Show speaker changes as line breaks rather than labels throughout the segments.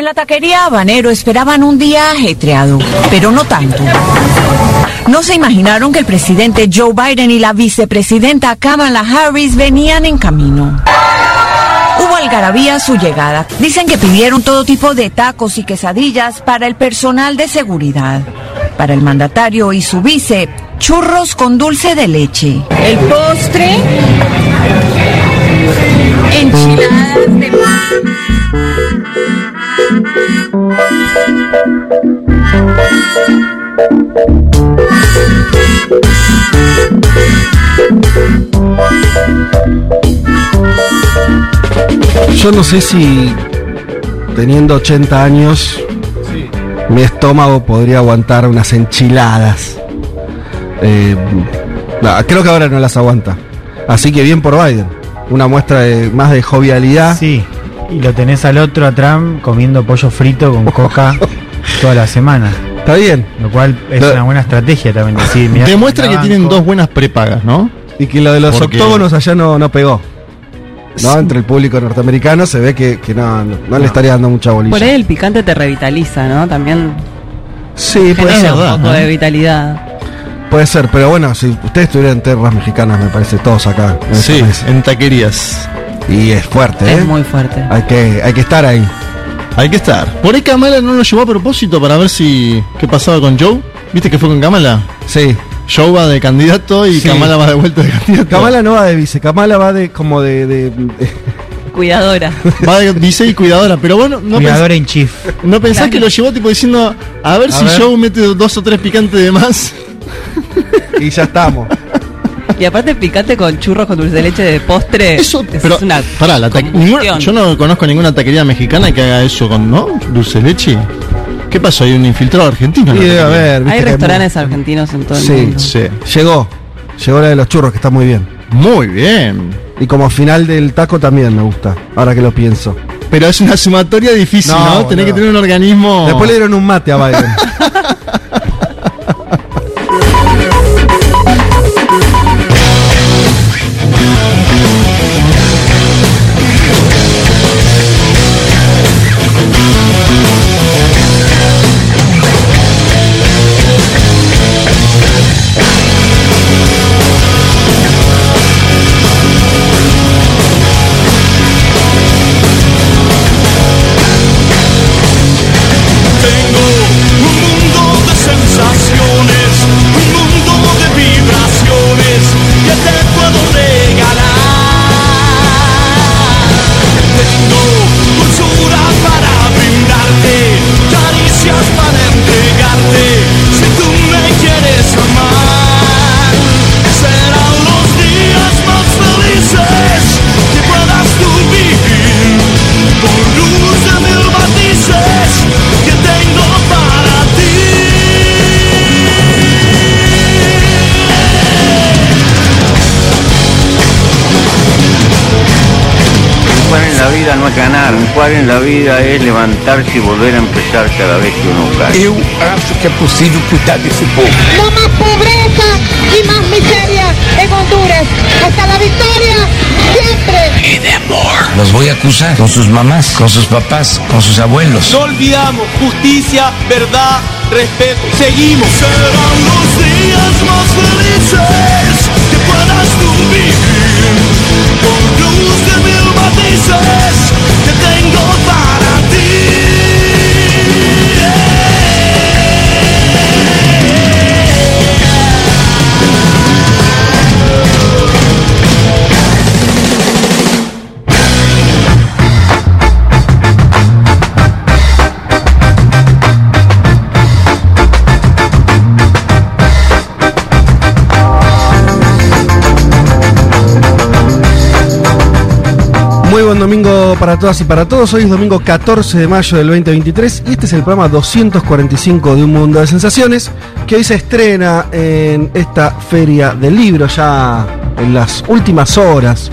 En la taquería Habanero esperaban un día ajetreado, pero no tanto. No se imaginaron que el presidente Joe Biden y la vicepresidenta Kamala Harris venían en camino. Hubo algarabía su llegada. Dicen que pidieron todo tipo de tacos y quesadillas para el personal de seguridad. Para el mandatario y su vice, churros con dulce de leche. El postre, enchiladas de
Yo no sé si teniendo 80 años mi estómago podría aguantar unas enchiladas. Eh, creo que ahora no las aguanta. Así que bien por Biden. Una muestra de, más de jovialidad.
Y lo tenés al otro a Trump comiendo pollo frito con coca toda la semana.
Está bien.
Lo cual es
Lo-
una buena estrategia también decir, mirá,
Demuestra que tienen dos buenas prepagas, ¿no?
Y que lo de los octógonos allá no, no pegó. ¿no? Entre el público norteamericano se ve que, que no, no, no le estaría dando mucha bolilla.
Por ahí el picante te revitaliza, ¿no? También
Sí, puede ser.
verdad,
un poco
¿no?
de vitalidad.
Puede ser, pero bueno, si ustedes estuvieran en tierras mexicanas, me parece, todos acá. en
Sí, en taquerías.
Y es fuerte, ¿eh?
Es muy fuerte.
Hay que, hay que estar ahí.
Hay que estar. Por ahí Kamala no lo llevó a propósito para ver si qué pasaba con Joe. ¿Viste que fue con Kamala?
Sí.
Joe va de candidato y
Sí.
Kamala va de vuelta de candidato.
Kamala no va de vice, Kamala va de como de, de- de-
Cuidadora.
Va de dice y cuidadora, pero bueno, no,
Cuidador en chief.
no pensás que lo llevó tipo diciendo, a ver
A
si
ver.
Joe mete dos o tres picantes de más.
y ya estamos.
Y aparte picante con churros con dulce de leche de postre.
Eso,
es
pero
una
pará, la ninguna- yo no conozco ninguna taquería mexicana que haga eso con, ¿no? Dulce de leche. ¿Qué pasó? Hay un infiltrado argentino. taquería.
haber, viste
Hay restaurantes argentinos en todo el
Sí,
mundo.
Sí.
Llegó. Llegó la de los churros, que está muy bien.
Muy bien.
Y como final del taco también me gusta, ahora que lo pienso.
Pero es una sumatoria difícil, ¿no?
No,
Tenés que tener un organismo.
Después le dieron un mate a Biden.
en la vida es levantarse y volver a empezar cada vez que uno cae.
Eu acho que é possível cuidar desse povo.
No más pobreza y más miseria en Honduras. Hasta la victoria, siempre.
Los voy a acusar con sus mamás, con sus papás, con sus abuelos.
No olvidamos justicia, verdad, respeto. Seguimos. Serán los días más felices que puedas tú vivir. Con luz de mil matices tengo para
domingo para todas y para todos. Hoy es domingo 14 de mayo del 2023 y este es el programa 245 de Un Mundo de Sensaciones que hoy se estrena en esta feria del libro ya en las últimas horas,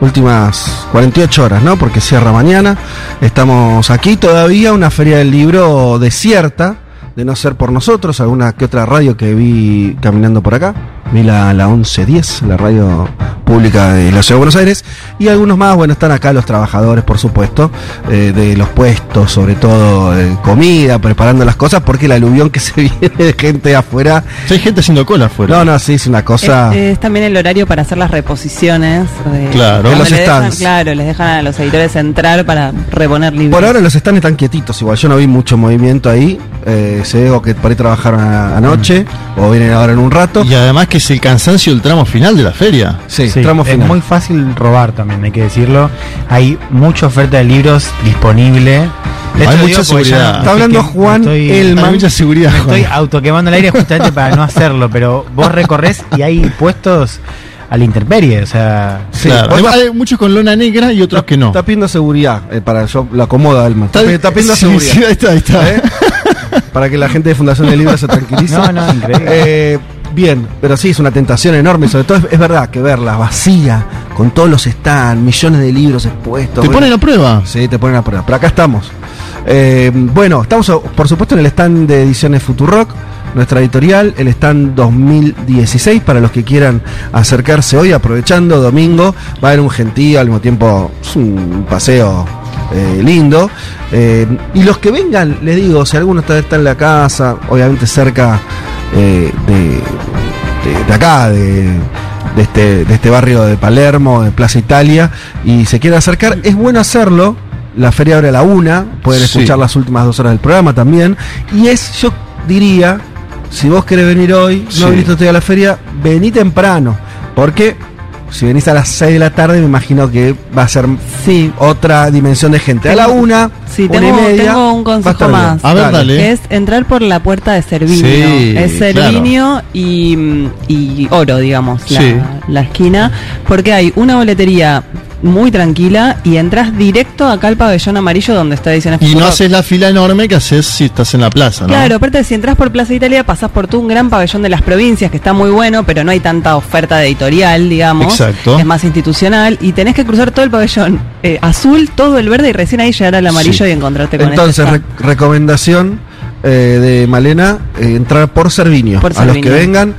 últimas 48 horas, ¿no? Porque cierra mañana. Estamos aquí todavía, una feria del libro desierta, de no ser por nosotros, alguna que otra radio que vi caminando por acá. La, la 1110, la radio pública de la Ciudad de Buenos Aires, y algunos más, bueno, están acá los trabajadores, por supuesto, eh, de los puestos, sobre todo eh, comida, preparando las cosas, porque el aluvión que se viene de gente afuera...
Sí, hay gente haciendo cola afuera.
No, no, sí, es una cosa...
Es, es también el horario para hacer las reposiciones. de-
Claro.
En los
dejan-
stands.
claro, les dejan a los editores entrar para reponer libros.
Por ahora los están están quietitos, igual yo no vi mucho movimiento ahí. Eh, se ve o que por ahí trabajaron a- anoche o vienen ahora en un rato.
Y además que es el cansancio del tramo final de la feria.
Sí,
Sí,
tramo
es muy fácil robar también, hay que decirlo. Hay mucha oferta de libros disponible. Esto
Hay mucha seguridad.
ya
Está hablando Juan
estoy-
Elman.
Hay mucha seguridad.
Me
Juan.
estoy autoquemando el aire justamente para no hacerlo, pero vos recorres y hay puestos a la intemperie, o sea,
Sí,
Claro. Hay, muchos con lona negra y otros que no.
Está pidiendo seguridad, eh, para yo lo acomoda Elman. Está, está pidiendo
sí,
seguridad.
sí, ahí está, ahí está.
¿Eh? para que la gente de Fundación de Libros se tranquilice.
No, no, increíble.
Eh, bien, pero sí, es una tentación enorme. Sobre todo es, es verdad que verla vacía, con todos los stands, millones de libros expuestos.
¿Te
bueno,
ponen a prueba?
Sí, te ponen a prueba. Pero acá estamos. Eh, bueno, estamos por supuesto en el stand de ediciones Futurock, nuestra editorial, el stand 2016, para los que quieran acercarse hoy, aprovechando domingo, va a haber un gentío, al mismo tiempo es un paseo eh, lindo. Eh, y los que vengan, les digo, si alguno está, está en la casa, obviamente cerca eh, de, de- de acá, de, de este, de este barrio de Palermo, de Plaza Italia, y se quiere acercar, es bueno hacerlo. La feria abre a la una, pueden
Sí.
escuchar las últimas dos horas del programa también. Y es, yo diría, si vos querés venir hoy,
Sí.
no viniste todavía a la feria, vení temprano. Porque si venís a las 6 de la tarde, me imagino que va a ser
Sí.
otra dimensión de gente. A la una,
Sí,
una
tengo,
y media,
tengo un consejo más.
A ver, dale.
Que es entrar por la puerta de Servinio.
Sí,
es Servinio y, y Oro, digamos, la,
Sí.
la esquina. Porque hay una boletería muy tranquila y entras directo acá al pabellón amarillo donde está Ediciones
Y no haces la fila enorme que haces si estás en la plaza, ¿no?
Claro, aparte si entras por Plaza Italia pasás por todo un gran pabellón de las provincias que está muy bueno, pero no hay tanta oferta de editorial, digamos.
Exacto.
Es más institucional y tenés que cruzar todo el pabellón eh, azul, todo el verde y recién ahí llegar al amarillo
Sí.
y encontrarte con
Entonces,
este
re- recomendación eh, de Malena, eh, entrar por Servinio.
Por
a los que
Servinio.
vengan,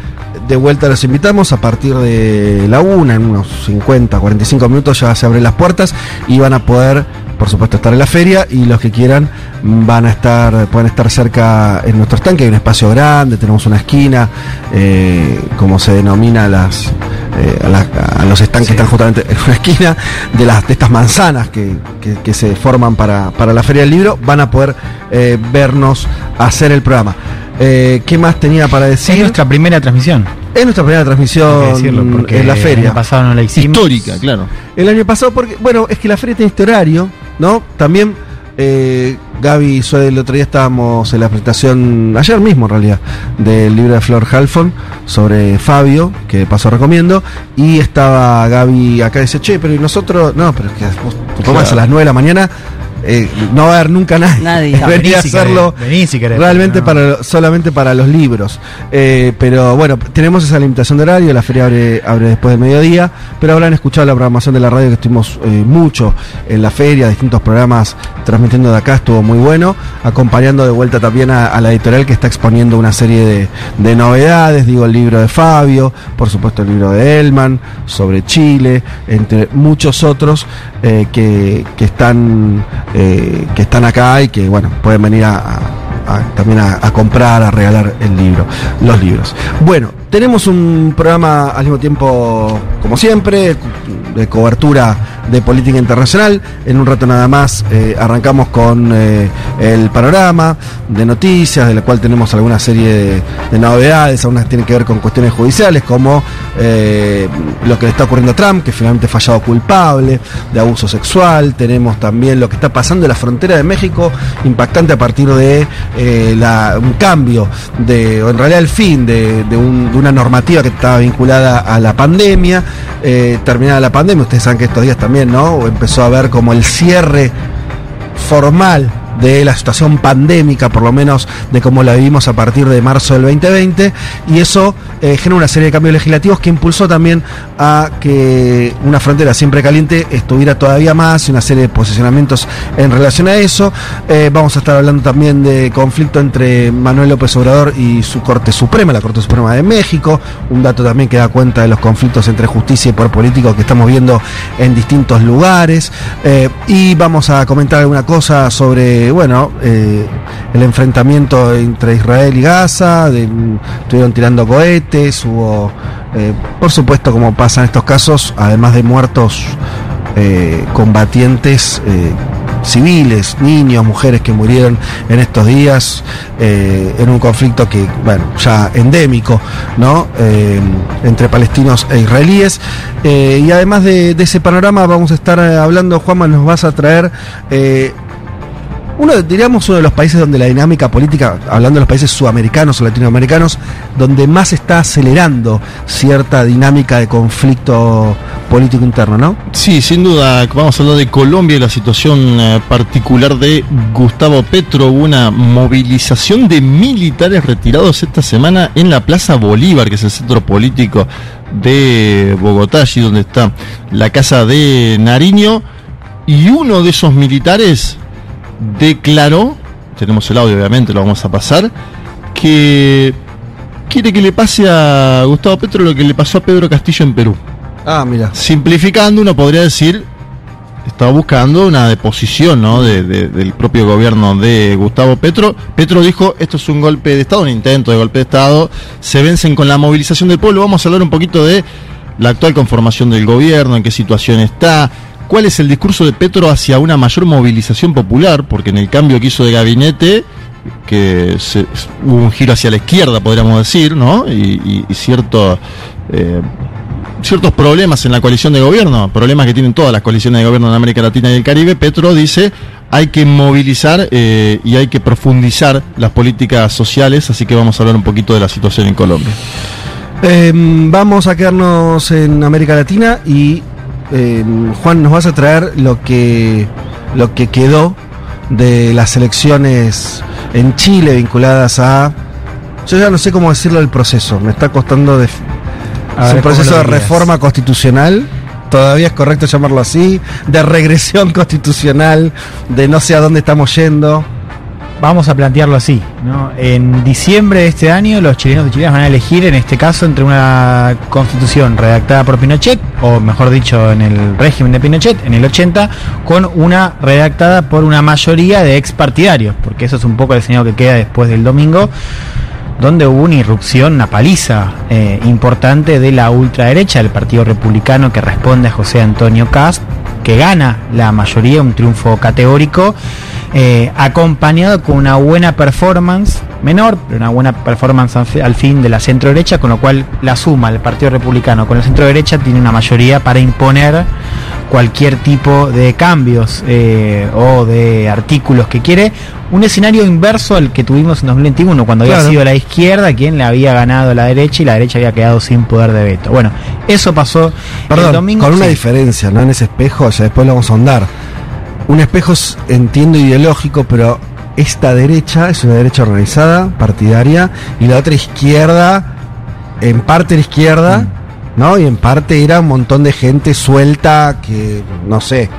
de vuelta los invitamos a partir de la una, en unos 50, 45 minutos ya se abren las puertas y van a poder, por supuesto, estar en la feria y los que quieran van a estar, pueden estar cerca en nuestro stand, que hay un espacio grande, tenemos una esquina, eh, como se denomina las eh, a, la- a los stands que están justamente en una esquina de las de estas manzanas que, que- que se forman para, para la Feria del Libro, van a poder eh, vernos hacer el programa. Eh, ¿Qué más tenía para
es
decir?
nuestra primera transmisión.
Es nuestra primera transmisión
decirlo, porque
en la
El
feria.
año pasado no la hicimos.
Histórica, claro.
El año pasado, porque, bueno, es que la feria tiene este horario, ¿no? También eh, Gaby y Zoe, el otro día estábamos en la presentación, ayer mismo en realidad, del libro de Flor Halfon sobre Fabio, que de paso recomiendo, y estaba Gaby acá y dice, che, pero ¿y nosotros? No, pero es que vos- es a las 9 de la mañana, eh, no va a haber nunca nadie.
Nadie.
No,
Venía
vení
a hacerlo
querés, vení si querés,
realmente
no.
para solamente para los libros. Eh, pero bueno, tenemos esa limitación de horario, la feria abre, abre después del mediodía, pero habrán escuchado la programación de la radio que estuvimos eh, mucho en la feria, distintos programas transmitiendo de acá, estuvo muy bueno, acompañando de vuelta también a, a la editorial que está exponiendo una serie de, de novedades, digo el libro de Fabio, por supuesto el libro de Elman, sobre Chile, entre muchos otros eh, que, que están eh, que están acá y que bueno pueden venir a, también a, a comprar, a regalar el libro, los libros. Bueno, tenemos un programa al mismo tiempo, como siempre, de cobertura de política internacional. En un rato nada más eh, arrancamos con eh, el panorama de noticias, de la cual tenemos alguna serie de, de novedades, algunas tienen que ver con cuestiones judiciales, como eh, lo que le está ocurriendo a Trump, que finalmente fallado culpable de abuso sexual. Tenemos también lo que está pasando en la frontera de México, impactante a partir de un cambio, de, o en realidad el fin de, de de una normativa que estaba vinculada a la pandemia. Terminada la pandemia, ustedes saben que estos días también, ¿no? Empezó a ver como el cierre formal de la situación pandémica, por lo menos de cómo la vivimos a partir de marzo del 2020, y eso eh, genera una serie de cambios legislativos que impulsó también a que una frontera siempre caliente estuviera todavía más y una serie de posicionamientos en relación a eso. Eh, vamos a estar hablando también de conflicto entre Manuel López Obrador y su Corte Suprema, la Corte Suprema de México, un dato también que da cuenta de los conflictos entre justicia y poder político que estamos viendo en distintos lugares. Eh, y vamos a comentar alguna cosa sobre, bueno, eh, el enfrentamiento entre Israel y Gaza, estuvieron tirando cohetes, hubo, eh, por supuesto, como pasa en estos casos, además de muertos eh, combatientes civiles, niños, mujeres que murieron en estos días en un conflicto que, bueno, ya endémico, ¿no? Entre palestinos e israelíes. Y además de, de ese panorama vamos a estar hablando, Juanma, nos vas a traer... uno, diríamos, uno de los países donde la dinámica política, hablando de los países sudamericanos o latinoamericanos, donde más está acelerando cierta dinámica de conflicto político interno, ¿no?
Sí, sin duda, vamos a hablar de Colombia y la situación eh, particular de Gustavo Petro. Hubo una movilización de militares retirados esta semana en la Plaza Bolívar, que es el centro político de Bogotá, allí donde está la casa de Nariño. Y uno de esos militares declaró, tenemos el audio obviamente, lo vamos a pasar, que quiere que le pase a Gustavo Petro lo que le pasó a Pedro Castillo en Perú.
Ah, mira.
Simplificando, uno podría decir, estaba buscando una deposición ¿no? de- de- del propio gobierno de Gustavo Petro. Petro dijo, esto es un golpe de Estado, un intento de golpe de Estado, se vencen con la movilización del pueblo. Vamos a hablar un poquito de la actual conformación del gobierno, en qué situación está, cuál es el discurso de Petro hacia una mayor movilización popular, porque en el cambio que hizo de gabinete, que hubo un giro hacia la izquierda, podríamos decir, ¿no? Y, y- eh, ciertos problemas en la coalición de gobierno, problemas que tienen todas las coaliciones de gobierno en América Latina y el Caribe, Petro dice hay que movilizar eh, y hay que profundizar las políticas sociales, así que vamos a hablar un poquito de la situación en Colombia.
Eh, vamos a quedarnos en América Latina y eh, Juan nos vas a traer lo que lo que quedó de las elecciones en Chile vinculadas a yo ya no sé cómo decirlo el proceso, me está costando de,
A
es
ver,
un
¿cómo
proceso de reforma constitucional. Todavía es correcto llamarlo así, de regresión constitucional, de no sé a dónde estamos yendo.
Vamos a plantearlo así, ¿no? En diciembre de este año los chilenos y chilenas van a elegir en este caso entre una constitución redactada por Pinochet, o mejor dicho en el régimen de Pinochet, en el 80, con una redactada por una mayoría de ex partidarios, porque eso es un poco el escenario que queda después del domingo, donde hubo una irrupción, una paliza eh, importante de la ultraderecha, del Partido Republicano que responde a José Antonio Cast, que gana la mayoría, un triunfo categórico, eh, acompañado con una buena performance, menor, pero una buena performance al fi- al fin de la centro derecha, con lo cual la suma del Partido Republicano con la centro derecha tiene una mayoría para imponer cualquier tipo de cambios eh, o de artículos que quiere. Un escenario inverso al que tuvimos en 2021, cuando había sido la izquierda quien le había ganado a la derecha y la derecha había quedado sin poder de veto. Bueno, eso pasó
Perdón,
el domingo.
con una
sí.
diferencia, ¿no? En ese espejo, ya después lo vamos a ahondar. Un espejo es, entiendo, ideológico, pero esta derecha es una derecha organizada, partidaria, y la otra izquierda, en parte la izquierda,
Mm.
¿No? Y en parte era un montón de gente suelta que, no sé,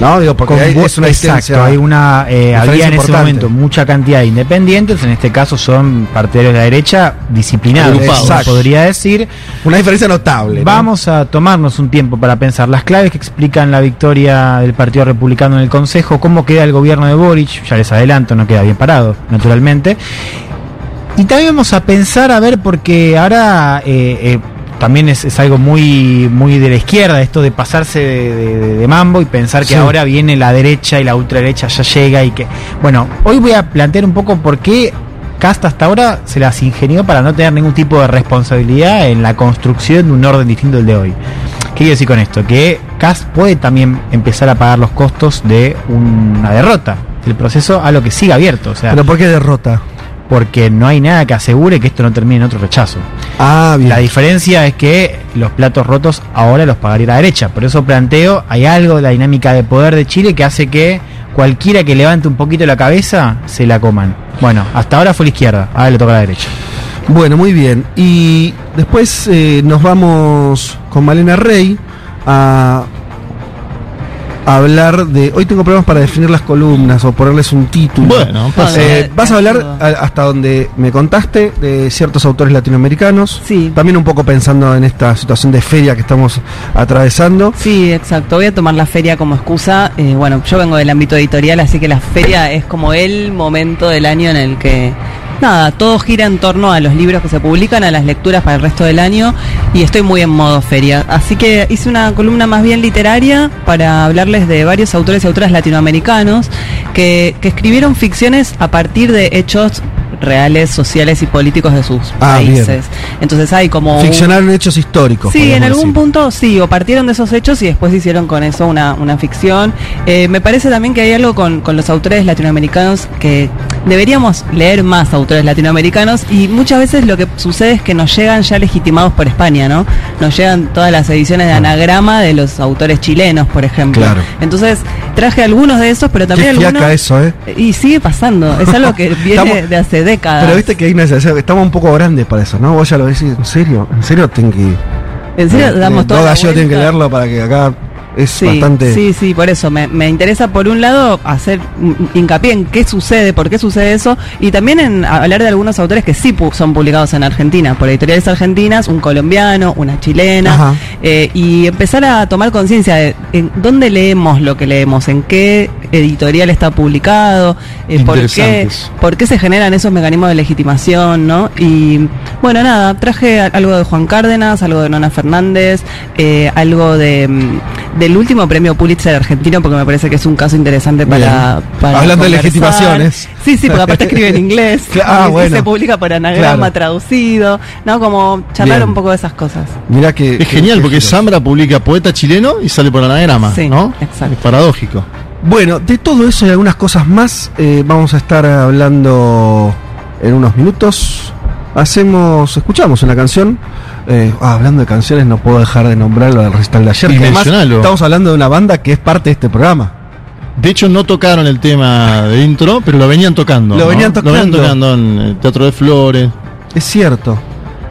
¿no? Digo, porque hay- es una
exacto, hay una eh, había en ese momento mucha cantidad de independientes, en este caso son partidarios de la derecha disciplinados, podría decir.
Una diferencia notable. ¿no?
Vamos a tomarnos un tiempo para pensar las claves que explican la victoria del Partido Republicano en el Consejo, cómo queda el gobierno de Boric, ya les adelanto, no queda bien parado, naturalmente. Y también vamos a pensar, a ver, porque ahora eh, eh, también es, es algo muy, muy de la izquierda, esto de pasarse de, de- de mambo y pensar que
Sí.
ahora viene la derecha y la ultraderecha ya llega y que... Bueno, hoy voy a plantear un poco por qué Casta hasta ahora se las ingenió para no tener ningún tipo de responsabilidad en la construcción de un orden distinto del de hoy. ¿Qué quiero decir con esto? Que Cast puede también empezar a pagar los costos de una derrota del proceso a lo que siga abierto. O sea,
Pero ¿por qué derrota?
Porque no hay nada que asegure que esto no termine en otro rechazo.
Ah, bien.
La diferencia es que los platos rotos ahora los pagaría la derecha. Por eso planteo, hay algo de la dinámica de poder de Chile que hace que cualquiera que levante un poquito la cabeza, se la coman. Bueno, hasta ahora fue la izquierda, ahora le toca la derecha.
Bueno, muy bien. Y después eh, nos vamos con Malena Rey a, a hablar de. Hoy tengo problemas para definir las columnas o ponerles un título.
Bueno, pasa.
Eh, vas a hablar a- hasta donde me contaste de ciertos autores latinoamericanos.
Sí.
También un poco pensando en esta situación de feria que estamos atravesando.
Sí, exacto. Voy a tomar la feria como excusa. Eh, bueno, yo vengo del ámbito editorial, así que la feria es como el momento del año en el que, nada, todo gira en torno a los libros que se publican, a las lecturas para el resto del año, y estoy muy en modo feria. Así que hice una columna más bien literaria para hablarles de varios autores y autoras latinoamericanos que, que escribieron ficciones a partir de hechos reales, sociales y políticos de sus
Ah, bien.
países. Entonces hay como... un-
Ficcionaron hechos históricos.
Sí, en algún
decir.
punto sí, o partieron de esos hechos y después hicieron con eso una, una ficción. Eh, me parece también que hay algo con, con los autores latinoamericanos que deberíamos leer más autores latinoamericanos y muchas veces lo que sucede es que nos llegan ya legitimados por España, ¿no? Nos llegan todas las ediciones de anagrama de los autores chilenos, por ejemplo.
Claro.
Entonces traje algunos de esos, pero también
Qué
algunos...
eso, ¿eh?
Y sigue pasando, es algo que viene
Estamos-
de hace décadas.
Pero viste que hay sensación- estamos un poco grandes para eso, ¿no? Vos ya lo decís, ¿en serio? ¿En serio tienen que.?
en serio,
eh,
damos
eh, Todo tienen que leerlo para que acá es
Sí,
bastante.
sí, sí, por eso me, me interesa por un lado hacer hincapié en qué sucede, por qué sucede eso, y también en hablar de algunos autores que sí pu- son publicados en Argentina, por editoriales argentinas, un colombiano, una chilena, eh, y empezar a tomar conciencia de en dónde leemos lo que leemos, en qué editorial está publicado, eh, por, qué, por qué se generan esos mecanismos de legitimación, ¿no? Y bueno, nada, traje algo de Juan Cárdenas, algo de Nona Fernández, eh, algo de mm, del último premio Pulitzer argentino, porque me parece que es un caso interesante para, para
Hablando de legitimaciones.
Sí, sí, porque aparte escribe en inglés,
Ah,
y
bueno.
se publica por anagrama
Claro.
traducido, ¿no? Como charlar
Bien.
un poco de esas cosas.
Mirá que.
Es genial
que-
porque
que-
Zambra publica poeta chileno y sale por anagrama,
Sí,
¿no?
exacto.
Es paradójico.
Bueno, de todo eso y algunas cosas más eh, vamos a estar hablando en unos minutos. Hacemos, escuchamos una canción. Eh, ah, hablando de canciones, no puedo dejar de nombrar lo del recital de ayer.
Y
que además estamos hablando de una banda que es parte de este programa.
De hecho, no tocaron el tema de intro, pero lo venían tocando.
Lo
¿no?
venían
Lo venían
tocando.
tocando en el Teatro de Flores.
Es cierto.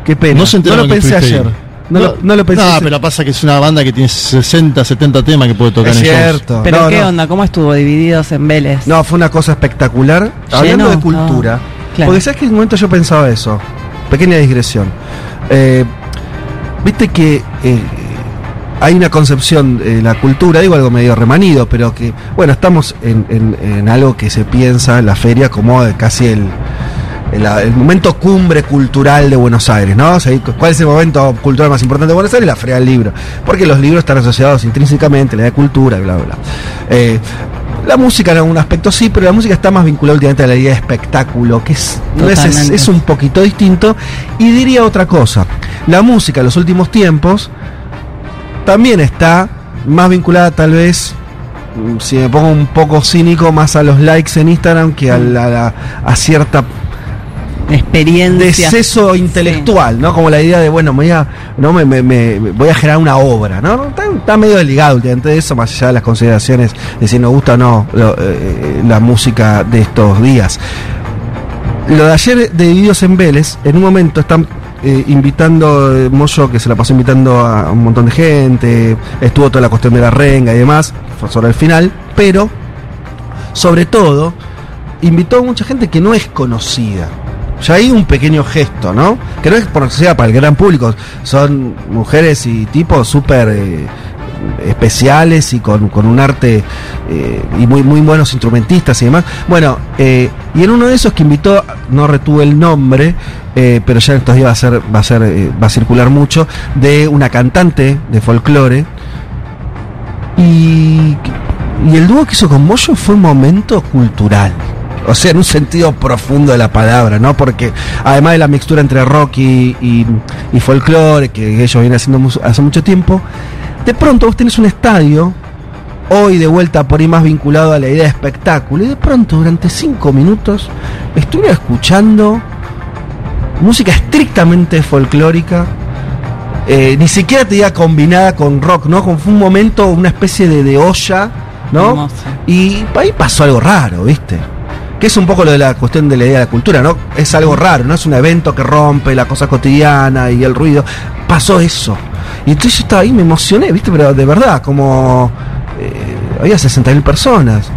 Qué pena.
No se enteraron
lo pensé ayer. No, lo, no lo pensé.
No, pero pasa que es una banda que tiene 60, 70 temas que puede tocar
es
en shows.
cierto.
Pero
No,
¿qué
no.
onda? ¿Cómo estuvo? Divididos en Vélez.
No, fue una cosa espectacular. Hablando de cultura.
Ah, claro.
Porque sabes que en un momento yo pensaba eso. Pequeña digresión. Eh, Viste que eh, hay una concepción de la cultura, digo algo medio remanido, pero que, bueno, estamos en, en- en algo que se piensa en la feria como de casi el, el, el momento cumbre cultural de Buenos Aires, ¿no? O sea, ¿cuál es el momento cultural más importante de Buenos Aires? La feria del libro. Porque los libros están asociados intrínsecamente a la idea de cultura, bla, bla, bla. Eh, la música en algún aspecto sí, pero la música está más vinculada últimamente a la idea de espectáculo, que es, no es, un poquito distinto. Y diría otra cosa, la música en los últimos tiempos también está más vinculada tal vez, mm, si me pongo un poco cínico, más a los likes en Instagram que a, la- a cierta
Experiencia.
deceso intelectual, ¿no? Como la idea de, bueno, me voy a, no, me, me- me- voy a generar una obra, ¿no? Está, está medio desligado últimamente de eso, más allá de las consideraciones de si nos gusta o no lo- eh, la música de estos días. Lo de ayer de Divididos en Vélez, en un momento están eh, invitando, eh, Moyo que se la pasó invitando a un montón de gente, estuvo toda la cuestión de la renga y demás, fue sobre el final, pero sobre todo invitó a mucha gente que no es conocida. Ya hay un pequeño gesto, ¿no? Que no es por sea para el gran público, son mujeres y tipos súper eh, especiales y con, con un arte eh, y muy, muy buenos instrumentistas y demás. Bueno, eh, y en uno de esos que invitó, no retuve el nombre, eh, pero ya estos días va a ser, va a ser, va a circular mucho, de una cantante de folclore. Y, y el dúo que hizo con Moyo fue un momento cultural. O sea, en un sentido profundo de la palabra, ¿no? Porque además de la mixtura entre rock y, y, y folclore, que ellos vienen haciendo hace mucho tiempo, de pronto vos tenés un estadio, hoy de vuelta por ahí más vinculado a la idea de espectáculo, y de pronto durante cinco minutos estuve escuchando música estrictamente folclórica, eh, ni siquiera te diga combinada con rock, ¿no? Como fue un momento, una especie de, de olla ¿no? Y ahí pasó algo raro, ¿viste? Que es un poco lo de la cuestión de la idea de la cultura, ¿no? Es algo raro, no es un evento que rompe la cosa cotidiana y el ruido. Pasó eso. Y entonces yo estaba ahí, me emocioné, ¿viste? Pero de verdad, como. eh, había 60.000 personas.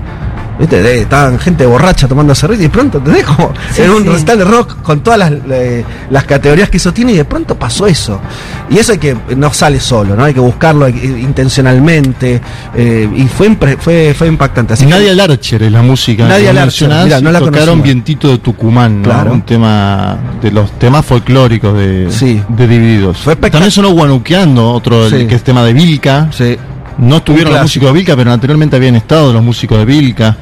¿Viste? De- estaban gente borracha tomando cerveza y de pronto, te dejo
Sí,
en un
sí.
recital de rock con todas las, eh, las categorías que eso tiene y de pronto pasó eso. Y eso hay que, no sale solo, ¿no? Hay que buscarlo hay que- intencionalmente eh, y fue, impre- fue, fue impactante. Así que-
Nadia Larcher es la música.
Nadia
que
Larcher, mirá, no la
tocaron
conocía.
Vientito de Tucumán, ¿no?
Claro.
Un tema de los temas folclóricos de,
Sí.
de Divididos.
Fue
También sonó Guanuqueando, otro que es tema de Vilca.
Sí.
No estuvieron los músicos de Vilca, pero anteriormente habían estado los músicos de Vilca.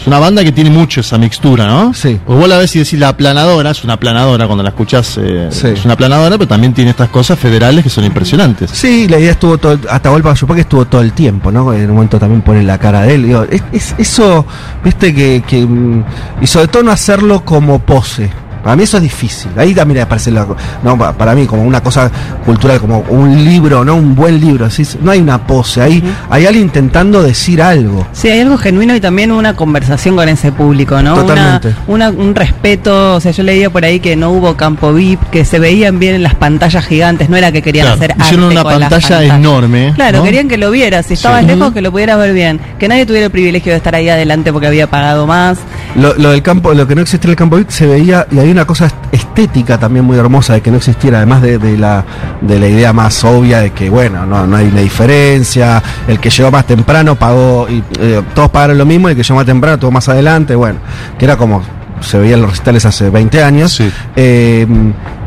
Es una banda que tiene mucho esa mixtura, ¿no?
Sí.
Pues vos la ves y decís la aplanadora, es una aplanadora cuando la escuchás, eh,
Sí.
es una aplanadora, pero también tiene estas cosas federales que son impresionantes.
Sí, la idea estuvo todo, Atahualpa Yupanqui estuvo todo el tiempo, ¿no? En un momento también pone la cara de él. Digo, es, es- eso, viste, que, que, mm, Y sobre todo no hacerlo como pose. Para mí eso es difícil. Ahí también aparece la, no, pa- para mí como una cosa cultural, como un libro, ¿no? Un buen libro. así, no hay una pose. Hay, hay alguien intentando decir algo.
Sí, hay algo genuino y también una conversación con ese público, ¿no?
Totalmente.
Una, una- un respeto, o sea, yo leía por ahí que no hubo campo VIP, que se veían bien en las pantallas gigantes, no era que querían
Claro,
hacer
hicieron
arte
una
con
pantalla enorme,
Claro,
¿no?
querían que lo vieras, si estabas
Sí.
lejos que lo pudieras ver bien, que nadie tuviera el privilegio de estar ahí adelante porque había pagado más.
Lo, lo del campo, lo que no existía en el campo VIP se veía, y hay una cosa est- estética también muy hermosa de que no existiera, además de, de la, de la idea más obvia de que, bueno, no, no hay una diferencia, el que llegó más temprano pagó, y eh, todos pagaron lo mismo, y el que llegó más temprano estuvo más adelante, bueno, que era como se veía en los recitales hace 20 años.
Sí.
Eh,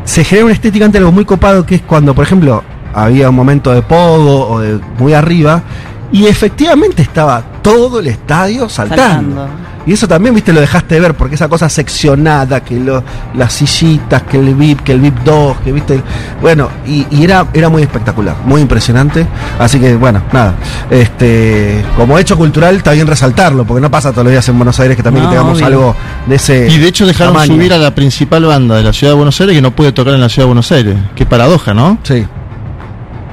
se genera una estética ante algo muy copado que es cuando, por ejemplo, había un momento de pogo o de muy arriba, y efectivamente estaba todo el estadio saltando.
Saltando.
Y eso también, viste, lo dejaste de ver, porque esa cosa seccionada, que lo, las sillitas, que el VIP, que el VIP 2, que viste. Bueno, y, y era, era muy espectacular, muy impresionante. Así que, bueno, nada. Este, como hecho cultural, está bien resaltarlo, porque no pasa todos los días en Buenos Aires que también
No,
tengamos
obvio.
algo de ese.
Y de hecho dejaron
tamaño.
subir a la principal banda de la ciudad de Buenos Aires que no puede tocar en la ciudad de Buenos Aires. Qué paradoja, ¿no?
Sí.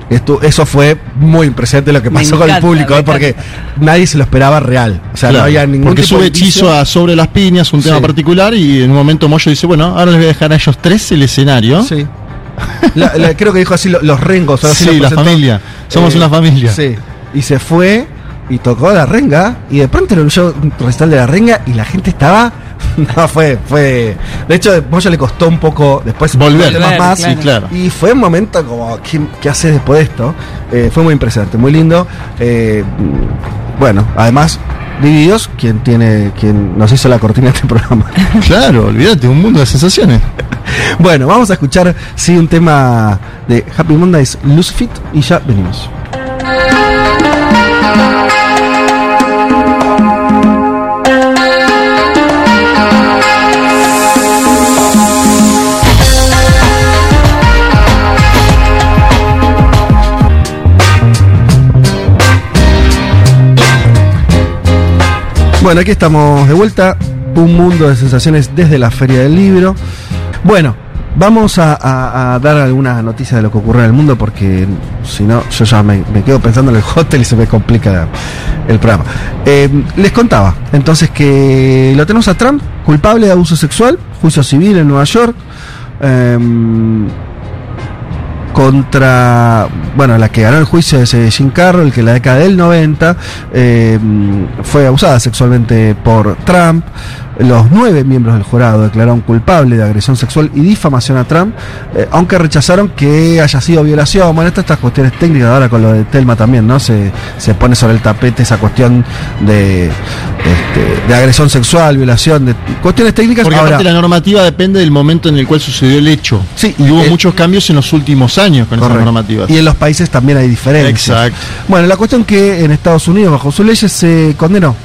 Esto, eso fue muy impresionante lo que pasó con el público, ¿eh? porque nadie se lo esperaba real. O sea,
Claro,
no había ningún
porque
tipo
sube hechizo a sobre las piñas, un tema
Sí.
particular, y en un momento Moyo dice, bueno, ahora les voy a dejar a ellos tres el escenario.
Sí. La- la- creo que dijo así lo- los rengos. ahora
Sí,
lo
la familia. Somos una familia.
Sí. Y se fue y tocó la renga. Y de pronto era un show recital de la renga y la gente estaba. No, fue, fue. De hecho, Moyo le costó un poco después
Volver.
temas
Claro,
más.
Sí, claro.
Y fue un momento como, ¿qué, qué haces después de esto? Eh, fue muy impresionante, muy lindo. Eh, bueno, además, Divididos, quien tiene, quien nos hizo la cortina de este programa.
Claro, olvídate, un mundo de sensaciones.
Bueno, vamos a escuchar sí un tema de Happy Mondays Loose Fit y ya venimos. Bueno, aquí estamos de vuelta. Un mundo de sensaciones desde la Feria del Libro. Bueno, vamos a, dar algunas noticias de lo que ocurre en el mundo porque si no, yo ya me, me quedo pensando en el hotel y se me complica el programa. Eh, les contaba entonces que lo tenemos a Trump, culpable de abuso sexual, juicio civil en Nueva York. Em, contra, bueno, la que ganó el juicio eh, Jim Carroll, que en la década del 90 eh, fue abusada sexualmente por Trump. Los nueve miembros del jurado declararon culpable de agresión sexual y difamación a Trump, eh, aunque rechazaron que haya sido violación. Bueno, estas, estas cuestiones técnicas, ahora con lo de Telma también, ¿no? Se, se pone sobre el tapete esa cuestión de, este, de agresión sexual, violación, de cuestiones técnicas.
Porque
ahora,
aparte la normativa depende del momento en el cual sucedió el hecho.
Sí,
y hubo
eh,
muchos cambios en los últimos años con esas
Correcto.
normativas.
Y en los países también hay diferencias.
Exacto.
Bueno, la cuestión que en Estados Unidos, bajo sus leyes, se condenó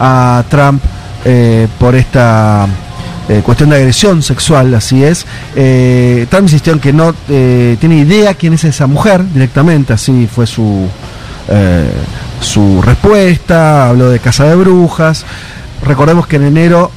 a Trump eh, por esta eh, cuestión de agresión sexual, así es. Eh, Trump insistió en que no tiene idea quién es esa mujer directamente, así fue su, su respuesta, habló de casa de brujas. Recordemos que en enero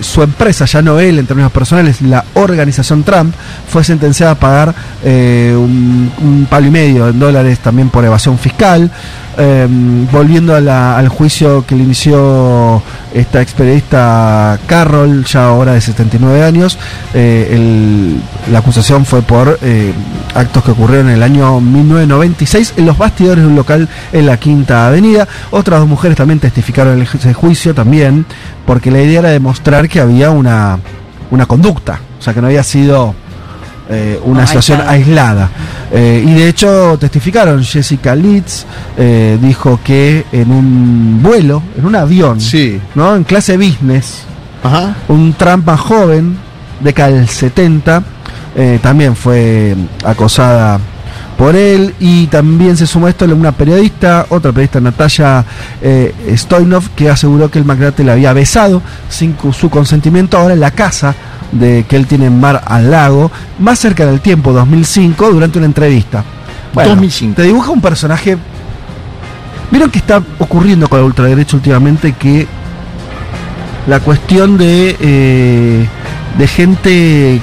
su empresa, ya no él en términos personales, la organización Trump, fue sentenciada a pagar un palo y medio en dólares también por evasión fiscal. Eh, volviendo al juicio que le inició esta experimentista Carroll, ya ahora de 79 años, eh, el- la acusación fue por eh, actos que ocurrieron en el año 1996 en los bastidores de un local en la Quinta Avenida. Otras dos mujeres también testificaron en ese juicio también, porque la idea era demostrar que había una, una conducta, o sea, que no había sido eh, una situación
aislada.
aislada. Eh, y de hecho testificaron, Jessica Litz eh, dijo que en un vuelo, en un avión,
Sí.
¿no? en clase business,
Ajá.
un Trump más joven, década del 70, eh, también fue acosada por él y también se sumó a esto una periodista, otra periodista Natalia eh, Stoyanov, que aseguró que el magnate la había besado sin su consentimiento ahora en la casa de que él tiene en Mar al Lago, más cerca del tiempo, 2005, durante una entrevista.
2005.
Te dibuja un personaje... ¿Vieron que está ocurriendo con la ultraderecha últimamente que la cuestión de, eh, de gente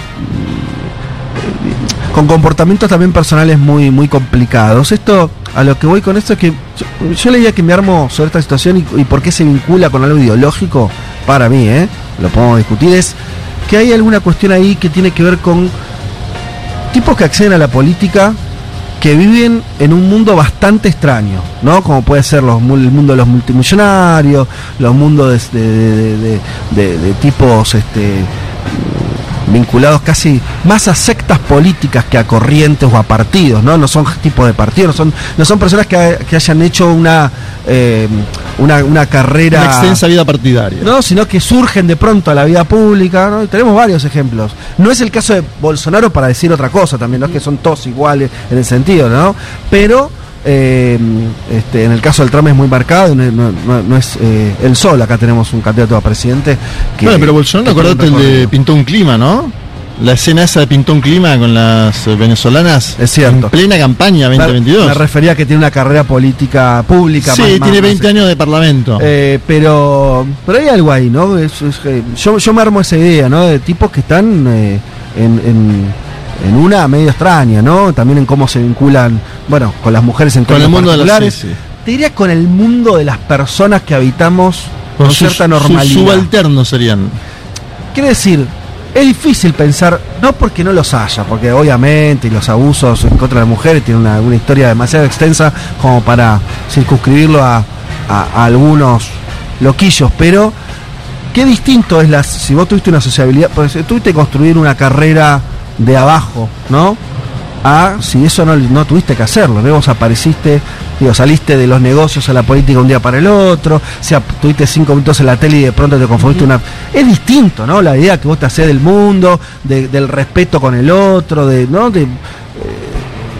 mm, con comportamientos también personales muy, muy complicados. Esto, a lo que voy con esto es que yo, yo leía que me armo sobre esta situación y, y por qué se vincula con algo ideológico, para mí, ¿eh? lo podemos discutir, es que hay alguna cuestión ahí que tiene que ver con tipos que acceden a la política que viven en un mundo bastante extraño, ¿no? Como puede ser los, el mundo de los multimillonarios, los mundos de- de tipos este, vinculados casi más a sectas políticas que a corrientes o a partidos, ¿no? No son tipos de partidos, no son, no son personas que, que hayan hecho una, eh, una, una carrera...
Una extensa vida partidaria.
No, sino que surgen de pronto a la vida pública, ¿no? Y tenemos varios ejemplos. No es el caso de Bolsonaro para decir otra cosa también, no es que son todos iguales en el sentido, ¿no? Pero eh, este, en el caso del Trump es muy marcado, no, no- no- no es eh, el sol, acá tenemos un candidato a presidente que...
bueno, pero Bolsonaro, acordate el de. Pintó un clima, ¿no? La escena esa de Pintó un clima con las eh, venezolanas.
Es cierto.
En plena campaña
Me-
2022.
Me refería a que tiene una carrera política pública.
sí,
más-
tiene
más-
20
más-
años de parlamento.
Eh, pero pero hay algo ahí, ¿no? Es- es yo, yo me armo esa idea, ¿no? De tipos que están eh, en, en, en una medio extraña, ¿no? También en cómo se vinculan, bueno, con las mujeres en
con el mundo de las sí, sí.
Te diría con el mundo de las personas que habitamos con,
sus-
cierta
sus
normalidad.
subalternos serían.
Quiere decir, es difícil pensar, no porque no los haya, porque obviamente los abusos en contra de las mujeres tienen una, una historia demasiado extensa como para circunscribirlo a, a- a algunos loquillos, pero qué distinto es las, si vos tuviste una sociabilidad, pues tuviste que construir una carrera de abajo, ¿no? A si eso no, no tuviste que hacerlo, ¿no? Vos apareciste, digo, saliste de los negocios a la política un día para el otro, sea, tuviste cinco minutos en la tele y de pronto te conformiste una... Es distinto, ¿no? La idea que vos te hacés del mundo, de- del respeto con el otro, de, ¿no? De,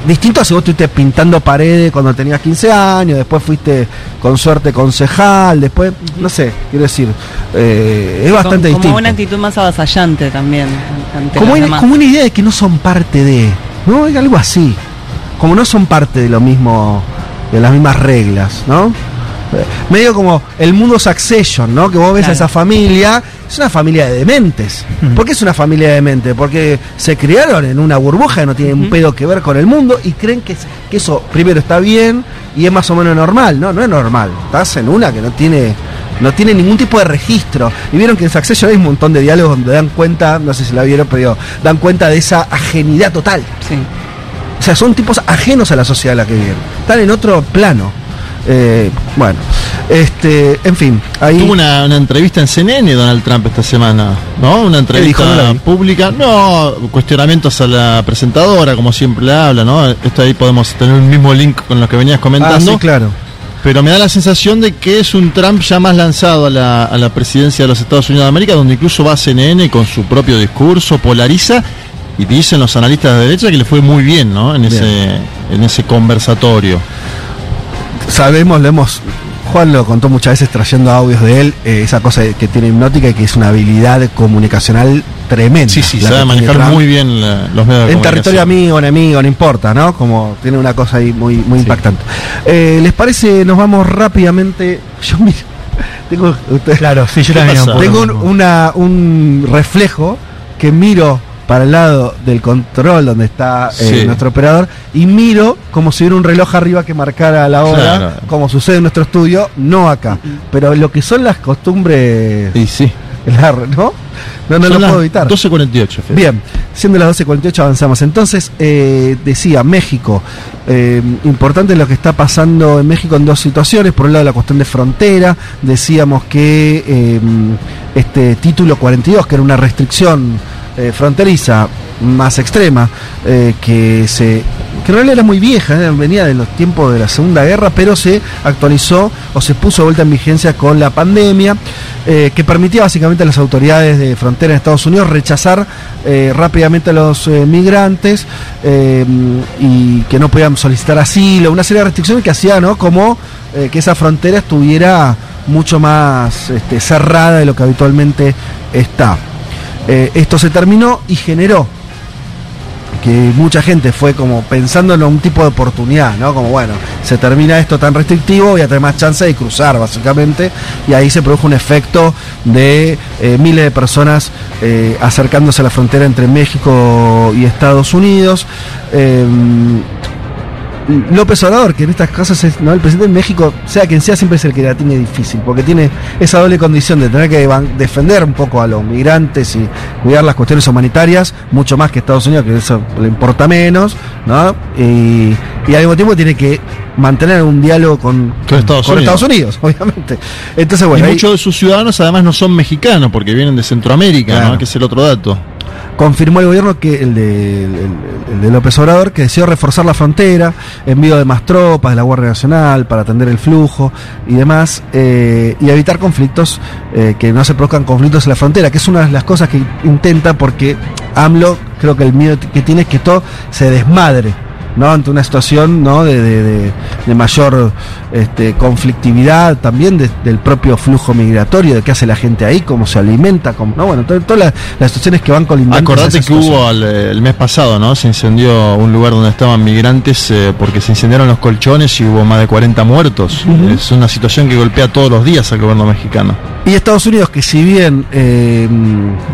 distinto a si vos estuviste pintando paredes cuando tenías 15 años, después fuiste con suerte concejal, después, no sé, quiero decir, eh, es bastante
como,
distinto.
Como una actitud más avasallante también. Ante
Como, una- como una idea de que no son parte de, ¿no? Es algo así. Como no son parte de lo mismo, de las mismas reglas, ¿no? Eh, Medio como el mundo Succession, ¿no? Que vos ves a esa familia, es una familia de dementes. ¿Por qué es una familia de dementes? Porque se criaron en una burbuja que no tiene un pedo que ver con el mundo y creen que, es- que eso primero está bien y es más o menos normal. No, no es normal. Estás en una que no tiene no tiene ningún tipo de registro. Y vieron que en Succession hay un montón de diálogos donde dan cuenta, no sé si la vieron, pero dan cuenta de esa ajenidad total.
Sí.
O sea, son tipos ajenos a la sociedad en la que viven. Están en otro plano. Eh, bueno, este, en fin, ahí
Tuvo una, una entrevista en CNN Donald Trump esta semana, ¿no? Una entrevista?
No
pública. No, cuestionamientos a la presentadora, como siempre le habla, ¿no? Esto ahí podemos tener un mismo link con lo que venías
Ah,
comentando.
sí, claro.
Pero me da la sensación de que es un Trump ya más lanzado a la, a la presidencia de los Estados Unidos de América, donde incluso va a CNN con su propio discurso, polariza, y dicen los analistas de derecha que le fue muy bien, ¿no? En ese, en ese conversatorio.
Sabemos, lo hemos. Juan lo contó muchas veces trayendo audios de él, eh, esa cosa que tiene hipnótica y que es una habilidad comunicacional tremenda.
Sí, sí, sabe manejar
Trump.
muy bien la- los medios de
En territorio amigo, enemigo, no importa, ¿no? Como tiene una cosa ahí muy, muy impactante. Eh, ¿Les parece? Nos vamos rápidamente. Yo miro. Tengo, ustedes-
Claro, sí, yo
¿Qué
también.
pasa?
un poco
tengo un, una, un reflejo que miro para el lado del control donde está eh,
Sí.
nuestro operador y miro como si hubiera un reloj arriba que marcara la hora,
Claro.
como sucede en nuestro estudio, no acá. Pero lo que son las costumbres,
Y sí.
la- ¿no? No, no
Son
lo
las
puedo evitar.
12.48, Fede.
Bien, siendo las 12.48 avanzamos. Entonces, eh, decía, México, eh, importante lo que está pasando en México en dos situaciones. Por un lado, la cuestión de frontera. Decíamos que eh, este título 42, que era una restricción eh, fronteriza más extrema, eh, que se que en realidad era muy vieja, eh, venía de los tiempos de la Segunda Guerra, pero se actualizó o se puso de vuelta en vigencia con la pandemia, que permitía básicamente a las autoridades de frontera en Estados Unidos rechazar rápidamente a los migrantes y que no podían solicitar asilo, una serie de restricciones que hacía ¿no? como que esa frontera estuviera mucho más este, cerrada de lo que habitualmente está. Eh, esto se terminó y generó que mucha gente fue como pensando en un tipo de oportunidad, ¿no? Como bueno, se termina esto tan restrictivo, voy a tener más chance de cruzar, básicamente, y ahí se produjo un efecto de eh, miles de personas eh, acercándose a la frontera entre México y Estados Unidos. López Obrador, que en estas cosas es, ¿no? el presidente de México, sea quien sea, siempre es el que la tiene difícil, porque tiene esa doble condición de tener que defender un poco a los migrantes y cuidar las cuestiones humanitarias, mucho más que Estados Unidos, que eso le importa menos, ¿no? Y, y al mismo tiempo tiene que mantener un diálogo con,
Con Estados Unidos.
Estados Unidos, obviamente. Entonces,
y
bueno, ahí
muchos de sus ciudadanos además no son mexicanos porque vienen de Centroamérica,
Claro.
¿no? que es el otro dato.
Confirmó el gobierno que el de, el- de López Obrador que deseó reforzar la frontera, envío de más tropas de la Guardia Nacional para atender el flujo y demás, eh, y evitar conflictos, eh, que no se produzcan conflictos en la frontera, que es una de las cosas que intenta porque AMLO creo que el miedo que tiene es que todo se desmadre. ¿No? ante una situación ¿no? de, de- de- mayor este, conflictividad también de- del propio flujo migratorio, de qué hace la gente ahí, cómo se alimenta, cómo, ¿no? bueno, to- todas las, las situaciones que van colindantes.
Acordate que hubo al, eh, el mes pasado, ¿no? Se incendió un lugar donde estaban migrantes eh, porque se incendiaron los colchones y hubo más de 40 muertos. Es una situación que golpea todos los días al gobierno mexicano.
Y Estados Unidos, que si bien eh,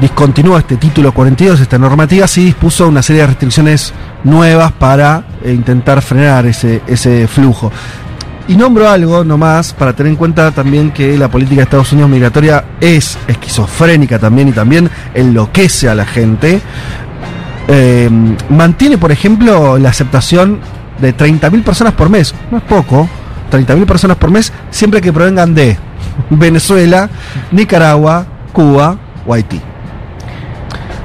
discontinúa este título 42, esta normativa, sí dispuso una serie de restricciones nuevas para eh, intentar frenar ese, ese flujo. Y nombro algo nomás para tener en cuenta también que la política de Estados Unidos migratoria es esquizofrénica también y también enloquece a la gente. Eh, mantiene, por ejemplo, la aceptación de 30.000 personas por mes. No es poco. 30.000 personas por mes siempre que provengan de Venezuela, Nicaragua, Cuba o Haití.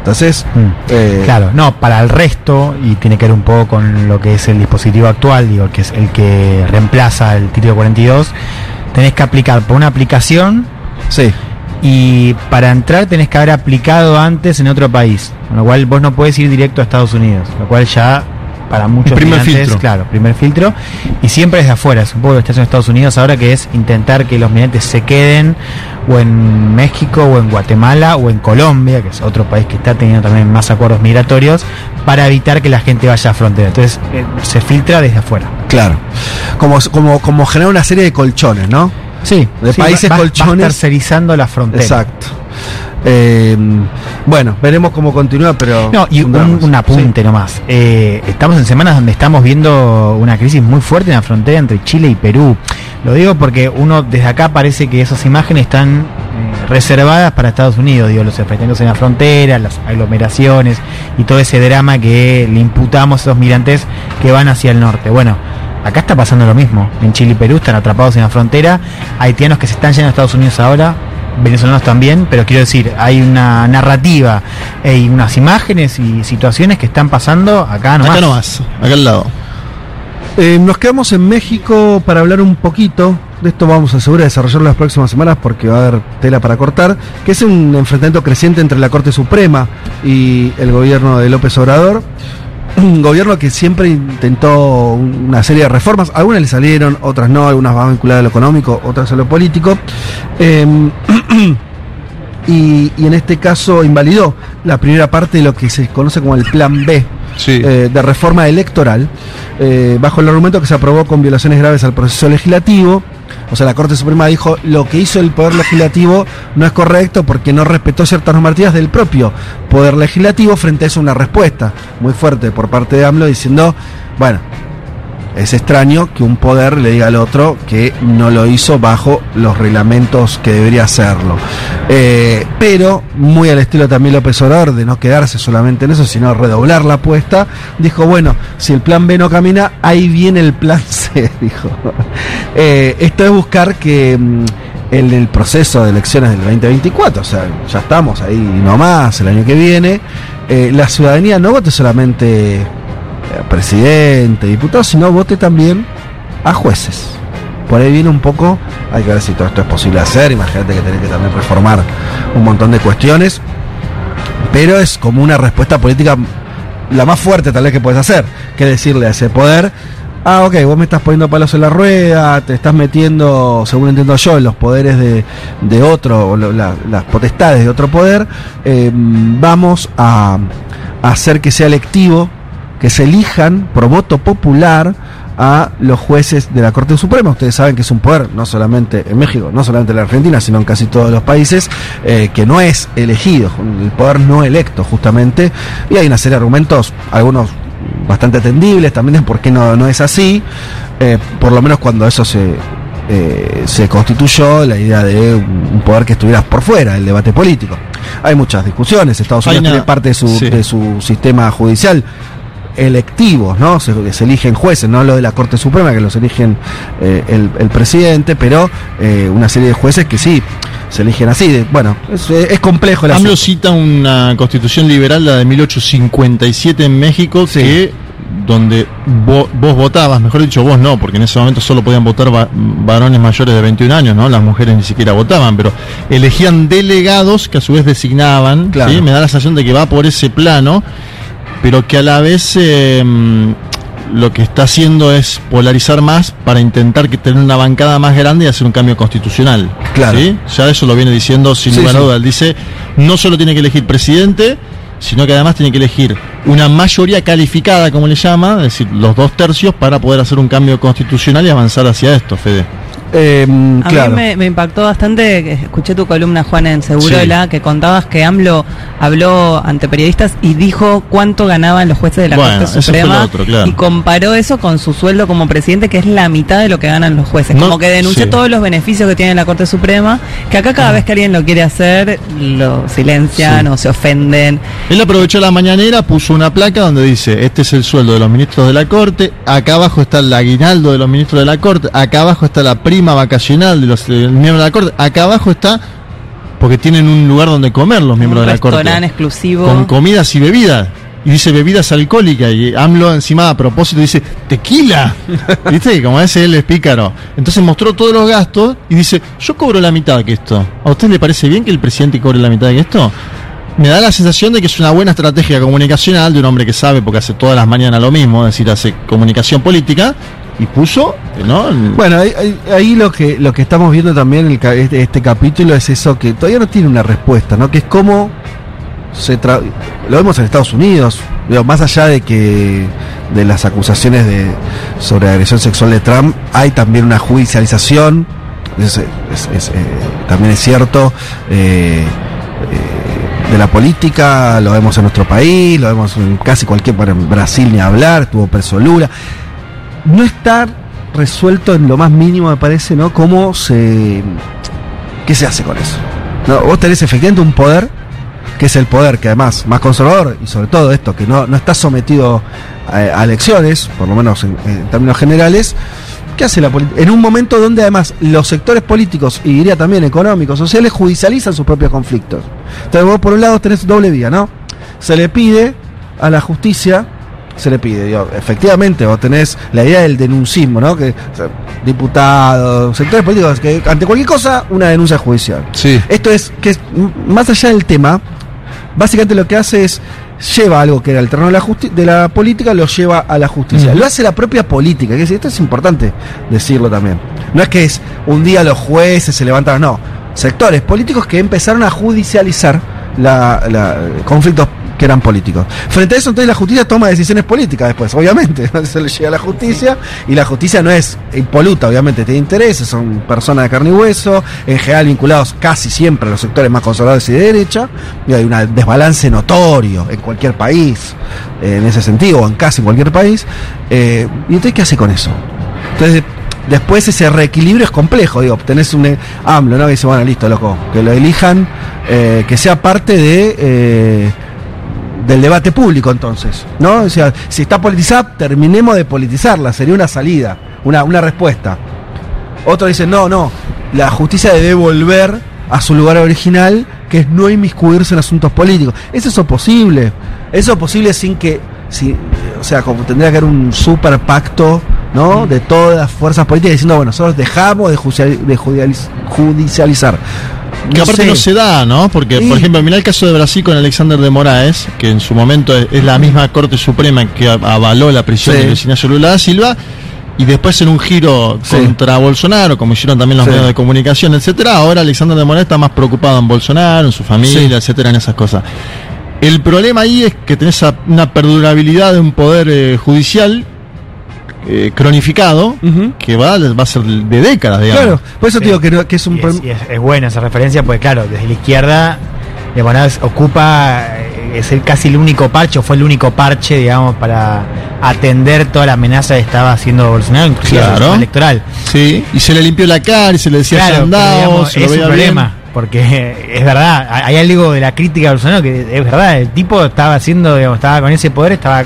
Entonces,
Mm.
eh,
Claro, no, para el resto, y tiene que ver un poco con lo que es el dispositivo actual, digo, que es el que reemplaza el título 42, tenés que aplicar por una aplicación
sí,
y para entrar tenés que haber aplicado antes en otro país, con lo cual vos no puedes ir directo a Estados Unidos, lo cual ya para muchos
El primer filtro.
claro, primer filtro, y siempre desde afuera, es un poco lo que está haciendo Estados Unidos ahora que es intentar que los migrantes se queden o en México o en Guatemala o en Colombia, que es otro país que está teniendo también más acuerdos migratorios, para evitar que la gente vaya a frontera. Entonces eh, se filtra desde afuera.
claro. Como, como, como generar una serie de colchones, ¿no?
Sí,
De
sí,
países
va-
colchones.
Tercerizando la frontera.
Exacto. Eh, bueno, veremos cómo continúa, pero.
No, y un, apunte nomás. Eh, estamos en semanas donde estamos viendo una crisis muy fuerte en la frontera entre Chile y Perú. Lo digo porque uno desde acá parece que esas imágenes están eh, reservadas para Estados Unidos, digo, los enfrentamientos en la frontera, las aglomeraciones y todo ese drama que le imputamos a esos migrantes que van hacia el norte. Bueno, acá está pasando lo mismo. En Chile y Perú están atrapados en la frontera, haitianos que se están yendo a Estados Unidos ahora, venezolanos también, pero quiero decir, hay una narrativa y unas imágenes y situaciones que están pasando acá nomás.
Acá nomás, acá al lado.
Eh, nos quedamos en México para hablar un poquito. De esto vamos a asegurar desarrollarlo las próximas semanas porque va a haber tela para cortar. Que es un enfrentamiento creciente entre la Corte Suprema y el gobierno de López Obrador. Un gobierno que siempre intentó una serie de reformas. Algunas le salieron, otras no. Algunas van vinculadas a lo económico, otras a lo político. Eh, y, y en este caso invalidó la primera parte de lo que se conoce como el Plan B
Sí.
eh, de reforma electoral, eh, bajo el argumento que se aprobó con violaciones graves al proceso legislativo O sea, la Corte Suprema dijo lo que hizo el Poder Legislativo no es correcto porque no respetó ciertas normativas del propio Poder Legislativo. Frente a eso, una respuesta muy fuerte por parte de AMLO diciendo, bueno, es extraño que un poder le diga al otro que no lo hizo bajo los reglamentos que debería hacerlo. Eh, pero, muy al estilo también López Obrador, de no quedarse solamente en eso, sino redoblar la apuesta, dijo, bueno, si el plan B no camina, ahí viene el plan C, dijo. Eh, esto es buscar que mm, en el proceso de elecciones del 2024, o sea, ya estamos ahí nomás, el año que viene, eh, la ciudadanía no vote solamente presidente, diputado, sino vote también a jueces. Por ahí viene un poco, hay que ver si todo esto es posible hacer, imagínate que tenés que también reformar un montón de cuestiones, pero es como una respuesta política la más fuerte tal vez que puedes hacer, que decirle a ese poder, ah, ok, vos me estás poniendo palos en la rueda, te estás metiendo, según entiendo yo, en los poderes de, de otro, o la- las potestades de otro poder, eh, vamos a hacer que sea electivo, que se elijan por voto popular a los jueces de la Corte Suprema. Ustedes saben que es un poder, no solamente en México, no solamente en la Argentina, sino en casi todos los países, eh, que no es elegido, el poder no electo justamente. Y hay una serie de argumentos, algunos bastante atendibles también es por qué no, no es así, eh, por lo menos cuando eso se, eh, se constituyó, la idea de un poder que estuviera por fuera del debate político. Hay muchas discusiones, Estados Unidos
una-
tiene parte de su,
sí.
de su sistema judicial electivos, ¿no? Se, se eligen jueces, no lo de la Corte Suprema, que los eligen eh, el, el presidente, pero eh, una serie de jueces que sí, se eligen así. de- bueno, es, es complejo el
AMLO
asunto.
cita una constitución liberal, la de 1857 en México,
Sí.
que donde vo- vos votabas, mejor dicho, vos no, porque en ese momento solo podían votar va- varones mayores de 21 años, ¿no? Las mujeres ni siquiera votaban, pero elegían delegados que a su vez designaban,
Claro.
¿sí? Me da la sensación de que va por ese plano, pero que a la vez eh, mm, lo que está haciendo es polarizar más para intentar que tener una bancada más grande y hacer un cambio constitucional.
Claro.
¿sí? Ya eso lo viene diciendo sin
Sí,
lugar a dudas. Dice, no solo tiene que elegir presidente, sino que además tiene que elegir una mayoría calificada, como le llama, es decir, los dos tercios para poder hacer un cambio constitucional y avanzar hacia esto, Fede.
Eh,
A
claro.
mí me, me impactó bastante, escuché tu columna, Juan, en Segurola, que contabas que AMLO habló ante periodistas y dijo cuánto ganaban los jueces de la
Bueno,
Corte Suprema
lo otro, claro.
y comparó eso con su sueldo como presidente, que es la mitad de lo que ganan los jueces.
No,
como que denunció
sí.
todos los beneficios que tiene la Corte Suprema, que acá cada vez que alguien lo quiere hacer, lo silencian
Sí.
o se ofenden.
Él aprovechó la mañanera, puso una placa donde dice, este es el sueldo de los ministros de la Corte, acá abajo está el aguinaldo de los ministros de la Corte, acá abajo está la prima vacacional de los miembros de la Corte, acá abajo está, porque tienen un lugar donde comer los miembros
un
de la Corte.
exclusivo.
Con comidas y bebidas. Y dice bebidas alcohólicas. Y AMLO encima a propósito dice tequila. ¿Viste? Como ese él es pícaro. Entonces mostró todos los gastos y dice, yo cobro la mitad que esto. ¿A usted le parece bien que el presidente cobre la mitad que esto? Me da la sensación de que es una buena estrategia comunicacional de un hombre que sabe, porque hace todas las mañanas lo mismo, es decir, hace comunicación política, y puso,
Bueno, ahí, ahí- lo que lo que estamos viendo también en el este, este capítulo es eso que todavía no tiene una respuesta, ¿no? Que es cómo se tra- lo vemos en Estados Unidos, digo, más allá de que de las acusaciones de sobre agresión sexual de Trump, hay también una judicialización, eh, también es cierto. eh, eh, de la política, lo vemos en nuestro país, lo vemos en casi cualquier, Brasil ni hablar, estuvo preso Lula. No está resuelto en lo más mínimo, me parece, ¿no? ¿Cómo se. ¿Qué se hace con eso? No, vos tenés efectivamente un poder, que es el poder que además más conservador, y sobre todo esto, que no, no está sometido a, elecciones, por lo menos en, en términos generales. ¿Qué hace la política? En un momento donde además los sectores políticos, y diría también económicos, sociales, judicializan sus propios conflictos. Entonces vos por un lado tenés doble vía, ¿no? Se le pide a la justicia, se le pide, digo, efectivamente vos tenés la idea del denuncismo, ¿no? Que o sea, diputados, sectores políticos, que ante cualquier cosa una denuncia judicial.
Sí.
Esto es que más allá del tema, básicamente lo que hace es lleva algo que era el terreno de la, de la política, lo lleva a la justicia. Lo hace la propia política, que es- esto es importante decirlo también. No es que es un día los jueces se levantaron, no. Sectores políticos que empezaron a judicializar la, la- conflictos que eran políticos. Frente a eso, entonces la justicia toma decisiones políticas después, obviamente. Se le llega a la justicia y la justicia no es impoluta, obviamente tiene intereses, son personas de carne y hueso, en general vinculados casi siempre a los sectores más conservadores y de derecha, y hay un desbalance notorio en cualquier país, en ese sentido, o en casi cualquier país. Eh, ¿Y entonces qué hace con eso? Entonces, después ese reequilibrio es complejo, digo, tenés un eh, AMLO, ¿no? Que dice, bueno, listo, loco, que lo elijan, eh, que sea parte de del debate público entonces, ¿no? O sea, si está politizada, terminemos de politizarla, sería una salida, una, una respuesta. Otro dice, no, no, la justicia debe volver a su lugar original, que es no inmiscuirse en asuntos políticos. ¿Es eso posible? ¿Eso es posible sin que, si, o sea, como tendría que haber un super pacto, ¿no? De todas las fuerzas políticas diciendo, bueno, nosotros dejamos de, judicializar.
Que aparte
sé.
no se da, ¿no? Porque,
Sí.
por ejemplo, mira el caso de Brasil con Alexander de Moraes, que en su momento es, es la misma Corte Suprema que avaló la prisión
Sí.
de Ignacio Lula da Silva, y después en un giro
Sí.
contra Bolsonaro, como hicieron también los medios de comunicación, etcétera, ahora Alexander de Moraes está más preocupado en Bolsonaro, en su familia, etcétera, en esas cosas. El problema ahí es que tenés una perdurabilidad de un poder eh, judicial eh, cronificado que va, va a ser de décadas, digamos.
Claro, por eso te
Sí.
digo que, no- que es un
Y es,
problema.
y es- es buena esa referencia, porque claro, desde la izquierda, de Bonás ocupa, eh, es el, casi el único parche, o fue el único parche, digamos, para atender toda la amenaza que estaba haciendo Bolsonaro, inclusive en el
Claro.
electoral.
Sí, y se le limpió la cara y se le decía
Claro,
"Ya
pero,
andao",
digamos,
se lo
es un problema,
bien.
porque es verdad, hay algo de la crítica a Bolsonaro que es verdad, el tipo estaba haciendo, digamos, estaba con ese poder, estaba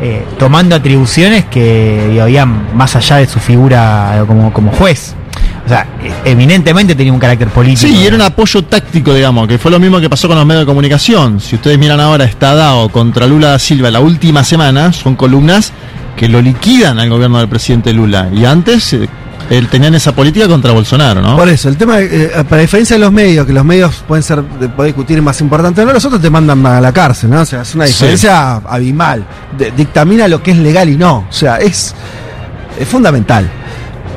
eh, tomando atribuciones que iban más allá de su figura como, como juez. O sea, eminentemente tenía un carácter político.
Sí, y era un apoyo táctico, digamos, que fue lo mismo que pasó con los medios de comunicación. Si ustedes miran ahora, está dado contra Lula da Silva la última semana, son columnas que lo liquidan al gobierno del presidente Lula. Y antes, eh, él tenían esa política contra Bolsonaro, ¿no?
Por eso, el tema, eh, para diferencia de los medios, que los medios pueden ser, de- poder discutir más importante, no, los otros te mandan a la cárcel, ¿no? O sea, es una
Sí.
diferencia abismal. De- dictamina lo que es legal y no. O sea, es, es fundamental.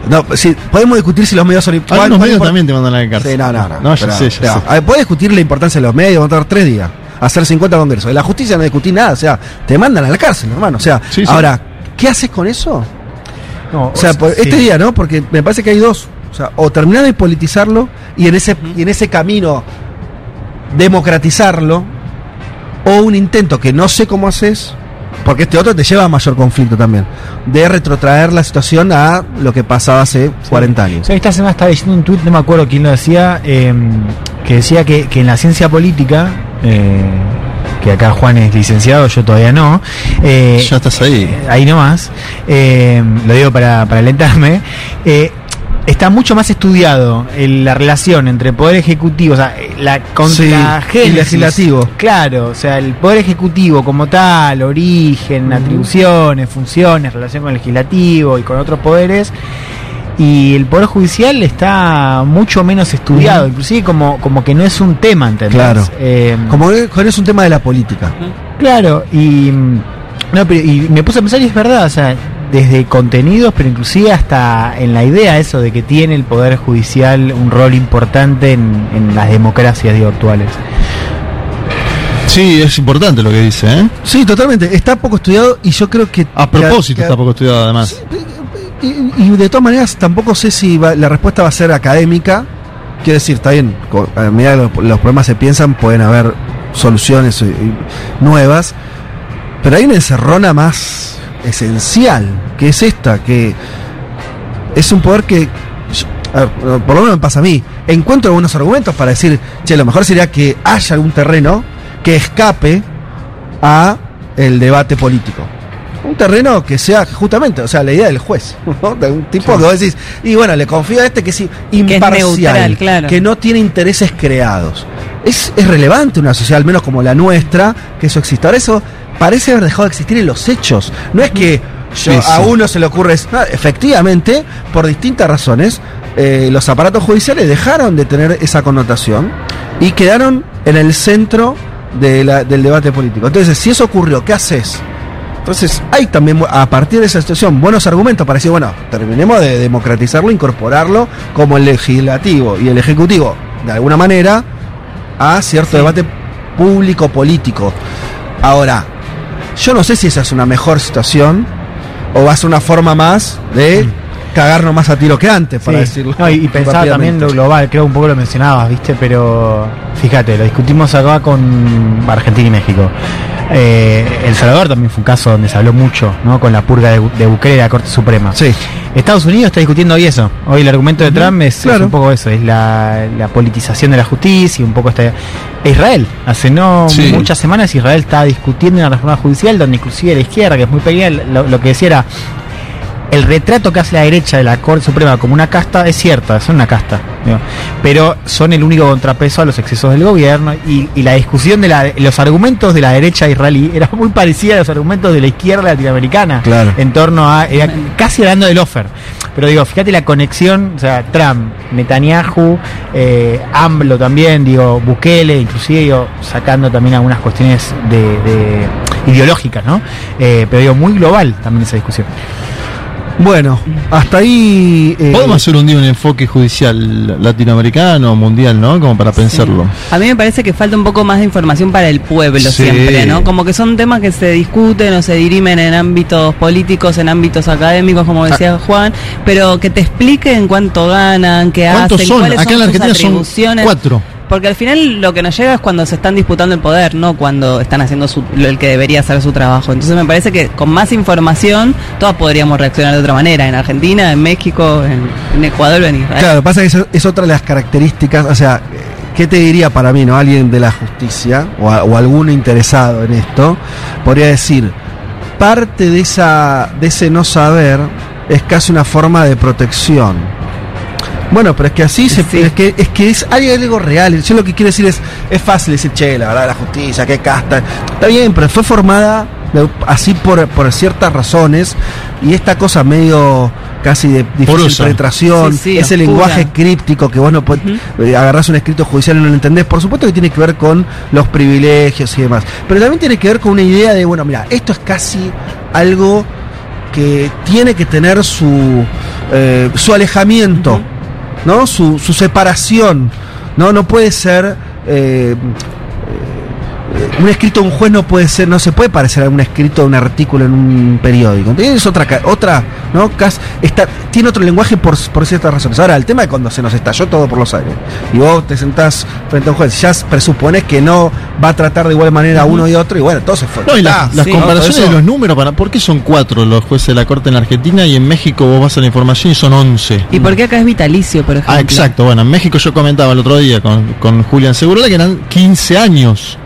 No, si, podemos discutir si los medios son cuál-
Algunos medios también te mandan a la cárcel.
Sí, no, no, no.
No, ya
pero,
sé, ya
no,
sé.
Podés discutir la importancia de los medios, vamos a tardar tres días. Hacer 50 congresos. De la justicia no discutí nada. O sea, te mandan a la cárcel, hermano. O sea,
Sí, sí.
ahora, ¿qué haces con eso?
No,
O sea, por-
sí.
este día, ¿no? Porque me parece que hay dos. O sea, o terminar de politizarlo y en ese, y en ese camino democratizarlo, o un intento que no sé cómo haces, porque este otro te lleva a mayor conflicto también, de retrotraer la situación a lo que pasaba hace 40 años.
O sea, esta semana estaba leyendo un tuit, no me acuerdo quién lo decía, eh, que decía que, que en la ciencia política, eh, que acá Juan es licenciado, yo todavía no, eh,
Ya estás ahí.
ahí nomás, eh, lo digo para, para alentarme, eh, está mucho más estudiado en la relación entre el poder ejecutivo, o sea, la
Sí,
contragénesis.
y legislativo.
Claro, o sea, el poder ejecutivo como tal, origen, atribuciones, funciones, relación con el legislativo y con otros poderes. Y el poder judicial está mucho menos estudiado, inclusive como, como que no es un tema, ¿entendés?
Claro.
Eh,
Como que es un tema de la política.
Claro, y, mm, no, pero, y me puse a pensar y es verdad, o sea, desde contenidos, pero inclusive hasta en la idea eso de que tiene el Poder Judicial un rol importante en, en las democracias digo, actuales.
Sí, es importante lo que dice, ¿eh?
Sí, totalmente. Está poco estudiado y yo creo que...
A propósito
que-
está poco estudiado además.
Y, y de todas maneras, tampoco sé si va- la respuesta va a ser académica. Quiero decir, está bien, a medida que los, problemas se piensan, pueden haber soluciones eh, nuevas. Pero hay una encerrona más esencial, que es esta, que es un poder que, ver, por lo menos me pasa a mí, encuentro algunos argumentos para decir, che, lo mejor sería que haya algún terreno que escape a el debate político. Un terreno que sea justamente, o sea, la idea del juez, ¿no? De un tipo que vos decís, y bueno, le confío a este que es imparcial,
neutral, claro.
que no tiene intereses creados. Es, es relevante una sociedad, al menos como la nuestra, que eso exista. Ahora eso parece haber dejado de existir en los hechos. No es que yo-
Sí,
a uno se le ocurre, no, efectivamente, por distintas razones, eh, los aparatos judiciales dejaron de tener esa connotación y quedaron en el centro de la- del debate político. Entonces, si eso ocurrió, ¿qué haces? Entonces, hay también, a partir de esa situación, buenos argumentos para decir, bueno, terminemos de democratizarlo, incorporarlo como el legislativo y el ejecutivo, de alguna manera, a cierto debate público político. Ahora, yo no sé si esa es una mejor situación o va a ser una forma más de cagarnos más a tiro que antes, para
Sí.
decirlo.
No, y, y pensaba también lo global, creo un poco lo mencionabas, ¿viste? Pero fíjate, lo discutimos acá con Argentina y México. Eh, El Salvador también fue un caso donde se habló mucho, ¿no? Con la purga de, de Bukele de la Corte Suprema.
Sí.
Estados Unidos está discutiendo hoy eso. Hoy el argumento de Trump es, un poco eso, es la, la politización de la justicia y un poco esta... Israel, hace no
Sí.
muchas semanas Israel estaba discutiendo una reforma judicial donde inclusive la izquierda, que es muy pequeña, lo, lo que decía era el retrato que hace la derecha de la Corte Suprema como una casta es cierta, son una casta, digo, pero son el único contrapeso a los excesos del gobierno y, y la discusión de la, los argumentos de la derecha israelí era muy parecida a los argumentos de la izquierda latinoamericana
Claro.
en torno a, era casi hablando del offer. Pero digo, fíjate la conexión, o sea, Trump, Netanyahu, eh, AMLO también, digo, Bukele, inclusive digo, sacando también algunas cuestiones de, de ideológicas, ¿no? Eh, pero digo, muy global también esa discusión.
Bueno, hasta ahí. eh,
Podemos hacer un día un enfoque judicial latinoamericano, mundial, ¿no? Como para pensarlo.
A mí me parece que falta un poco más de información para el pueblo
Sí.
siempre, ¿no? Como que son temas que se discuten o se dirimen en ámbitos políticos, en ámbitos académicos, como decía Juan, pero que te expliquen cuánto ganan, qué
¿Cuántos
hacen,
son?
cuáles
Acá en la
son sus
Argentina son
atribuciones.
cuatro.
Porque al final lo que nos llega es cuando se están disputando el poder, no cuando están haciendo su- el que debería hacer su trabajo. Entonces me parece que con más información todos podríamos reaccionar de otra manera. En Argentina, en México, en, Ecuador, en Israel.
Claro, pasa que eso es otra de las características, o sea, ¿qué te diría para mí, no? Alguien de la justicia o, a- o alguno interesado en esto podría decir, parte de esa de ese no saber es casi una forma de protección. Bueno, pero es que así se,
Sí.
es que es que es hay algo real. Yo lo que quiero decir es es fácil decir, "Che, la verdad la justicia, qué casta." Está bien, pero fue formada así por, por ciertas razones y esta cosa medio casi de difícil penetración,
Sí, sí,
ese
oscura.
lenguaje críptico que vos no podés, eh, agarrás un escrito judicial y no lo entendés, por supuesto que tiene que ver con los privilegios y demás, pero también tiene que ver con una idea de, bueno, mira, esto es casi algo que tiene que tener su, eh, su alejamiento, ¿no? Su, su separación, ¿no? No puede ser... eh, un escrito de un juez no puede ser, no se puede parecer a un escrito de un artículo en un periódico. Entonces es otra, ca- otra, ¿no? Cas- está, tiene otro lenguaje por, por ciertas razones. Ahora, el tema de cuando se nos estalló todo por los aires y vos te sentás frente a un juez, ya presupones que no va a tratar de igual manera a uno y otro, y bueno, todo se fue.
No, y las,
Ah,
las
sí.
comparaciones de los números, para, ¿por qué son cuatro los jueces de la Corte en Argentina y en México vos vas a la información y son once?
¿Y por qué acá es vitalicio, por ejemplo?
Ah, exacto. Bueno, en México yo comentaba el otro día con, con Julián Segurola que eran 15 años.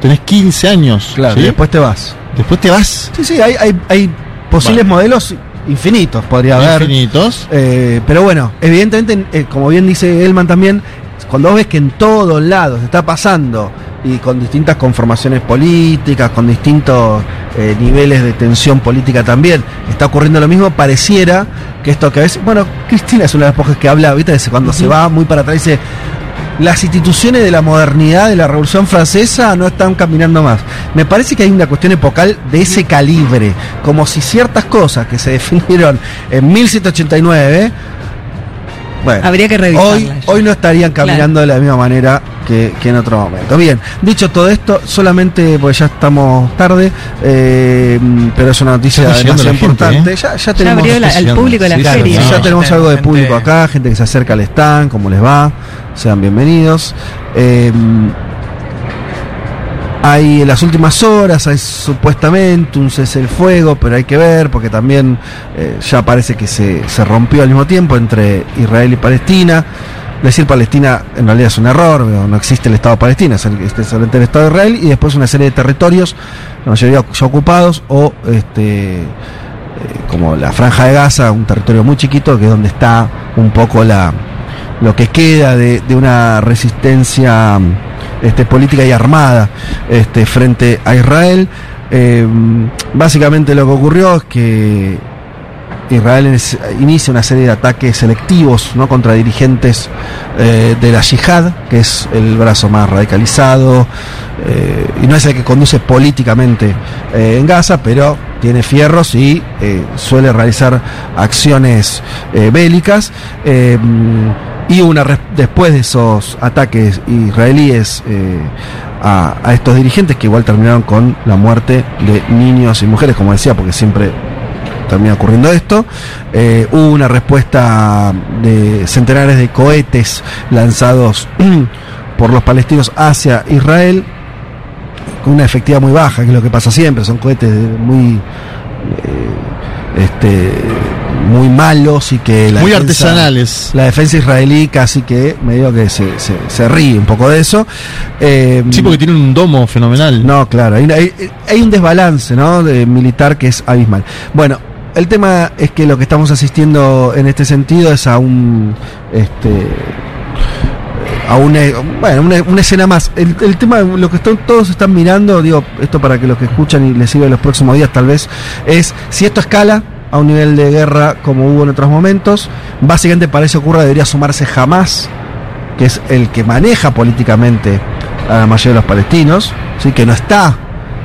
Tenés 15 años.
Claro,
¿sí?
y después te vas.
Después te vas.
Sí, sí, hay, hay, hay posibles modelos infinitos, podría haber.
Infinitos.
Eh, pero bueno, evidentemente, eh, como bien dice Elman también, cuando vos ves que en todos lados está pasando y con distintas conformaciones políticas, con distintos eh, niveles de tensión política también, está ocurriendo lo mismo, pareciera que esto que a veces, bueno, Cristina es una de las pocas que habla, ¿viste? Dice, Cuando se va muy para atrás, dice, las instituciones de la modernidad, de la Revolución Francesa, no están caminando más. Me parece que hay una cuestión epocal de ese calibre, como si ciertas cosas que se definieron en 1789, bueno,
Habría que revisarlas
hoy,
ya.
hoy no estarían caminando de la misma manera que, que en otro momento. Bien, dicho todo esto, solamente porque ya estamos tarde, eh, pero es una noticia demasiado
gente,
importante.
¿eh?
Ya, ya
Ya
tenemos
abrió la-
está
al público de la
Sí,
feria.
No.
ya tenemos algo de
gente-
público acá, gente que se acerca al stand, cómo les va, sean bienvenidos. Eh, hay en las últimas horas, hay supuestamente un cese el fuego, pero hay que ver porque también eh, ya parece que se, se rompió al mismo tiempo entre Israel y Palestina. Decir Palestina en realidad es un error, no existe el Estado palestino, es, el, este es solamente el Estado de Israel y después una serie de territorios, la mayoría ya ocupados o este eh, como la franja de Gaza, un territorio muy chiquito que es donde está un poco la lo que queda de, de una resistencia este, política y armada este, frente a Israel. Eh, básicamente lo que ocurrió es que Israel inicia una serie de ataques selectivos ¿no? contra dirigentes eh, de la yihad, que es el brazo más radicalizado, eh, y no es el que conduce políticamente en Gaza, pero tiene fierros y suele realizar acciones bélicas. Y una después de esos ataques israelíes eh, a, estos dirigentes que igual terminaron con la muerte de niños y mujeres, como decía, porque siempre termina ocurriendo esto. Eh, hubo una respuesta de centenares de cohetes lanzados por los palestinos hacia Israel con una efectividad muy baja, que es lo que pasa siempre, son cohetes muy eh, este muy malos y que la
Muy
defensa-
artesanales.
La defensa israelí casi que medio que se, se, se ríe un poco de eso. Eh,
Sí, porque tiene un domo fenomenal.
no, claro, hay, hay- hay un desbalance ¿no? de militar que es abismal. Bueno, el tema es que lo que estamos asistiendo en este sentido es a un este a una, bueno, una, una escena más. El, el tema, lo que están, todos están mirando, digo, esto para que los que escuchan y les sirva en los próximos días tal vez, es si esto escala a un nivel de guerra como hubo en otros momentos. Básicamente para eso ocurra debería sumarse jamás que es el que maneja políticamente a la mayoría de los palestinos, ¿sí? que no está,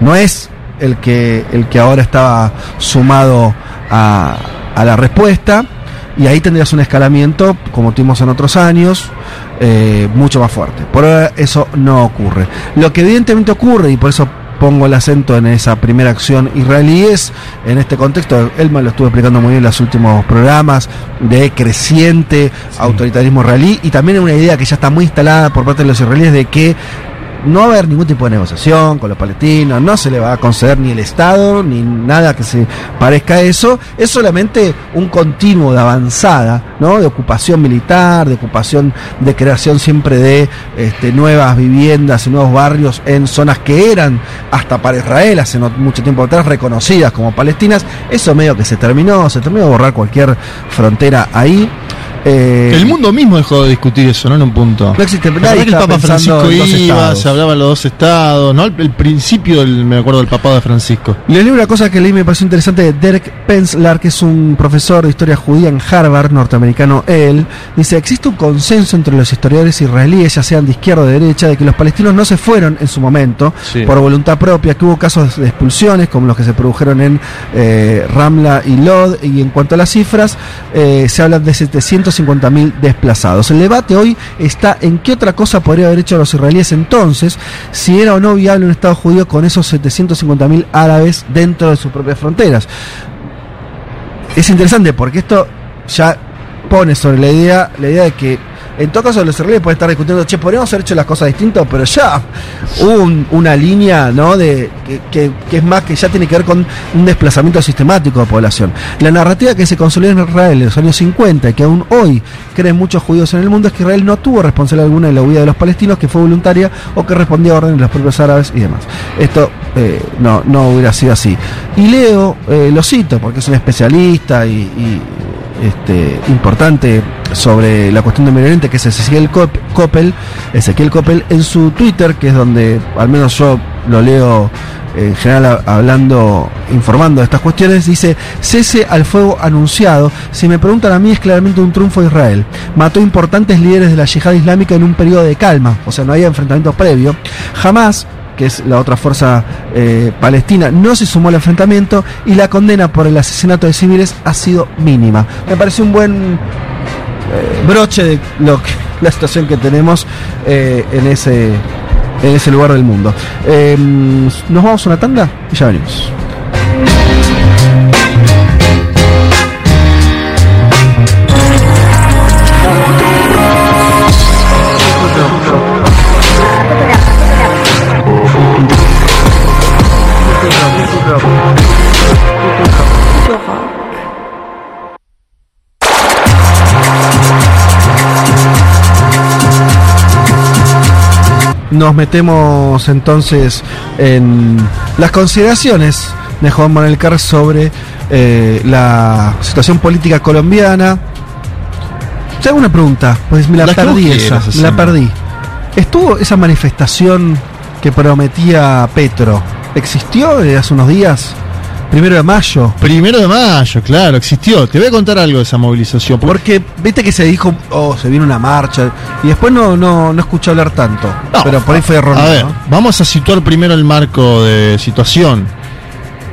no es el que, el que ahora estaba sumado a, a la respuesta, y ahí tendrías un escalamiento, como tuvimos en otros años, eh, mucho más fuerte. Por ahora eso no ocurre. Lo que evidentemente ocurre, y por eso pongo el acento en esa primera acción israelí, es en este contexto, él me lo estuvo explicando muy bien en los últimos programas, de creciente autoritarismo israelí, y también una idea que ya está muy instalada por parte de los israelíes de que no va a haber ningún tipo de negociación con los palestinos, no se le va a conceder ni el Estado, ni nada que se parezca a eso, es solamente un continuo de avanzada, ¿no? De ocupación militar, de ocupación, de creación siempre de este, nuevas viviendas y nuevos barrios en zonas que eran hasta para Israel hace no mucho tiempo atrás reconocidas como palestinas, eso medio que se terminó, se terminó de borrar cualquier frontera ahí. Eh,
El mundo mismo dejó de discutir eso, ¿no? En un punto.
No existe,
¿Te
nadie
que el Papa Francisco iba,
estados.
se hablaba de los dos estados, ¿no? El, el principio, del, me acuerdo del papado de Francisco.
Le leo una cosa que leí y me pareció interesante de Derek Penzlar, que es un profesor de historia judía en Harvard, norteamericano él. Dice, existe un consenso entre los historiadores israelíes, ya sean de izquierda o de derecha, de que los palestinos no se fueron en su momento
Sí.
por voluntad propia, que hubo casos de expulsiones como los que se produjeron en eh, Ramla y Lod, y en cuanto a las cifras, eh, se habla de 750.000 desplazados. El debate hoy está en qué otra cosa podría haber hecho los israelíes entonces, si era o no viable un Estado judío con esos 750.000 árabes dentro de sus propias fronteras. Es interesante porque esto ya pone sobre la idea, la idea de que en todo caso los israelíes pueden estar discutiendo, che, podríamos haber hecho las cosas distintas, pero ya una línea, ¿no? De, que, es más que ya tiene que ver con un desplazamiento sistemático de población. La narrativa que se consolidó en Israel en los años 50 y que aún hoy creen muchos judíos en el mundo es que Israel no tuvo responsabilidad alguna de la huida de los palestinos, que fue voluntaria o que respondía a órdenes de los propios árabes y demás. Esto eh, no, no hubiera sido así. Y Leo, eh, lo cito porque es un especialista y, este, importante sobre la cuestión de Medio Oriente, que es Ezequiel Cop- Coppel, Ezequiel Coppel, en su Twitter, que es donde al menos yo lo leo en general hablando, informando de estas cuestiones, dice, cese al fuego anunciado, si me preguntan a mí es claramente un triunfo de Israel. Mató importantes líderes de la yihad islámica en un periodo de calma, o sea, no había enfrentamiento previo. Jamás que es la otra fuerza eh, palestina, no se sumó al enfrentamiento y la condena por el asesinato de civiles ha sido mínima. Me parece un buen eh, broche de lo que, la situación que tenemos eh, en ese en ese lugar del mundo. Eh, Nos vamos a una tanda y ya venimos. Nos metemos entonces en las consideraciones de Juan Manuel Carr sobre eh, la situación política colombiana. Te hago una pregunta, pues me la,
La
perdí esa, me la perdí. ¿Estuvo esa manifestación que prometía Petro? ¿Existió hace unos días? Primero de mayo.
Primero de mayo, claro, existió. Te voy a contar algo de esa movilización. porque-
viste que se dijo, oh, se viene una marcha, y después no, no, no escuché hablar tanto.
No,
pero por ahí fue erróneo.
A ver,
¿no?
vamos a situar primero el marco de situación.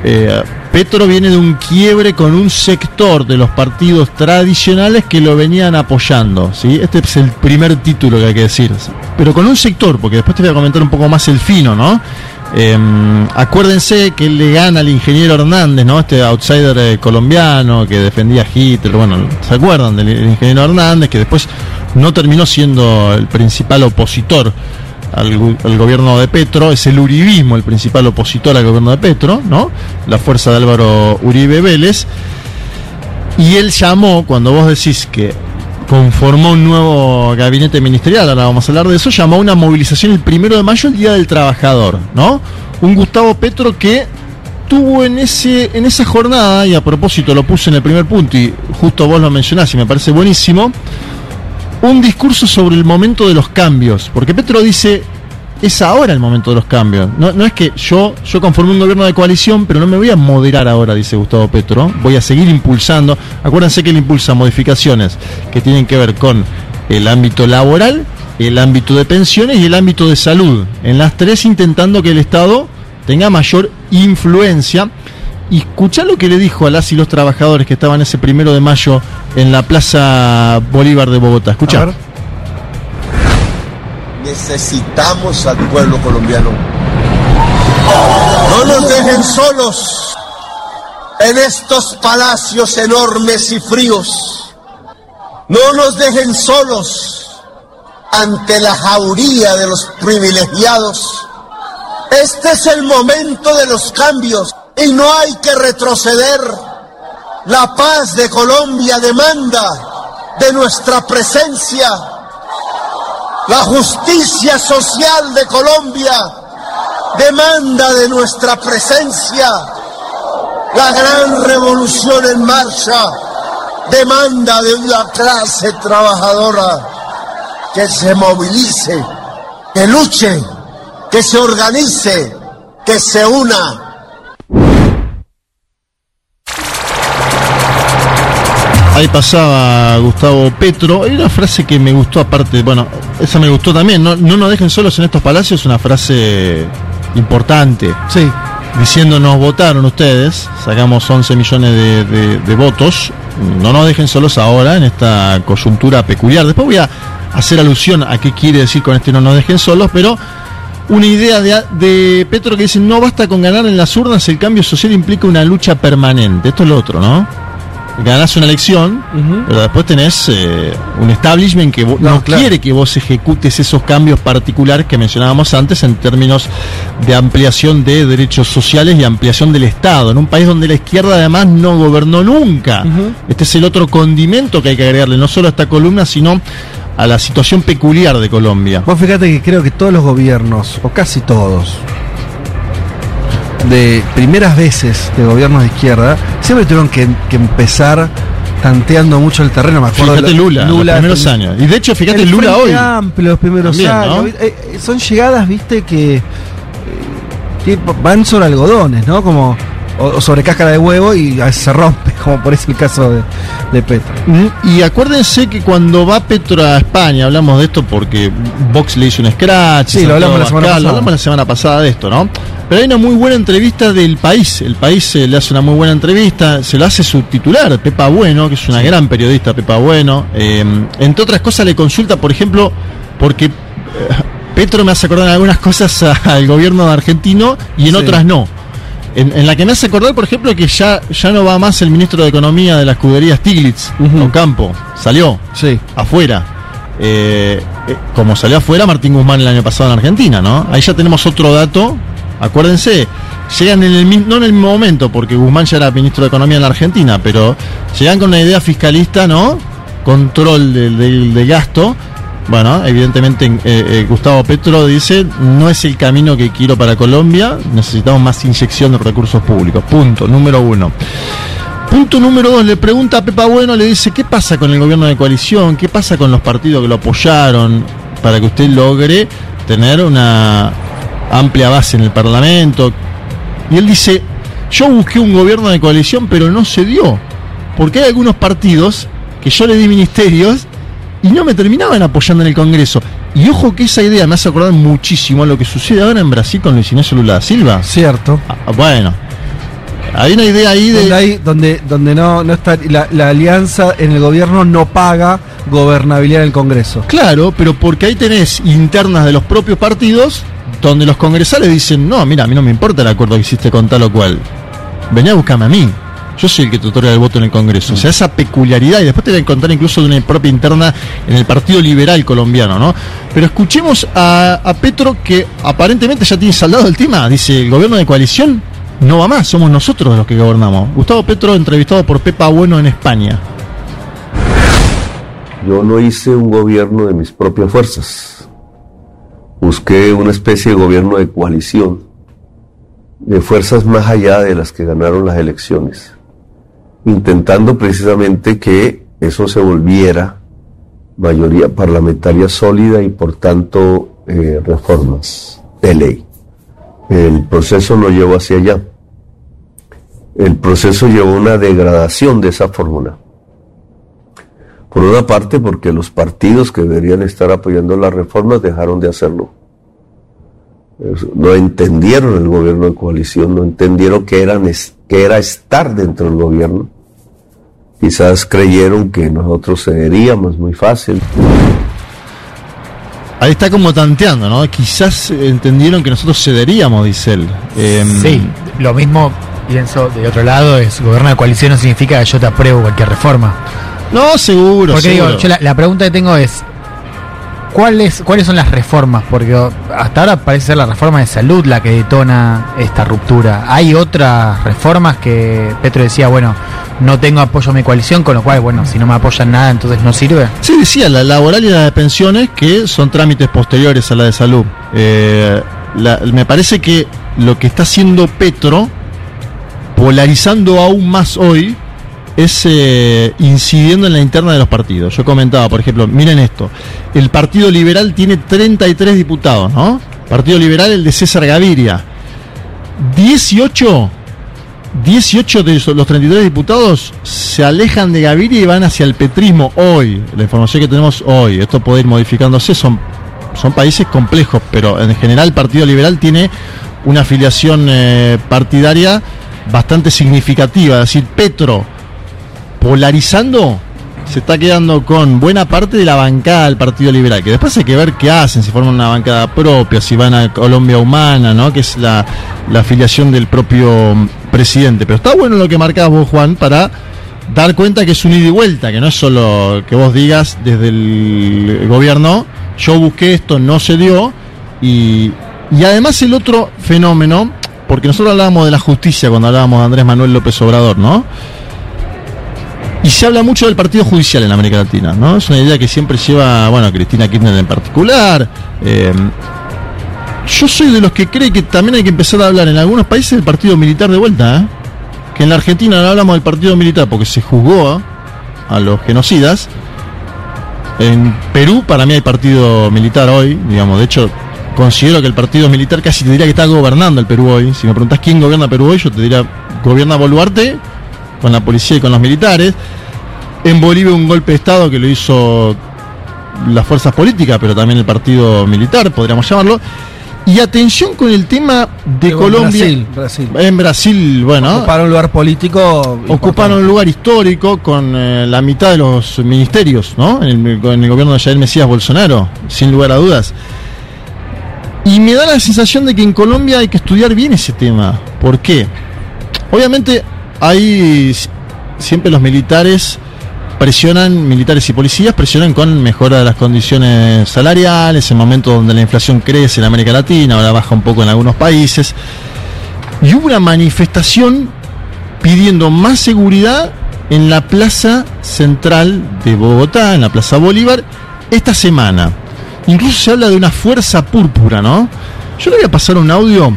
Eh, Petro viene de un quiebre con un sector de los partidos tradicionales que lo venían apoyando. ¿sí? Este es el primer título que hay que decir. Pero con un sector, porque después te voy a comentar un poco más el fino, ¿no? Eh, acuérdense que le gana al ingeniero Hernández, ¿no? Este outsider eh, colombiano que defendía a Hitler. Bueno, ¿se acuerdan del ingeniero Hernández? Que después no terminó siendo el principal opositor al, al gobierno de Petro, es el uribismo el principal opositor al gobierno de Petro, ¿no? La fuerza de Álvaro Uribe Vélez. Y él llamó, cuando vos decís que conformó un nuevo gabinete ministerial, ahora vamos a hablar de eso, llamó a una movilización el primero de mayo, el Día del Trabajador, ¿no? Un Gustavo Petro que tuvo en ese en esa jornada, y a propósito lo puse en el primer punto, y justo vos lo mencionás y me parece buenísimo, un discurso sobre el momento de los cambios, porque Petro dice, es ahora el momento de los cambios. No, no es que yo, yo conformé un gobierno de coalición, pero no me voy a moderar ahora, dice Gustavo Petro, voy a seguir impulsando. Acuérdense que él impulsa modificaciones que tienen que ver con el ámbito laboral, el ámbito de pensiones y el ámbito de salud. En las tres intentando que el Estado tenga mayor influencia. Y lo que le dijo a las y los trabajadores que estaban ese primero de mayo en la Plaza Bolívar de Bogotá. Escuchá.
Necesitamos al pueblo colombiano. No nos dejen solos en estos palacios enormes y fríos. No nos dejen solos ante la jauría de los privilegiados. Este es el momento de los cambios y no hay que retroceder. La paz de Colombia demanda de nuestra presencia. La justicia social de Colombia demanda de nuestra presencia. La gran revolución en marcha demanda de una clase trabajadora que se movilice, que luche, que se organice, que se una.
Ahí pasaba Gustavo Petro. Hay una frase que me gustó aparte, bueno, esa me gustó también. No, no nos dejen solos en estos palacios, una frase importante.
Sí.
Diciendo nos votaron ustedes, sacamos 11 millones de, de- de votos. No nos dejen solos ahora en esta coyuntura peculiar. Después voy a hacer alusión a qué quiere decir con este no nos dejen solos, pero una idea de, de Petro que dice no basta con ganar en las urnas, el cambio social implica una lucha permanente. Esto es lo otro, ¿no? Ganás una elección, pero después tenés eh, un establishment que no,
No, claro.
quiere que vos ejecutes esos cambios particulares que mencionábamos antes en términos de ampliación de derechos sociales y ampliación del Estado, en un país donde la izquierda además no gobernó nunca. Este es el otro condimento que hay que agregarle, no solo a esta columna, sino a la situación peculiar de Colombia.
Vos fíjate que creo que todos los gobiernos, o casi todos, de primeras veces de gobiernos de izquierda, siempre tuvieron que, que empezar tanteando mucho el terreno. Me acuerdo
Fíjate Lula, los primeros
el-
años. Y de hecho, fíjate
el
Lula hoy.
Amplio, los primeros
También,
años.
¿no?
Eh, eh, son llegadas, viste, que, eh, que van sobre algodones, ¿no? Como o, sobre cáscara de huevo y a veces se rompe, como por eso el caso de, de Petro.
Mm, Y acuérdense que cuando va Petro a España, hablamos de esto porque Vox le hizo un scratch,
Sí, lo hablamos la semana
Abascal, lo
pasada.
hablamos la semana pasada de esto, ¿no? Pero hay una muy buena entrevista del país. El país eh, le hace una muy buena entrevista, se lo hace su titular, Pepa Bueno, que es una gran periodista, Pepa Bueno. Eh, entre otras cosas, le consulta, por ejemplo, porque eh, Petro me hace acordar algunas cosas al gobierno argentino y en
Sí.
otras no. En, en la que me hace acordar, por ejemplo, que ya, ya no va más el ministro de Economía de la escudería Stiglitz,
Ujú.
Ocampo. Salió
Sí.
afuera. Eh, eh, como salió afuera Martín Guzmán el año pasado en Argentina, ¿no? Ahí ya tenemos otro dato. Acuérdense, llegan en el no en el mismo momento, porque Guzmán ya era ministro de Economía en la Argentina, pero llegan con una idea fiscalista, ¿no? Control del, del gasto. Bueno, evidentemente eh, eh, Gustavo Petro dice, no es el camino que quiero para Colombia, necesitamos más inyección de recursos públicos. Punto, número uno. Punto número dos, le pregunta a Pepa Bueno, le dice, ¿qué pasa con el gobierno de coalición? ¿Qué pasa con los partidos que lo apoyaron para que usted logre tener una amplia base en el Parlamento? Y él dice, yo busqué un gobierno de coalición, pero no se dio. Porque hay algunos partidos que yo le di ministerios y no me terminaban apoyando en el Congreso. Y ojo que esa idea me hace acordar muchísimo a lo que sucede ahora en Brasil con Luis Ignacio Lula da Silva.
Cierto.
Ah, bueno, hay una idea ahí de.
Donde, hay- donde, donde no, no está la, la alianza en el gobierno no paga gobernabilidad en el Congreso.
Claro, pero porque ahí tenés internas de los propios partidos donde los congresales dicen, no, mira, a mí no me importa el acuerdo que hiciste con tal o cual. Venía a buscarme a mí. Yo soy el que te otorga el voto en el Congreso. O sea, esa peculiaridad, y después te voy a contar incluso de una propia interna en el Partido Liberal colombiano, ¿no? Pero escuchemos a, a Petro que aparentemente ya tiene saldado el tema. Dice, el gobierno de coalición no va más, somos nosotros los que gobernamos. Gustavo Petro, entrevistado por Pepa Bueno en España.
Yo no hice un gobierno de mis propias fuerzas. Busqué una especie de gobierno de coalición, de fuerzas más allá de las que ganaron las elecciones, intentando precisamente que eso se volviera mayoría parlamentaria sólida y por tanto eh, reformas de ley. El proceso no llevó hacia allá. El proceso llevó una degradación de esa fórmula. Por una parte, porque los partidos que deberían estar apoyando las reformas dejaron de hacerlo. No entendieron el gobierno de coalición, no entendieron que era estar dentro del gobierno. Quizás creyeron que nosotros cederíamos muy fácil.
Ahí está como tanteando, ¿no? Quizás entendieron que nosotros cederíamos, dice él. Em,
Sí, lo mismo pienso de otro lado, es gobierno de coalición no significa que yo te apruebo cualquier reforma.
No, seguro,
Porque
seguro.
digo, yo la, la pregunta que tengo es, ¿cuáles, ¿cuáles son las reformas? Porque hasta ahora parece ser la reforma de salud la que detona esta ruptura. ¿Hay otras reformas que Petro decía, bueno, no tengo apoyo a mi coalición, con lo cual, bueno, si no me apoyan nada, entonces no sirve?
Sí, decía, la laboral y la de pensiones, que son trámites posteriores a la de salud. Eh, la- me parece que lo que está haciendo Petro, polarizando aún más hoy, es eh, incidiendo en la interna de los partidos. Yo comentaba, por ejemplo, miren esto, el Partido Liberal tiene 33 diputados, ¿no? Partido Liberal, el de César Gaviria. 18 18 de los 33 diputados se alejan de Gaviria y van hacia el petrismo hoy. La información que tenemos hoy. Esto puede ir modificándose. Son, son países complejos, pero en general el Partido Liberal tiene una afiliación eh, partidaria bastante significativa. Es decir, Petro polarizando se está quedando con buena parte de la bancada del Partido Liberal, que después hay que ver qué hacen, si forman una bancada propia, si van a Colombia Humana, ¿no? que es la, la afiliación del propio mm, presidente. Pero está bueno lo que marcabas vos, Juan, para dar cuenta que es un ida y vuelta, que no es solo que vos digas desde el gobierno, yo busqué esto, no se dio, y, y además el otro fenómeno, porque nosotros hablábamos de la justicia cuando hablábamos de Andrés Manuel López Obrador, ¿no? Y se habla mucho del partido judicial en América Latina, ¿no? Es una idea que siempre lleva, bueno, Cristina Kirchner en particular. eh, yo soy de los que cree que también hay que empezar a hablar en algunos países del partido militar de vuelta, ¿eh? Que en la Argentina no hablamos del partido militar porque se juzgó a los genocidas. En Perú, para mí hay partido militar hoy, digamos, de hecho, considero que el partido militar casi te diría que está gobernando el Perú hoy. Si me preguntas quién gobierna Perú hoy, yo te diría, gobierna Boluarte con la policía y con los militares. En Bolivia un golpe de Estado que lo hizo las fuerzas políticas, pero también el partido militar, podríamos llamarlo. Y atención con el tema de Colombia.
Brasil, Brasil.
En Brasil, bueno,
Ocuparon un lugar político.
ocuparon un lugar histórico con eh, la mitad de los ministerios, ¿no? En el, en el gobierno de Jair Mesías Bolsonaro, sin lugar a dudas. Y me da la sensación de que en Colombia hay que estudiar bien ese tema. ¿Por qué? Obviamente hay siempre los militares presionan, militares y policías presionan con mejora de las condiciones salariales, en momentos donde la inflación crece en América Latina, ahora baja un poco en algunos países. Y hubo una manifestación pidiendo más seguridad en la plaza central de Bogotá, en la Plaza Bolívar, esta semana. Incluso se habla de una fuerza púrpura, ¿no? Yo le voy a pasar un audio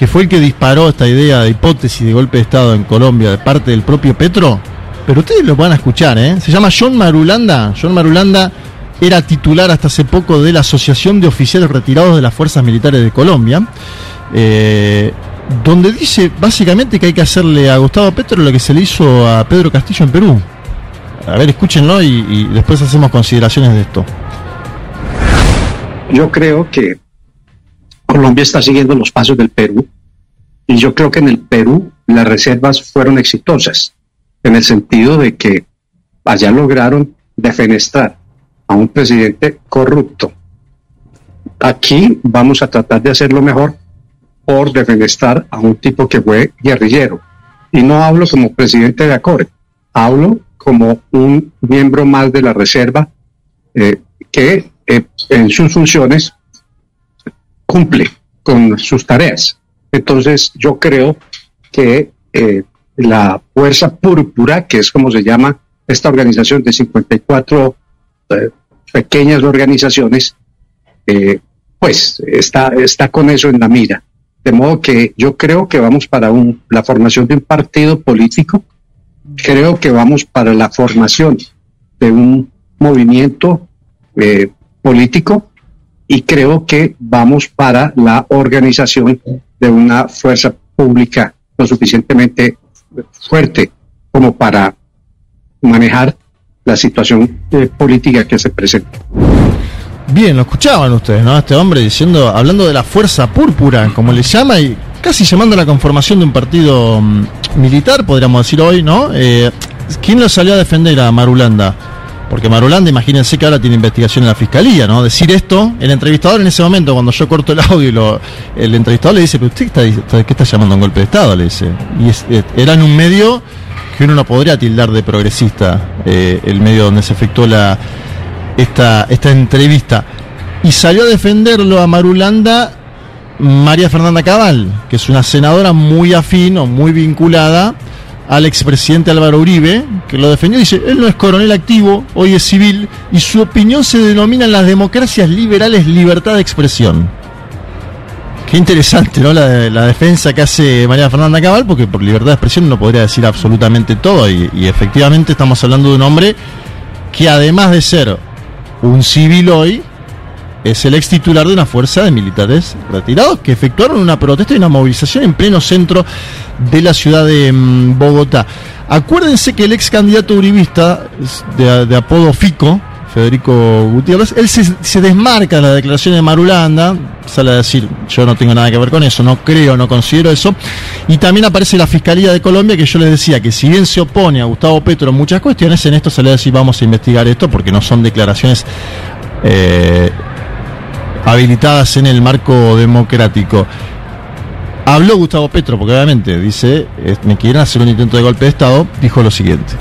que fue el que disparó esta idea de hipótesis de golpe de Estado en Colombia de parte del propio Petro, pero ustedes lo van a escuchar, ¿eh? Se llama John Marulanda. John Marulanda era titular hasta hace poco de la Asociación de Oficiales Retirados de las Fuerzas Militares de Colombia, eh, donde dice básicamente que hay que hacerle a Gustavo Petro lo que se le hizo a Pedro Castillo en Perú. A ver, escúchenlo y, y después hacemos consideraciones de esto.
Yo creo que Colombia está siguiendo los pasos del Perú y yo creo que en el Perú las reservas fueron exitosas, en el sentido de que allá lograron defenestrar a un presidente corrupto. Aquí vamos a tratar de hacerlo mejor por defenestrar a un tipo que fue guerrillero. Y no hablo como presidente de ACORE, hablo como un miembro más de la reserva eh, que eh, en sus funciones cumple con sus tareas. Entonces yo creo que eh, la Fuerza Púrpura, que es como se llama esta organización de 54 eh, pequeñas organizaciones, eh, pues está, está con eso en la mira. De modo que yo creo que vamos para un, la formación de un partido político, creo que vamos para la formación de un movimiento eh, político y creo que vamos para la organización de una fuerza pública lo suficientemente fuerte como para manejar la situación eh, política que se presenta.
Bien, lo escuchaban ustedes, ¿no? Este hombre diciendo, hablando de la fuerza púrpura, como le llama, y casi llamando a la conformación de un partido mm, militar, podríamos decir hoy, ¿no? Eh, ¿Quién lo salió a defender a Marulanda? Porque Marulanda, imagínense que ahora tiene investigación en la fiscalía, ¿no? Decir esto, el entrevistador en ese momento, cuando yo corto el audio, el entrevistador le dice, ¿pero usted está, qué está llamando a un golpe de Estado? Le dice. Y era en un medio que uno no podría tildar de progresista, eh, el medio donde se efectuó la, esta, esta entrevista. Y salió a defenderlo a Marulanda María Fernanda Cabal, que es una senadora muy afín o muy vinculada al expresidente Álvaro Uribe, que lo defendió. Dice, él no es coronel activo, hoy es civil, y su opinión se denomina en las democracias liberales libertad de expresión. Qué interesante, ¿no? La, la defensa que hace María Fernanda Cabal, porque por libertad de expresión no podría decir absolutamente todo, y, y efectivamente estamos hablando de un hombre que además de ser un civil hoy, es el ex titular de una fuerza de militares retirados que efectuaron una protesta y una movilización en pleno centro de la ciudad de mm, Bogotá. Acuérdense que el ex candidato uribista de, apodo Fico, Federico Gutiérrez, él se, se desmarca de la declaración de Marulanda, sale a decir, yo no tengo nada que ver con eso, no creo, no considero eso, y también aparece la Fiscalía de Colombia que yo les decía que si bien se opone a Gustavo Petro en muchas cuestiones, en esto sale a decir vamos a investigar esto porque no son declaraciones eh, habilitadas en el marco democrático. Habló Gustavo Petro, porque obviamente dice, me quieren hacer un intento de golpe de Estado, dijo lo siguiente.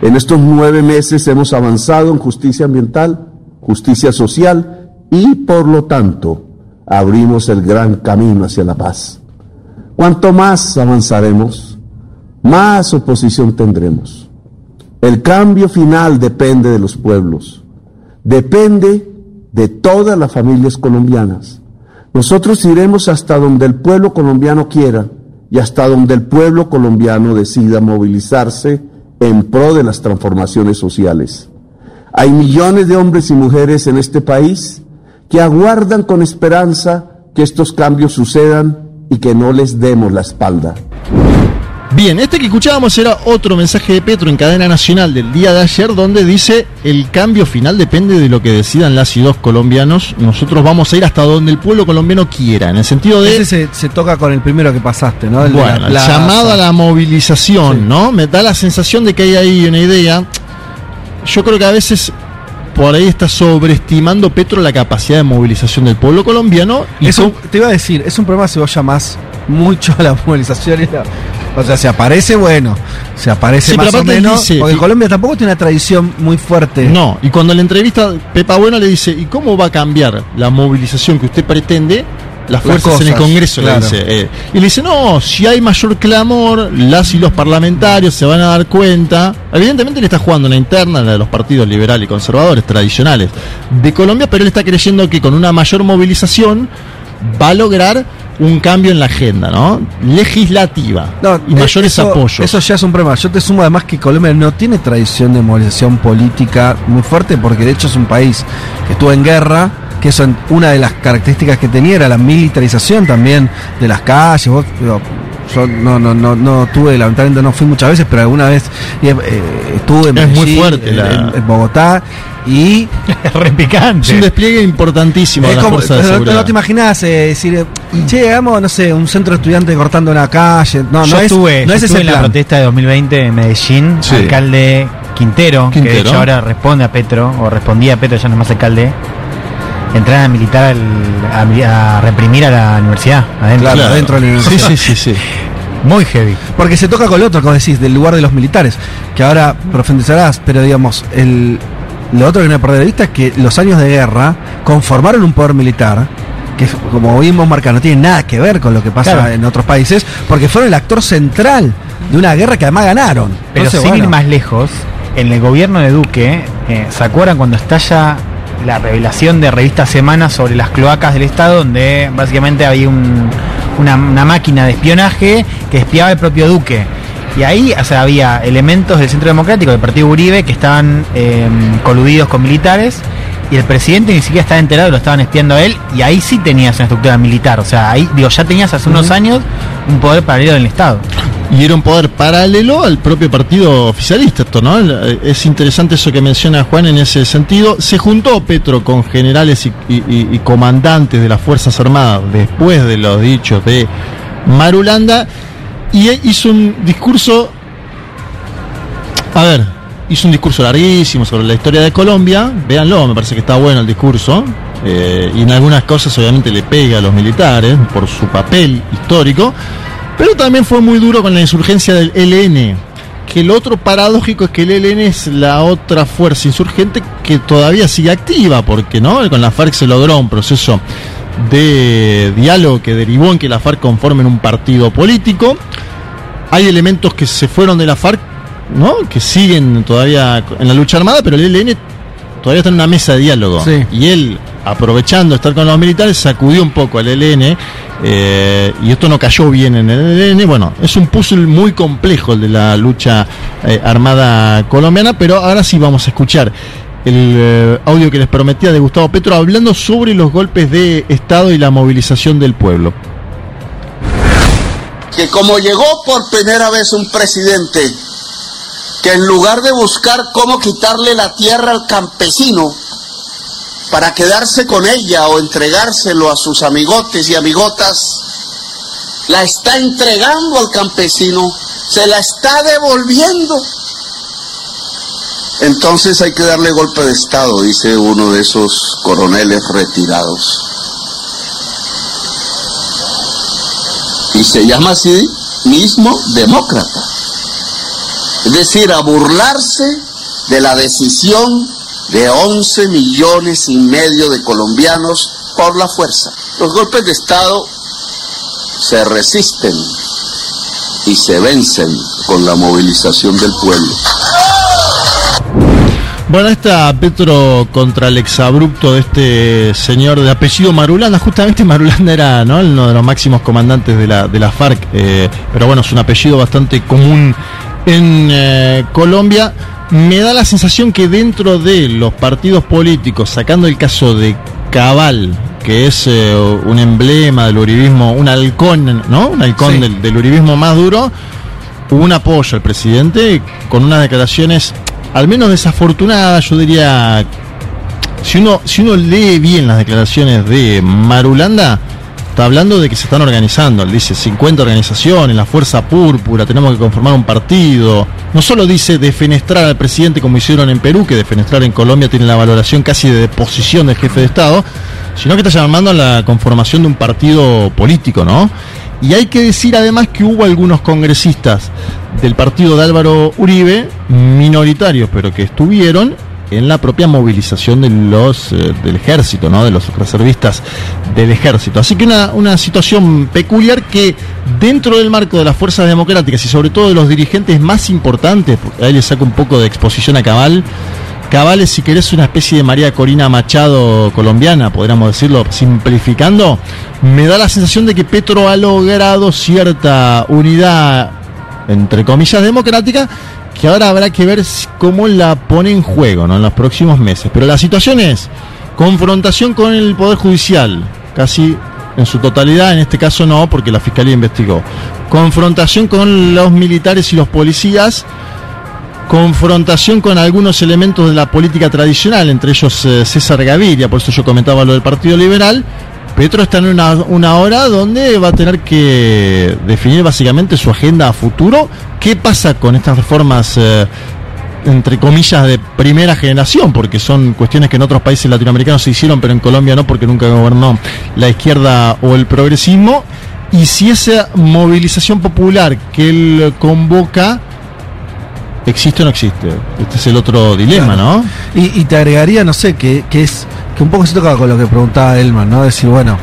En estos nueve meses hemos avanzado en justicia ambiental, justicia social y, por lo tanto, abrimos el gran camino hacia la paz. Cuanto más avanzaremos, más oposición tendremos. El cambio final depende de los pueblos, depende de todas las familias colombianas. Nosotros iremos hasta donde el pueblo colombiano quiera y hasta donde el pueblo colombiano decida movilizarse en pro de las transformaciones sociales. Hay millones de hombres y mujeres en este país que aguardan con esperanza que estos cambios sucedan y que no les demos la espalda.
Bien, este que escuchábamos era otro mensaje de Petro en cadena nacional del día de ayer donde dice el cambio final depende de lo que decidan las y dos colombianos. Nosotros vamos a ir hasta donde el pueblo colombiano quiera, en el sentido de...
Ese se, se toca con el primero que pasaste, ¿no? El
bueno,
la
llamado a la movilización, ¿no? Me da la sensación de que hay ahí una idea. Yo creo que a veces por ahí está sobreestimando Petro la capacidad de movilización del pueblo colombiano. Y
Es un-
con-
te iba a decir, es un problema si vos llamás mucho a la movilización. y la- o sea, se aparece, bueno, se aparece
Sí, pero
más o menos.
dice-
porque
y-
Colombia tampoco tiene una tradición muy fuerte.
No, y cuando le entrevista Pepa Bueno le dice, ¿y cómo va a cambiar la movilización que usted pretende? Las fuerzas en el Congreso,
claro.
le dice. eh. y le dice, no, si hay mayor clamor, las y los parlamentarios se van a dar cuenta. Evidentemente le está jugando una interna, la de los partidos liberales y conservadores tradicionales de Colombia, pero él está creyendo que con una mayor movilización va a lograr un cambio en la agenda, ¿no? Legislativa y
Eh,
mayores
eso,
apoyos.
Eso ya es un problema. Yo te sumo además que Colombia no tiene tradición de movilización política muy fuerte porque de hecho es un país que estuvo en guerra, que eso una de las características que tenía era la militarización también de las calles. Vos, Yo no, no, no, no tuve, lamentablemente no fui muchas veces, pero alguna vez eh, estuve en
Es muy fuerte la-
en- en Bogotá y
Es re picante.
Es un despliegue importantísimo de
es
la
como,
fuerza de
no, te imaginas eh, decir, eh, che, hagamos, no sé, un centro de estudiantes cortando una calle. No,
yo
no es,
estuve,
no
yo
es
estuve
ese
en la protesta de 2020 en Medellín,
Sí.
alcalde Quintero, que de hecho ahora responde a Petro, o respondía a Petro, ya no es más alcalde, entraron a militar al- a, mi- a reprimir a la universidad, adentro.
Claro, adentro de la
Sí,
universidad.
sí, sí, sí.
Muy heavy.
Porque se toca con lo otro, como decís, del lugar de los militares, que ahora profundizarás, pero digamos, el, lo otro que no hay que perder de vista es que los años de guerra conformaron un poder militar, que como vimos marcar, no tiene nada que ver con lo que pasa
Claro.
en otros países, porque fueron el actor central de una guerra que además ganaron.
Pero
Entonces,
sin
bueno,
ir más lejos, en el gobierno de Duque, eh, ¿se acuerdan cuando estalla la revelación de revista Semana sobre las cloacas del Estado, donde básicamente había un- una, máquina de espionaje que espiaba el propio Duque? Y ahí había elementos del Centro Democrático, del Partido Uribe, que estaban eh, coludidos con militares. Y el presidente ni siquiera estaba enterado, lo estaban espiando a él. Y ahí sí tenías una estructura militar. O sea, ahí, digo, ya tenías hace unos años un poder paralelo en el Estado.
Y era un poder paralelo al propio partido oficialista, esto, ¿no? Es interesante eso que menciona Juan en ese sentido. Se juntó Petro con generales y, y- y- y comandantes de las Fuerzas Armadas después de los dichos de Marulanda y hizo un discurso. A ver, hizo un discurso larguísimo sobre la historia de Colombia. Véanlo, me parece que está bueno el discurso. eh, y en algunas cosas, obviamente, le pega a los militares por su papel histórico. Pero también fue muy duro con la insurgencia del ELN. Que el otro paradójico es que el ELN es la otra fuerza insurgente que todavía sigue activa, porque no con la FARC se logró un proceso de diálogo que derivó en que la FARC conformen un partido político. Hay elementos que se fueron de la FARC, ¿no? Que siguen todavía en la lucha armada, pero el ELN todavía está en una mesa de diálogo.
Sí.
Y él, aprovechando estar con los militares, sacudió un poco al ELN. eh, y esto no cayó bien en el ELN. Bueno, es un puzzle muy complejo el de la lucha eh, armada colombiana, pero ahora sí vamos a escuchar el eh, audio que les prometía de Gustavo Petro hablando sobre los golpes de Estado y la movilización del pueblo.
que como llegó por primera vez un presidente que en lugar de buscar cómo quitarle la tierra al campesino para quedarse con ella o entregárselo a sus amigotes y amigotas, la está entregando al campesino, se la está devolviendo. Entonces hay que darle golpe de Estado, dice uno de esos coroneles retirados. y se llama así mismo demócrata. Es decir, a burlarse de la decisión de 11 millones y medio de colombianos por la fuerza. Los golpes de Estado se resisten y se vencen con la movilización del pueblo.
Bueno, está Petro contra el exabrupto de este señor de apellido Marulanda. Justamente Marulanda era ¿no? uno de los máximos comandantes de la, de la FARC, eh, pero bueno, es un apellido bastante común en eh, Colombia. Me da la sensación que dentro de los partidos políticos, sacando el caso de Cabal, que es eh, un emblema del uribismo, un halcón, ¿no? Un halcón
Sí.
del, del uribismo más duro, hubo un apoyo al presidente con unas declaraciones al menos desafortunadas, yo diría, si uno, si uno lee bien las declaraciones de Marulanda, está hablando de que se están organizando, él dice 50 organizaciones, la Fuerza Púrpura, tenemos que conformar un partido, no solo dice defenestrar al presidente como hicieron en Perú, que defenestrar en Colombia tiene la valoración casi de deposición del jefe de Estado, sino que está llamando a la conformación de un partido político, ¿no? Y hay que decir además que hubo algunos congresistas del partido de Álvaro Uribe, minoritarios, pero que estuvieron en la propia movilización eh, del ejército, ¿no? de los reservistas del ejército. Así que una, una situación peculiar que dentro del marco de las fuerzas democráticas y sobre todo de los dirigentes más importantes, porque ahí le saco un poco de exposición a Cabal, Cabal es, si querés, una especie de María Corina Machado colombiana, podríamos decirlo simplificando. Me da la sensación de que Petro ha logrado cierta unidad, entre comillas, democrática, que ahora habrá que ver cómo la pone en juego ¿no? en los próximos meses. Pero la situación es confrontación con el Poder Judicial, casi en su totalidad, en este caso no, porque la Fiscalía investigó. Confrontación con los militares y los policías, confrontación con algunos elementos de la política tradicional, entre ellos eh, César Gaviria, por eso yo comentaba lo del Partido Liberal. Petro está en una, una hora donde va a tener que definir básicamente su agenda a futuro. ¿Qué pasa con estas reformas eh, entre comillas, de primera generación, porque son cuestiones que en otros países latinoamericanos se hicieron, pero en Colombia no, porque nunca gobernó la izquierda o el progresismo. Y si esa movilización popular que él convoca existe o no existe. Este es el otro dilema, ¿no?
Y, y te agregaría, no sé, que, que es un poco se toca con lo que preguntaba Elman, ¿no? Decir, bueno,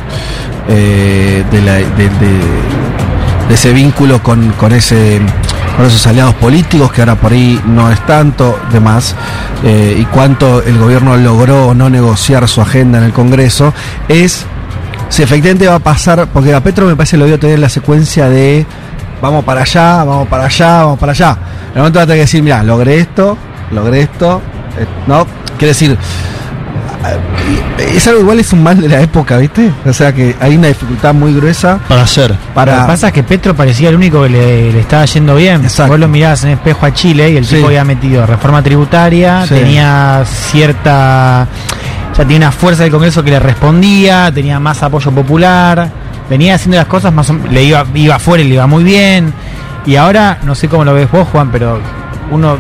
eh, de, ese vínculo con, con esos aliados políticos que ahora por ahí no es tanto, demás, eh, y cuánto el gobierno logró no negociar su agenda en el Congreso, es si efectivamente va a pasar, porque a Petro me parece lo vio tener la secuencia de vamos para allá, vamos para allá, vamos para allá. En el momento va a tener que decir, mira, logré esto, logré esto, eh, ¿no? Quiere decir, es algo igual, es un mal de la época, ¿viste? O sea que hay una dificultad muy gruesa
para hacer.
Para,
Lo que pasa es que Petro parecía el único que le, le estaba yendo bien. Vos lo mirabas en espejo a Chile y el
Sí.
tipo había metido reforma tributaria,
Sí.
tenía cierta. Ya tenía una fuerza del Congreso que le respondía, tenía más apoyo popular, venía haciendo las cosas más o menos. Le iba, iba afuera y le iba muy bien. Y ahora, no sé cómo lo ves vos, Juan, pero uno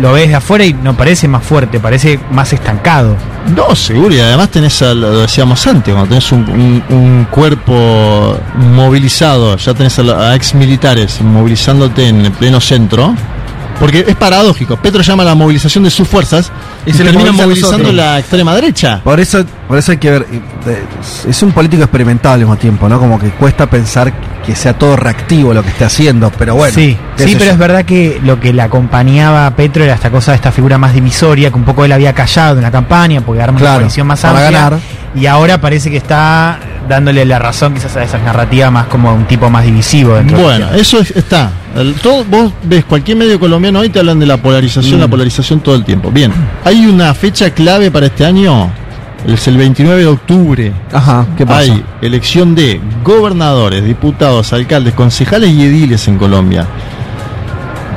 lo ves de afuera y no parece más fuerte, parece más estancado.
No, seguro, y además tenés, a- lo decíamos antes, cuando tenés un, un- cuerpo movilizado, ya tenés a, a ex militares movilizándote en el pleno centro, porque es paradójico, Petro llama a la movilización de sus fuerzas y,
se le
termina movilizando la extrema derecha.
Por eso, por eso hay que ver. Es un político experimental al mismo tiempo, ¿no? Como que cuesta pensar que sea todo reactivo lo que esté haciendo, pero bueno.
sí, sí, pero
yo.
es verdad que lo que le acompañaba a Petro era esta cosa, esta figura más divisoria, que un poco él había callado en la campaña, porque arma una
Claro,
coalición más
para
amplia.
ganar.
Y ahora parece que está dándole la razón quizás a esas narrativas más como un tipo más divisivo dentro de la
Bueno, eso es- está. El- todo, vos ves cualquier medio colombiano hoy te hablan de la polarización,
Mm.
la polarización todo el tiempo. Bien, hay una fecha clave para este año, es el 29 de octubre.
Ajá, ¿qué pasa?
Hay elección de gobernadores, diputados, alcaldes, concejales y ediles en Colombia.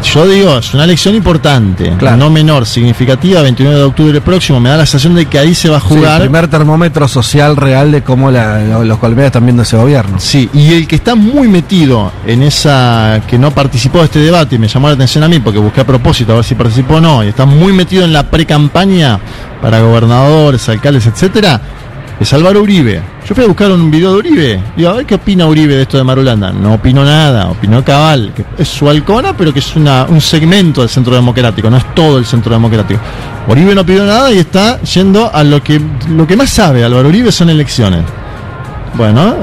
Yo digo, es una elección importante, no menor, significativa, 29 de octubre próximo. Me da la sensación de que ahí se va a
Sí,
jugar.
el primer termómetro social real de cómo la- los colombianos están viendo ese gobierno.
Sí, y el que está muy metido en esa, que no participó de este debate, y me llamó la atención a mí porque busqué a propósito a ver si participó o no, y está muy metido en la pre-campaña para gobernadores, alcaldes, etcétera, es Álvaro Uribe. Yo fui a buscar un video de Uribe, digo, a ver qué opina Uribe de esto de Marulanda. No opinó nada, opinó cabal, que es su halcona, pero que es un segmento del centro democrático, no es todo el centro democrático. Uribe no pidió nada y está yendo a lo que, lo que más sabe Álvaro Uribe son elecciones. Bueno,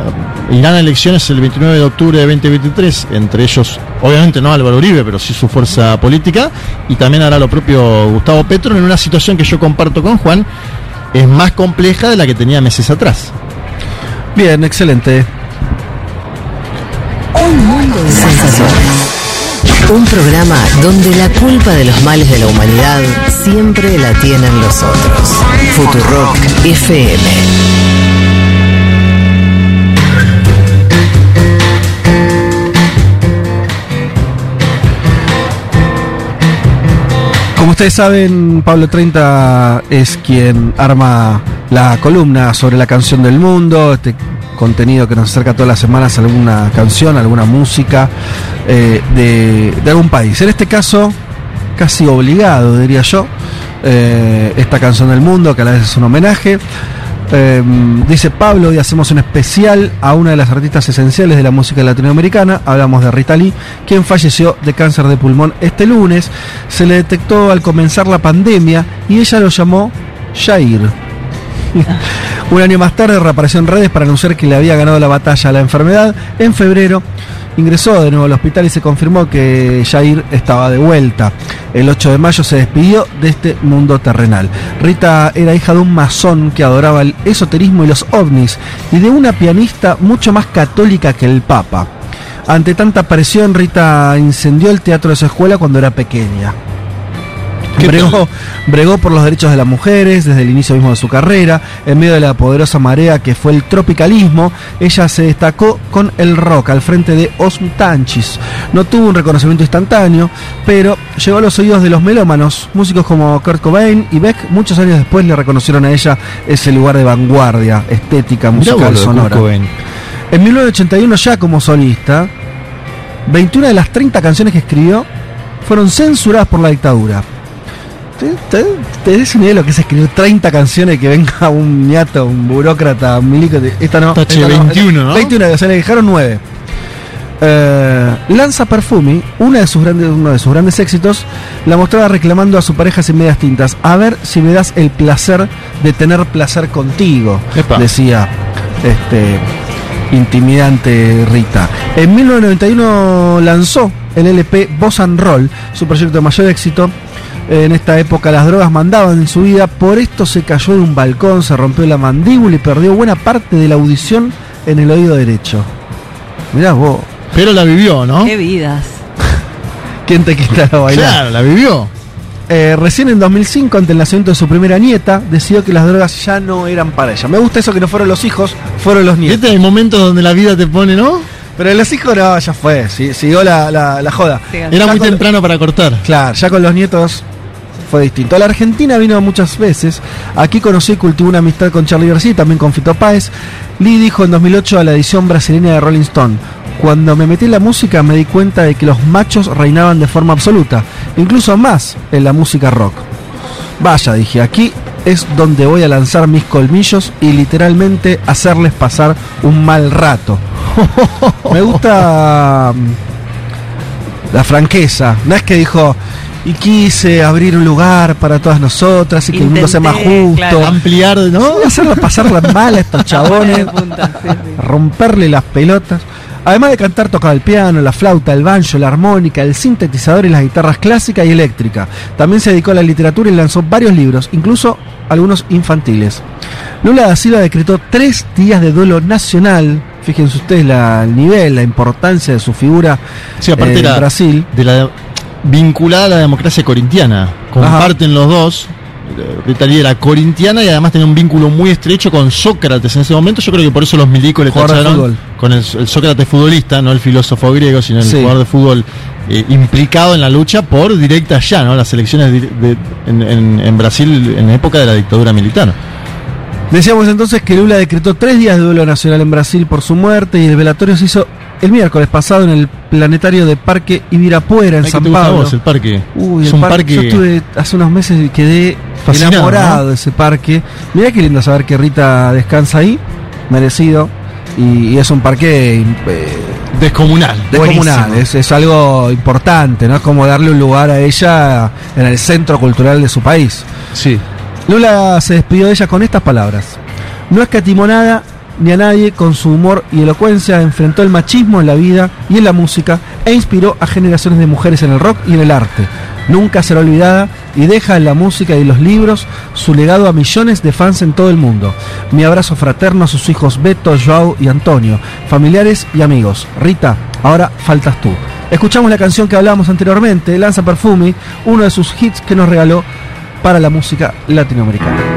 irán a elecciones el 29 de octubre de 2023, entre ellos, obviamente no Álvaro Uribe, pero sí su fuerza política, y también hará lo propio Gustavo Petro en una situación que yo comparto con Juan, es más compleja de la que tenía meses atrás.
Bien, excelente.
Un mundo de sensaciones. Un programa donde la culpa de los males de la humanidad siempre la tienen los otros. Futurock FM.
Como ustedes saben, Pablo 30 es quien arma la columna sobre la canción del mundo, este contenido que nos acerca todas las semanas a alguna canción, alguna música eh, de, de algún país. En este caso, casi obligado, diría yo, eh, esta canción del mundo, que a la vez es un homenaje. Eh, dice Pablo, hoy hacemos un especial a una de las artistas esenciales de la música latinoamericana. Hablamos de Rita Lee, quien falleció de cáncer de pulmón este lunes. Se le detectó al comenzar la pandemia y ella lo llamó Jair. Un año más tarde reapareció en redes para anunciar que le había ganado la batalla a la enfermedad. En febrero ingresó de nuevo al hospital y se confirmó que Jair estaba de vuelta. El 8 de mayo se despidió de este mundo terrenal. Rita era hija de un masón que adoraba el esoterismo y los ovnis y de una pianista mucho más católica que el Papa. Ante tanta presión, Rita incendió el teatro de su escuela cuando era pequeña.
¿Qué
Bregó, bregó por los derechos de las mujeres desde el inicio mismo de su carrera. En medio de la poderosa marea que fue el tropicalismo, ella se destacó con el rock al frente de Osmtanchis. No tuvo un reconocimiento instantáneo, pero llegó a los oídos de los melómanos. Músicos como Kurt Cobain y Beck muchos años después le reconocieron a ella ese lugar de vanguardia, estética, musical, sonora. En 1981 ya como solista, 21 de las 30 canciones que escribió fueron censuradas por la dictadura. ¿Te, te, te des una idea de lo que es escribir 30 canciones que venga un ñato, un burócrata, un milico? te- Esta no.
Tache
esta
21, ¿no?
21, o sea, le dejaron 9. Eh, Lanza Perfumi, una de sus grandes, uno de sus grandes éxitos, la mostraba reclamando a su pareja sin medias tintas. A ver si me das el placer de tener placer contigo,
Epa.
decía este intimidante Rita. En 1991 lanzó el LP Boss and Roll, su proyecto de mayor éxito. En esta época las drogas mandaban en su vida, por esto se cayó de un balcón, se rompió la mandíbula y perdió buena parte de la audición en el oído derecho. Mirá vos,
Pero la vivió, ¿no?
Qué vidas.
¿quién te quita la bailar?
Claro, la vivió.
Eh, recién en 2005, ante el nacimiento de su primera nieta, decidió que las drogas ya no eran para ella. Me gusta eso que no fueron los hijos, fueron los nietos.
Viste, hay momentos donde la vida te pone, ¿no?
Pero los hijos no, ya fue, sí- siguió la, la- la joda.
Era
Ya
muy
con-
temprano para cortar.
Claro, ya con los nietos fue distinto. A la Argentina vino muchas veces. Aquí conocí y cultivó una amistad con Charlie García y también con Fito Páez. Lee dijo en 2008 a la edición brasileña de Rolling Stone. Cuando me metí en la música me di cuenta de que los machos reinaban de forma absoluta, incluso más en la música rock. Vaya, dije, aquí es donde voy a lanzar mis colmillos y literalmente hacerles pasar un mal rato. Me gusta mm, la franqueza. No es que dijo, y quise abrir un lugar para todas nosotras y que el mundo sea más justo.
claro.
Ampliar, ¿no?
A hacerla pasarla mal a estos chabones,
punta, sí, sí.
romperle las pelotas. Además de cantar, tocaba el piano, la flauta, el banjo, la armónica, el sintetizador y las guitarras clásica y eléctrica. También se dedicó a la literatura y lanzó varios libros, incluso algunos infantiles. Lula da Silva decretó tres días de duelo nacional. Fíjense ustedes la- el nivel, la importancia de su figura
Sí, aparte
eh, en
era
Brasil.
de la vinculada a la democracia corintiana. Comparten los dos. Eh, Rita Lee era corintiana y además tenía un vínculo muy estrecho con Sócrates en ese momento. Yo creo que por eso los milicos le
de
tacharon con el, el Sócrates futbolista, no el filósofo griego, sino el
Sí.
jugador de fútbol eh, implicado en la lucha por directa ya, ¿no? Las elecciones di- de- en, en- en Brasil en época de la dictadura militar.
Decíamos entonces que Lula decretó tres días de duelo nacional en Brasil por su muerte y el velatorio se hizo el miércoles pasado en el planetario de Parque Ibirapuera en
Ay, ¿qué
San
te
Pablo.
vos el parque?
Uy,
es
el
un
par-
parque.
Yo estuve hace unos meses y quedé
Fascinado,
enamorado
¿no?
de ese parque. Mirá qué lindo saber que Rita descansa ahí, merecido. Y, y es un parque eh,
Descomunal.
descomunal, es, es algo importante, ¿no? Es como darle un lugar a ella en el centro cultural de su país.
Sí.
Lula se despidió de ella con estas palabras. No escatimó nada ni a nadie con su humor y elocuencia, enfrentó el machismo en la vida y en la música e inspiró a generaciones de mujeres en el rock y en el arte. Nunca será olvidada y deja en la música y los libros su legado a millones de fans en todo el mundo. Mi abrazo fraterno a sus hijos Beto, Joao y Antonio, familiares y amigos. Rita, ahora faltas tú. Escuchamos la canción que hablábamos anteriormente, Lanza Perfumi, uno de sus hits que nos regaló para la música latinoamericana.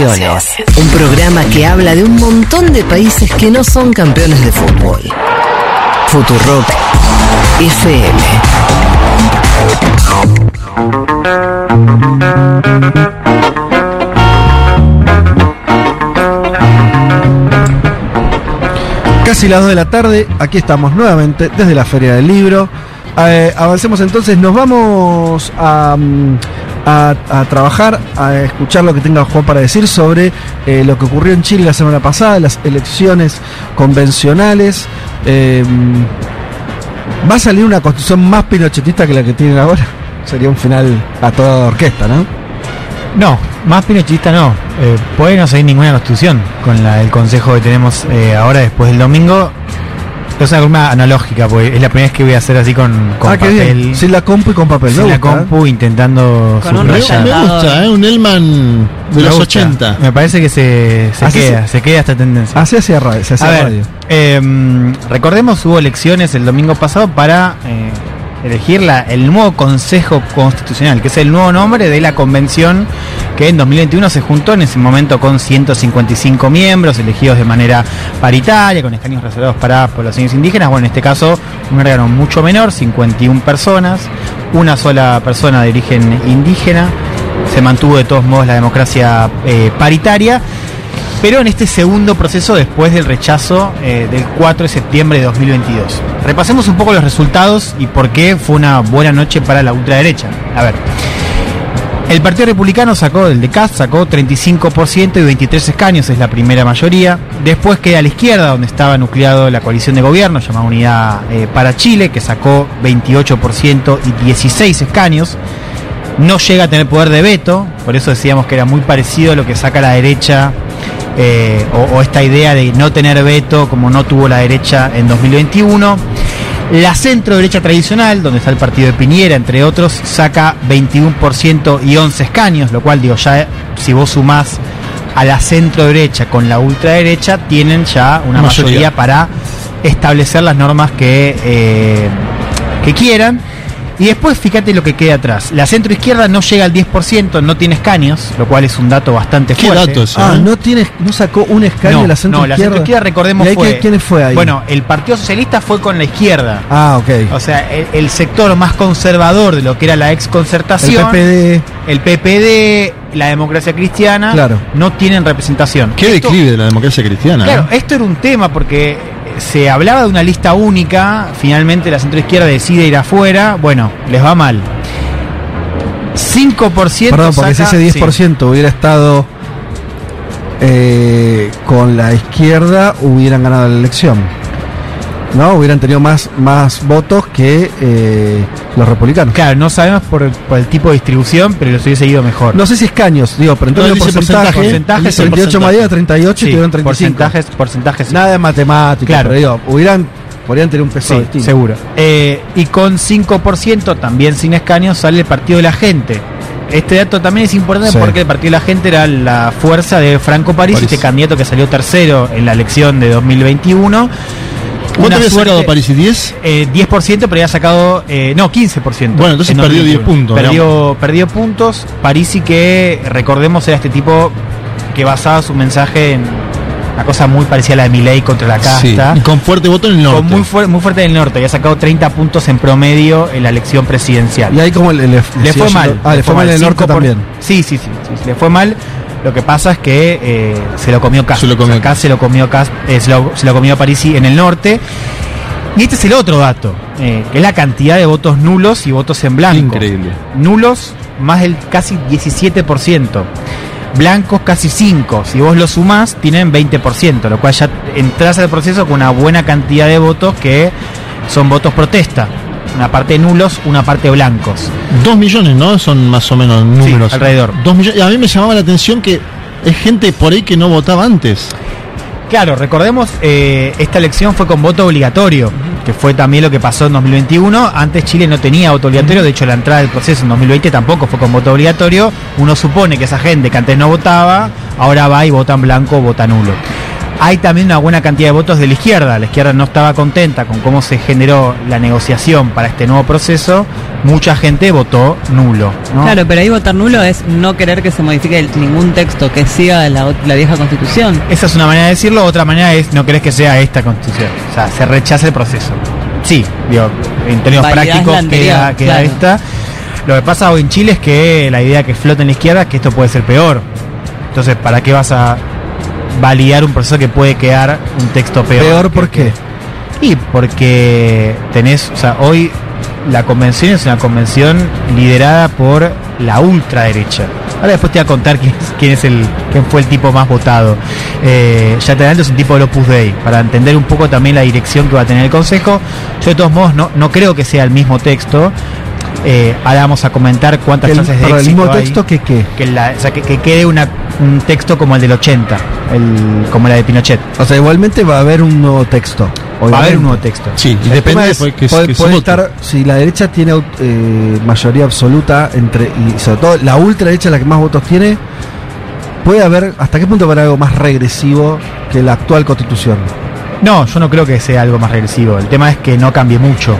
Un programa que habla de un montón de países que no son campeones de fútbol. Futurock FM.
Casi las 2 de la tarde, aquí estamos nuevamente desde la Feria del Libro. Eh, avancemos entonces, nos vamos a, mm, a- trabajar, a escuchar lo que tenga Juan para decir sobre eh, lo que ocurrió en Chile la semana pasada, las elecciones convencionales. Eh, ¿Va a salir una constitución más pinochetista que la que tienen ahora? Sería un final a toda orquesta, ¿no?
No, más pinochetista no. Eh, puede no seguir ninguna constitución con el consejo que tenemos eh, ahora después del domingo. Es una columna analógica, porque es la primera vez que voy a hacer así con, con
ah, qué
papel.
bien. Sin la compu y con papel.
sin la
gusta, ¿eh?
compu, intentando
Con un
subrayar.
Me gusta, ¿eh? Un Elman de
Me
los
gusta.
80.
Me parece que se, se queda,
se-
se, queda esta tendencia.
Así hacía radio. Se hacía
A ver,
radio.
eh, recordemos, hubo elecciones el domingo pasado para eh, elegir el nuevo Consejo Constitucional, que es el nuevo nombre de la convención que en 2021 se juntó en ese momento con 155 miembros, elegidos de manera paritaria, con escaños reservados para poblaciones indígenas. Bueno, en este caso, un órgano mucho menor, 51 personas, una sola persona de origen indígena. Se mantuvo de todos modos la democracia eh, paritaria. Pero en este segundo proceso después del rechazo eh, del 4 de septiembre de 2022. Repasemos un poco los resultados y por qué fue una buena noche para la ultraderecha. A ver. El Partido Republicano sacó, el de Cast sacó 35% y 23 escaños, es la primera mayoría. Después queda a la izquierda, donde estaba nucleado la coalición de gobierno llamada Unidad eh, para Chile, que sacó 28% y 16 escaños. No llega a tener poder de veto, por eso decíamos que era muy parecido a lo que saca la derecha, eh, o, o esta idea de no tener veto como no tuvo la derecha en 2021. La centro derecha tradicional, donde está el partido de Piñera, entre otros, saca 21% y 11 escaños, lo cual digo, ya eh, si vos sumás a la centro derecha con la ultraderecha, tienen ya una
Mayoría.
mayoría para establecer las normas que, eh, que quieran. Y después fíjate lo que queda atrás. La centro izquierda no llega al 10%, no tiene escaños, lo cual es un dato bastante
¿Qué
fuerte.
dato ese,
Ah, no, tiene, no sacó un escaño
No,
de la centro
no, la
izquierda.
centro izquierda, recordemos,
¿Y ahí
fue.
¿Quién fue ahí?
Bueno, el Partido Socialista fue con la izquierda.
Ah, ok.
O sea, el, el sector más conservador de lo que era la ex
El
concertación,
PPD.
el PPD, la democracia cristiana,
Claro.
no tienen representación.
Qué
Esto-
declive de la democracia cristiana.
Claro,
¿eh?
esto era un tema porque se hablaba de una lista única, finalmente la centroizquierda decide ir afuera, bueno, les va mal. 5%
Perdón, porque si ese
sí.
10% hubiera estado eh, con la izquierda, hubieran ganado la elección. ¿No? Hubieran tenido más, más votos que eh, los republicanos.
Claro, no sabemos por, por el tipo de distribución, pero los hubiese ido mejor.
No sé si escaños, digo, pero en
No, dice
porcentaje,
porcentaje,
dice
sí,
28 más
porcentaje.
10, 38 y
Sí,
tuvieron 35.
porcentajes, porcentajes.
Nada de
Claro.
pero digo, hubieran, podrían tener un peso
Sí, seguro. Eh, y con 5%, también sin escaños, sale el Partido de la Gente. Este dato también es importante
Sí.
porque el Partido de la Gente era la fuerza de Franco París,
París.
este candidato que salió tercero en la elección de 2021.
¿Cuánto había
suerte-
sacado París? ¿10?
Eh, 10%, pero había sacado, eh, no, 15%.
Bueno, entonces
en
perdió 10
2021.
puntos,
Perdió, perdió puntos. Parisi que, recordemos, era este tipo que basaba su mensaje en una cosa muy parecida a la de Milei contra la
Sí.
casta.
Y con fuerte voto en el norte.
Con muy, fuer- muy fuerte en el norte, había sacado 30 puntos en promedio en la elección presidencial.
Y ahí como le, le-
le fue mal.
Ah, le fue mal en el norte
5 por-
también.
Sí, sí, sí, sí, sí, le fue mal. Lo que pasa es que eh, se lo comió Cas.
Se lo comió
Acá se lo comió Cas, eh, se, lo, se lo comió Parisi en el norte. Y este es el otro dato, eh, que es la cantidad de votos nulos y votos en blanco.
Increíble.
Nulos, más del casi 17%. Blancos casi 5. Si vos lo sumás, tienen 20%, lo cual ya entras al proceso con una buena cantidad de votos que son votos protesta. Una parte nulos, una parte blancos.
Dos millones, ¿no? Son más o menos números.
alrededor.
Dos millones. Y a mí me llamaba la atención que es gente por ahí que no votaba antes.
Claro, recordemos, eh, esta elección fue con voto obligatorio, que fue también lo que pasó en 2021. Antes Chile no tenía voto obligatorio, de hecho la entrada del proceso en 2020 tampoco fue con voto obligatorio. Uno supone que esa gente que antes no votaba, ahora va y vota en blanco o vota nulo. Hay también una buena cantidad de votos de la izquierda. La izquierda no estaba contenta con cómo se generó la negociación para este nuevo proceso. Mucha gente votó nulo. ¿no?
Claro, pero ahí votar nulo es no querer que se modifique ningún texto que siga la, la vieja constitución.
Esa es una manera de decirlo, otra manera es no querés que sea esta constitución. O sea, se rechaza el proceso. Sí, digo, en términos prácticos
anterior,
queda, queda
claro.
esta. Lo que pasa hoy en Chile es que la idea que flota en la izquierda es que esto puede ser peor. Entonces, ¿para qué vas a validar un proceso que puede quedar un texto peor?
Peor, ¿por qué?
Y porque tenés, o sea, hoy la convención es una convención liderada por la ultraderecha. Ahora después te voy a contar quién, es- quién es el, quién fue el tipo más votado. Eh, ya te adelanto, es un tipo del Opus Dei, para entender un poco también la dirección que va a tener el Consejo. Yo de todos modos no, no creo que sea el mismo texto. Eh, ahora vamos a comentar cuántas
El-
chances de
el
éxito
mismo
hay.
texto que qué.
Que, la- o sea, que, que quede una, un texto como el del 80, el, como la de Pinochet.
O sea, igualmente va a haber un nuevo texto.
Va a haber un
obviamente.
nuevo texto.
Sí, y
El
depende
es,
pues, que,
puede,
que se
puede estar, si la derecha tiene eh, mayoría absoluta entre y sobre todo la ultraderecha la que más votos tiene, puede haber hasta qué punto habrá algo más regresivo que la actual constitución.
No, yo no creo que sea algo más regresivo. El tema es que no cambie mucho.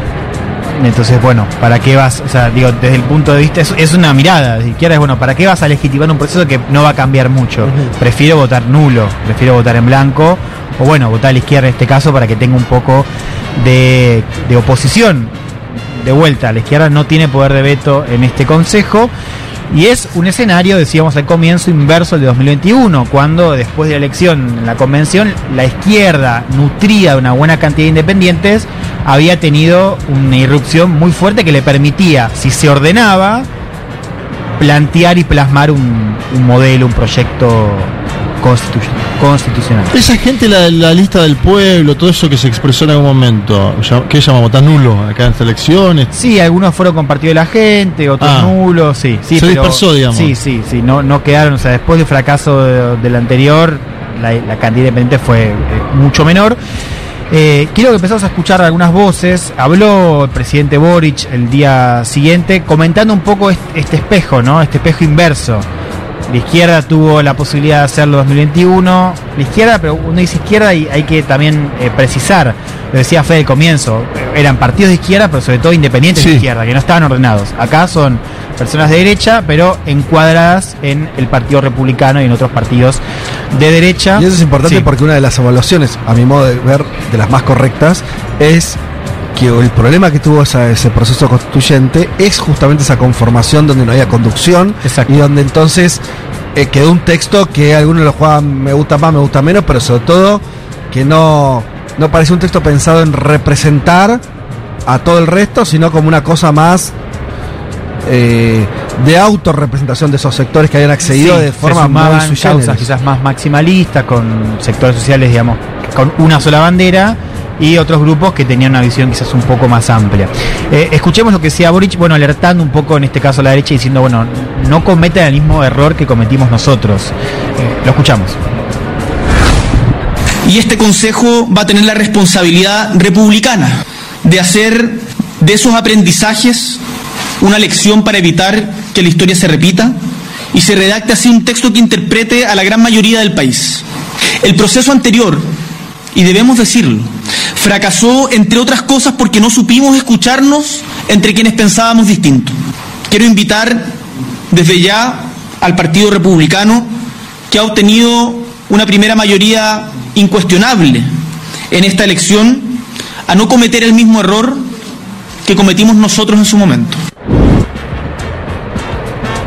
Entonces, bueno, ¿para qué vas? O sea, digo, desde el punto de vista, es, es una mirada. Si quieres, bueno, ¿para qué vas a legitimar un proceso que no va a cambiar mucho? Prefiero votar nulo, prefiero votar en blanco, o bueno, votar a la izquierda en este caso para que tenga un poco de, de oposición. De vuelta, la izquierda no tiene poder de veto en este consejo. Y es un escenario, decíamos al comienzo, inverso al de 2021, cuando después de la elección en la convención, la izquierda, nutrida de una buena cantidad de independientes, había tenido una irrupción muy fuerte que le permitía, si se ordenaba, plantear y plasmar un, un modelo, un proyecto constitu- constitucional.
Esa gente, la, la lista del pueblo, todo eso que se expresó en algún momento, ¿qué llamamos? ¿Tan nulo acá en elecciones?
Sí, algunos fueron compartidos de la gente, otros
Ah.
nulos, sí. sí
Se
pero-
dispersó, digamos.
Sí, sí, sí, no, no quedaron, o sea, después del fracaso de- del anterior, la, la cantidad independiente fue eh, mucho menor. Eh, quiero que empezamos a escuchar algunas voces. Habló el presidente Boric el día siguiente comentando un poco este, este espejo, ¿no? Este espejo inverso. La izquierda tuvo la posibilidad de hacerlo en 2021. La izquierda, pero uno dice izquierda y hay que también eh, precisar. Lo decía Fede al comienzo. Eran partidos de izquierda, pero sobre todo independientes de izquierda, que no estaban ordenados. Acá son personas de derecha, pero encuadradas en el Partido Republicano y en otros partidos de derecha.
Y eso es importante
Sí.
porque una de las evaluaciones, a mi modo de ver, de las más correctas, es que el problema que tuvo esa- ese proceso constituyente es justamente esa conformación donde no había conducción y donde entonces eh, quedó un texto que algunos lo juegan me gusta más, me gusta menos, pero sobre todo que no, no parece un texto pensado en representar a todo el resto, sino como una cosa más eh, de autorrepresentación de esos sectores que habían accedido
Sí,
de forma sui
causas quizás más maximalistas, con sectores sociales, digamos, con una sola bandera y otros grupos que tenían una visión quizás un poco más amplia. Eh, escuchemos lo que decía Boric, bueno, alertando un poco en este caso a la derecha, diciendo, bueno, no cometan el mismo error que cometimos nosotros. Eh, lo escuchamos.
Y este Consejo va a tener la responsabilidad republicana de hacer de esos aprendizajes una lección para evitar que la historia se repita y se redacte así un texto que interprete a la gran mayoría del país. El proceso anterior, y debemos decirlo, fracasó entre otras cosas porque no supimos escucharnos entre quienes pensábamos distinto. Quiero invitar desde ya al Partido Republicano, que ha obtenido una primera mayoría incuestionable en esta elección, a no cometer el mismo error que cometimos nosotros en su momento.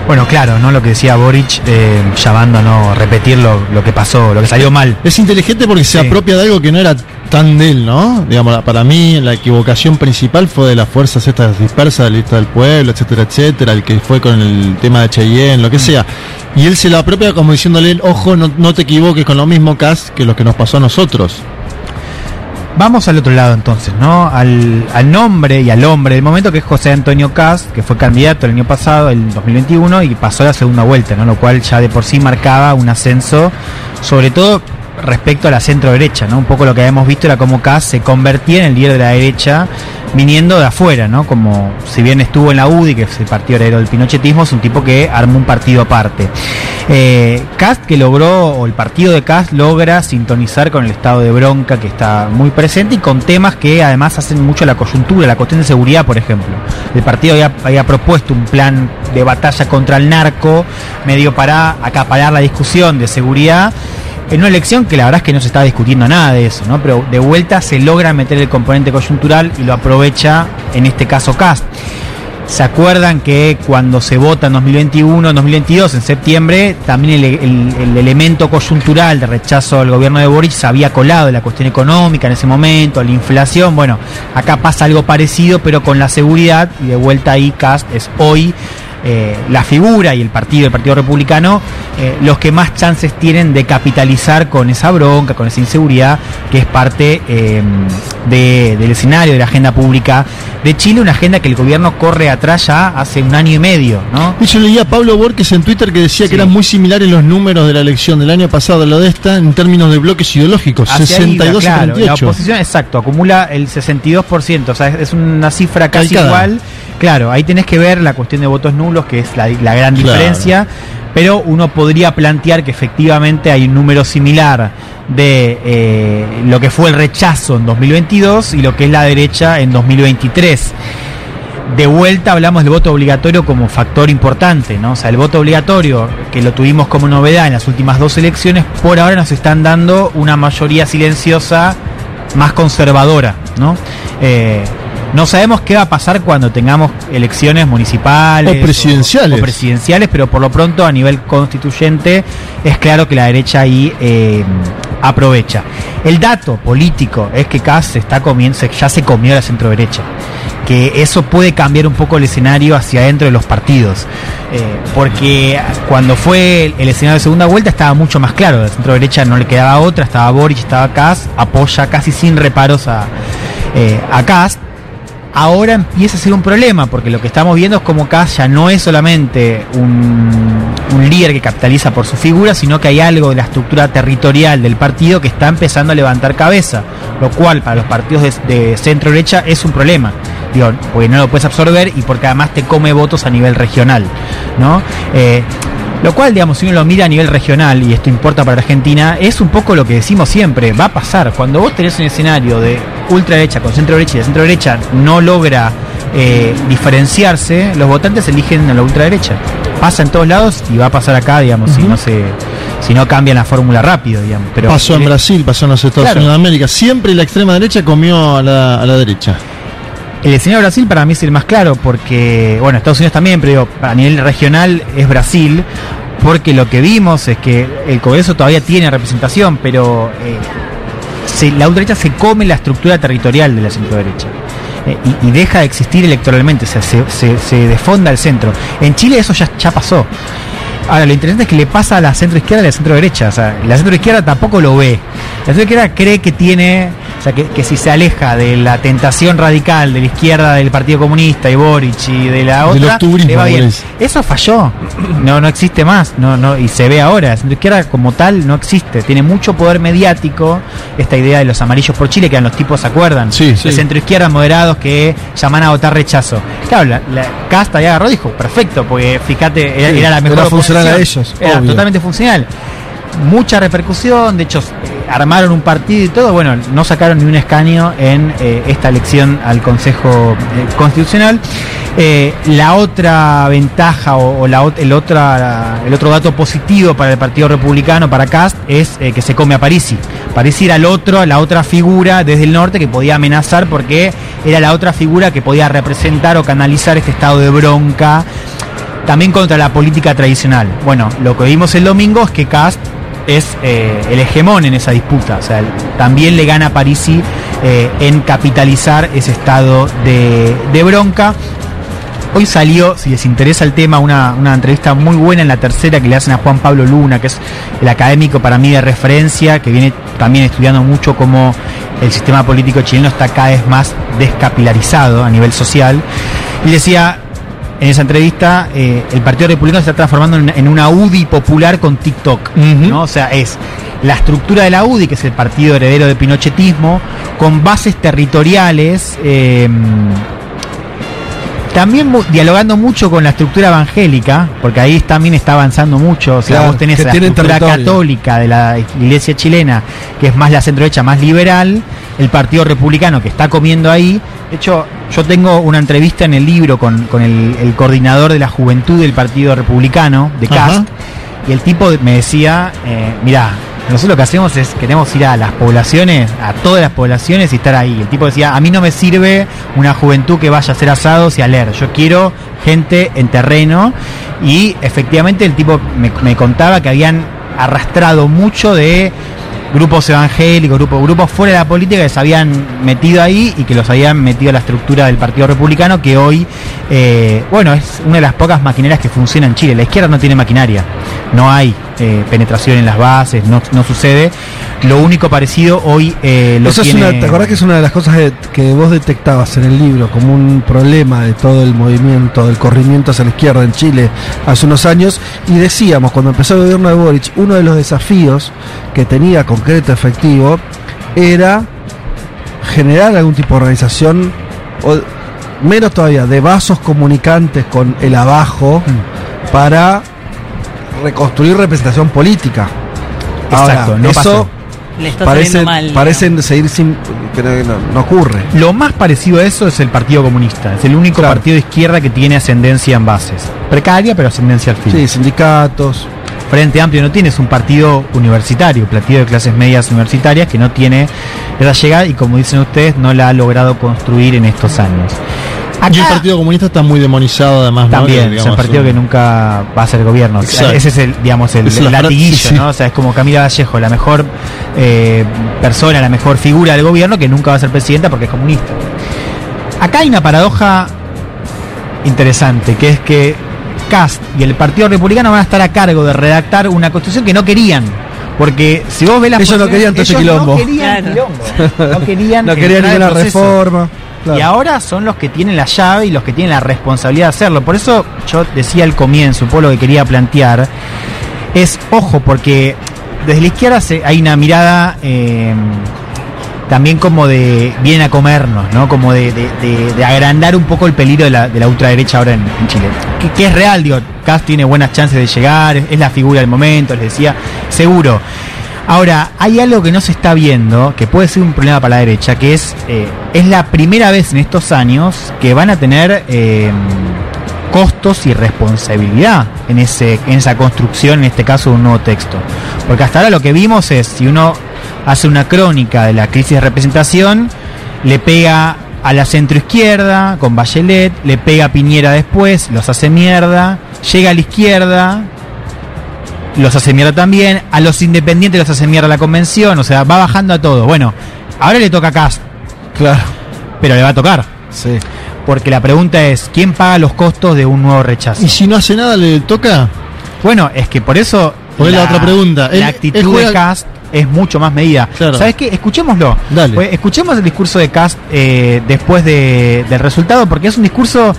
Bueno, claro, ¿no? Lo que decía Boric, eh, llamando a no repetir lo, lo que pasó, lo que salió mal.
Es inteligente porque se
Sí.
apropia de algo que no era tan de él, ¿no? Digamos, para mí la equivocación principal fue de las fuerzas estas dispersas de la lista del pueblo, etcétera, etcétera, el que fue con el tema de Cheyenne, lo que sea. Y él se lo apropia como diciéndole, ojo, no, no te equivoques con lo mismo Cas que lo que nos pasó a nosotros.
Vamos al otro lado entonces, ¿no? Al, al nombre y al hombre del momento que es José Antonio Cast, que fue candidato el año pasado, el 2021, y pasó la segunda vuelta, ¿no? Lo cual ya de por sí marcaba un ascenso, sobre todo respecto a la centro derecha, ¿no? Un poco lo que habíamos visto era cómo Cast se convertía en el líder de la derecha viniendo de afuera, ¿no? Como si bien estuvo en la UDI, que es el partido heredero del pinochetismo, es un tipo que armó un partido aparte. Eh, que logró, o el partido de Cast logra sintonizar con el estado de bronca que está muy presente y con temas que además hacen mucho la coyuntura, la cuestión de seguridad, por ejemplo. El partido había, había propuesto un plan de batalla contra el narco, medio para acaparar la discusión de seguridad en una elección que la verdad es que no se estaba discutiendo nada de eso, ¿no? Pero de vuelta se logra meter el componente coyuntural y lo aprovecha en este caso Cast. ¿Se acuerdan que cuando se vota en 2021, en 2022, en septiembre, también el, el- el elemento coyuntural de rechazo al gobierno de Boric se había colado la cuestión económica en ese momento, la inflación? Bueno, acá pasa algo parecido, pero con la seguridad, y de vuelta ahí Cast es hoy eh, la figura y el partido, el Partido Republicano, eh, los que más chances tienen de capitalizar con esa bronca, con esa inseguridad, que es parte eh, de- del escenario de la agenda pública de Chile, una agenda que el gobierno corre atrás ya hace un año y medio, ¿no?
Yo leía a Pablo Borges en Twitter que decía que eran muy similares los números de la elección del año pasado a lo de esta en términos de bloques ideológicos,
Hacia ahí va,
62
claro,
y
La
38.
oposición, exacto, acumula el 62%, o sea, es, es una cifra casi
Calcada.
igual. Claro, ahí tenés que ver la cuestión de votos nulos, que es la, la gran
Claro.
diferencia, pero uno podría plantear que efectivamente hay un número similar de eh, lo que fue el rechazo en 2022 y lo que es la derecha en 2023 de vuelta hablamos del voto obligatorio como factor importante, ¿no? O sea, el voto obligatorio, que lo tuvimos como novedad en las últimas dos elecciones, por ahora nos están dando una mayoría silenciosa más conservadora, ¿no? Eh, no sabemos qué va a pasar cuando tengamos elecciones municipales
O presidenciales.
o presidenciales, pero por lo pronto a nivel constituyente es claro que la derecha ahí eh, aprovecha. El dato político es que Kass se está comiendo, se- ya se comió la centro derecha. Que eso puede cambiar un poco el escenario hacia adentro de los partidos. Eh, porque cuando fue el, el escenario de segunda vuelta estaba mucho más claro. La centro derecha no le quedaba otra, estaba Boric, estaba Kass, apoya casi sin reparos a, eh, a Kass ahora empieza a ser un problema, porque lo que estamos viendo es como Kass ya no es solamente un, un líder que capitaliza por su figura, sino que hay algo de la estructura territorial del partido que está empezando a levantar cabeza, lo cual para los partidos de, de centro derecha es un problema. Digo, porque no lo puedes absorber y porque además te come votos a nivel regional, ¿no? Eh, lo cual, digamos, si uno lo mira a nivel regional, y esto importa para Argentina, es un poco lo que decimos siempre, va a pasar. Cuando vos tenés un escenario de ultraderecha con centro derecha y la centro derecha no logra eh, diferenciarse, los votantes eligen a la ultraderecha. Pasa en todos lados y va a pasar acá, digamos, si no se si no cambian la fórmula rápido, digamos. Pero
pasó en
eh,
Brasil, pasó en los Estados
Claro.
Unidos de América. Siempre la extrema derecha comió a la, a la derecha.
El escenario de Brasil para mí es el más claro porque, bueno, Estados Unidos también, pero digo, a nivel regional es Brasil, porque lo que vimos es que el Congreso todavía tiene representación, pero eh, la ultraderecha se come la estructura territorial de la centroderecha. eh, y, deja de existir electoralmente, o sea, se, se, se desfonda el centro. En Chile eso ya, ya pasó. Ahora, lo interesante es que le pasa a la centro izquierda y a la centro derecha. O sea, la centro izquierda tampoco lo ve. La centro izquierda cree que tiene, o sea, que, que si se aleja de la tentación radical de la izquierda del Partido Comunista y Boric y de la otra, le va bien. Eso falló. No, no existe más. No, no, y se ve ahora. La centro izquierda como tal no existe. Tiene mucho poder mediático. Esta idea de los amarillos por Chile, que eran los tipos, ¿se acuerdan?
Sí, sí.
De centro izquierda moderados que llaman a votar rechazo. Claro, la, la Casta ya agarró dijo, perfecto, porque fíjate, era,
Sí,
era la mejor
era funcional a ellos,
Era
obvio.
totalmente funcional. Mucha repercusión, de hecho, armaron un partido y todo. Bueno, no sacaron ni un escaño en eh, esta elección al Consejo eh, Constitucional. Eh, la otra ventaja o, o la, el, otra, el otro dato positivo para el Partido Republicano, para Cast, es que se come a Parisi. Parisi era el otro, la otra figura desde el norte que podía amenazar porque era la otra figura que podía representar o canalizar este estado de bronca también contra la política tradicional. Bueno, lo que vimos el domingo es que Cast es eh, el hegemón en esa disputa. O sea, también le gana a Parisi eh, en capitalizar ese estado de, de bronca. Hoy salió, si les interesa el tema, una, una entrevista muy buena en la tercera que le hacen a Juan Pablo Luna, que es el académico para mí de referencia, que viene también estudiando mucho cómo el sistema político chileno está cada vez más descapilarizado a nivel social. Y decía, en esa entrevista, eh, el Partido Republicano se está transformando en, en una UDI popular con TikTok. ¿no? O sea, es la estructura de la UDI, que es el partido heredero del pinochetismo, con bases territoriales. eh, También mu- dialogando mucho con la estructura evangélica, porque ahí también está avanzando mucho. O sea,
Claro,
vos tenés la estructura
territorio.
católica de la iglesia chilena, que es más la centro-derecha, más liberal, el Partido Republicano que está comiendo ahí. De hecho, yo tengo una entrevista en el libro con, con el, el coordinador de la juventud del Partido Republicano, de
Ajá.
CAST, y el tipo me decía, eh, mirá, nosotros lo que hacemos es, queremos ir a las poblaciones, a todas las poblaciones y estar ahí. El tipo decía, a mí no me sirve una juventud que vaya a hacer asados y a leer, yo quiero gente en terreno y efectivamente el tipo me, me contaba que habían arrastrado mucho de grupos evangélicos, grupos, grupos fuera de la política que se habían metido ahí y que los habían metido a la estructura del Partido Republicano, que hoy, eh, bueno, es una de las pocas maquinarias que funciona en Chile. La izquierda no tiene maquinaria, no hay eh, penetración en las bases, no, no sucede. Lo único parecido hoy eh, lo
Eso es una, ¿Te acordás que es una de las cosas de- que vos detectabas en el libro como un problema de todo el movimiento, del corrimiento hacia la izquierda en Chile hace unos años? Y decíamos, cuando empezó el gobierno de Boric, uno de los desafíos que tenía concreto, efectivo, era generar algún tipo de organización, o menos todavía, de vasos comunicantes con el abajo
Mm.
para reconstruir representación política.
Exacto,
Ahora,
no
eso
pasó.
Le está
parecen,
saliendo mal.
parecen seguir sin. pero no, no ocurre.
Lo más parecido a eso es el Partido Comunista. Es el único
Claro.
partido de izquierda que tiene ascendencia en bases. Precaria, pero ascendencia al fin.
Sí, sindicatos.
Frente Amplio no tiene, es un partido universitario, partido de clases medias universitarias que no tiene esa llegada y como dicen ustedes, no la ha logrado construir en estos años.
Y el
Acá
Partido Comunista está muy demonizado además. ¿no?
también,
Digamos,
es el partido
un-
que nunca va a ser gobierno.
Exacto.
Ese es el, digamos, el, latiguillo,
sí, sí.
¿no? O sea, es como Camila Vallejo, la mejor eh, persona, la mejor figura del gobierno que nunca va a ser presidenta porque es comunista. Acá hay una paradoja interesante, que es que Cast y el Partido Republicano van a estar a cargo de redactar una constitución que no querían. Porque si vos ves las
Ellos no querían todo quilombo.
No querían
Claro.
quilombo. No querían,
No querían ninguna reforma.
Y ahora son los que tienen la llave y los que tienen la responsabilidad de hacerlo. Por eso yo decía al comienzo, un poco lo que quería plantear, es ojo, porque desde la izquierda hay una mirada eh, también como de vienen a comernos, ¿no? Como de, de- agrandar un poco el peligro de la, la ultraderecha ahora en, Chile. Que, es real, digo, Cast tiene buenas chances de llegar, es la figura del momento, les decía, seguro. Ahora, hay algo que no se está viendo, que puede ser un problema para la derecha, que es, eh, es la primera vez en estos años que van a tener eh, costos y responsabilidad en, ese, en esa construcción, en este caso, de un nuevo texto. Porque hasta ahora lo que vimos es, si uno hace una crónica de la crisis de representación, le pega a la centroizquierda con Bachelet, le pega a Piñera después, los hace mierda, llega a la izquierda, los hace mierda también, a los independientes los hace mierda la convención, o sea, va bajando a todos. Bueno, ahora le toca a Cast,
Claro.
pero le va a tocar.
Sí.
Porque la pregunta es, ¿quién paga los costos de un nuevo rechazo?
Y si no hace nada, le toca.
Bueno, es que por eso...
Porque es la otra pregunta.
La
él
actitud
juega-
de Cast es mucho más medida.
Claro.
¿Sabes qué? Escuchémoslo.
Dale.
Pues, escuchemos el discurso de Cast eh, después de- del resultado, porque es un discurso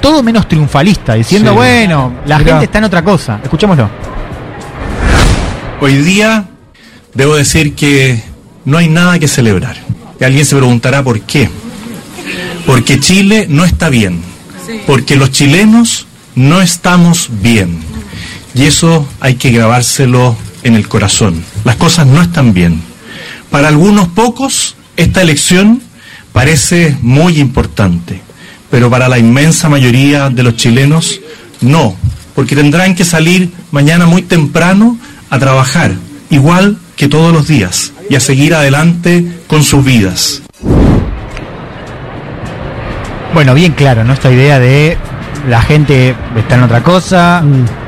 todo menos triunfalista, diciendo,
Sí.
bueno, la
Mirá.
gente está en otra cosa. Escuchémoslo.
Hoy día debo decir que no hay nada que celebrar. Y alguien se preguntará por qué. Porque Chile no está bien. Porque los chilenos no estamos bien. Y eso hay que grabárselo en el corazón. Las cosas no están bien. Para algunos pocos, esta elección parece muy importante. Pero para la inmensa mayoría de los chilenos, no. Porque tendrán que salir mañana muy temprano a trabajar, igual que todos los días, y a seguir adelante con sus vidas.
Bueno, bien claro, ¿no? Esta idea de la gente está en otra cosa,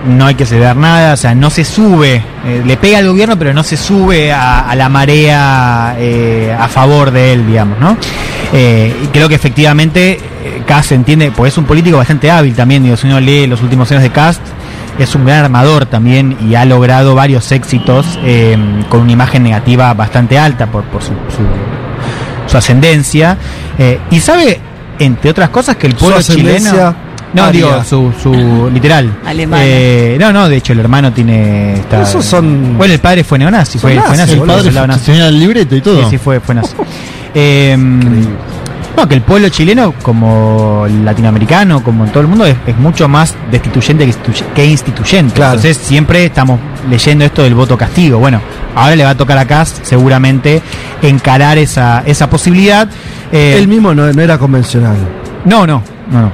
no hay que ceder nada, o sea, no se sube, eh, le pega al gobierno, pero no se sube a, a la marea eh, a favor de él, digamos, ¿no? Eh, y creo que efectivamente Cast entiende, pues es un político bastante hábil también, digo, si uno lee los últimos años de Cast, es un gran armador también y ha logrado varios éxitos eh, con una imagen negativa bastante alta por, por su, su- su ascendencia. Eh, y sabe, entre otras cosas, que el pueblo
ascendencia
chileno. No,
aria.
digo, su, su literal.
Alemana.
Eh, no, no, de hecho, el hermano tiene. está-
Esos son-
Bueno, el padre fue neonazi, fue, fue nazi,
El
boludo,
padre
soldado nazi.
tenía el libreto y todo.
Sí, sí, fue, fue nazi. Eh, No, que el pueblo chileno, como latinoamericano, como en todo el mundo, es, es mucho más destituyente que, institu- que instituyente. Entonces siempre estamos leyendo esto del voto castigo. Bueno, ahora le va a tocar a Kass seguramente encarar esa, esa posibilidad. Eh,
Él mismo no, no era convencional.
no, no, no, no.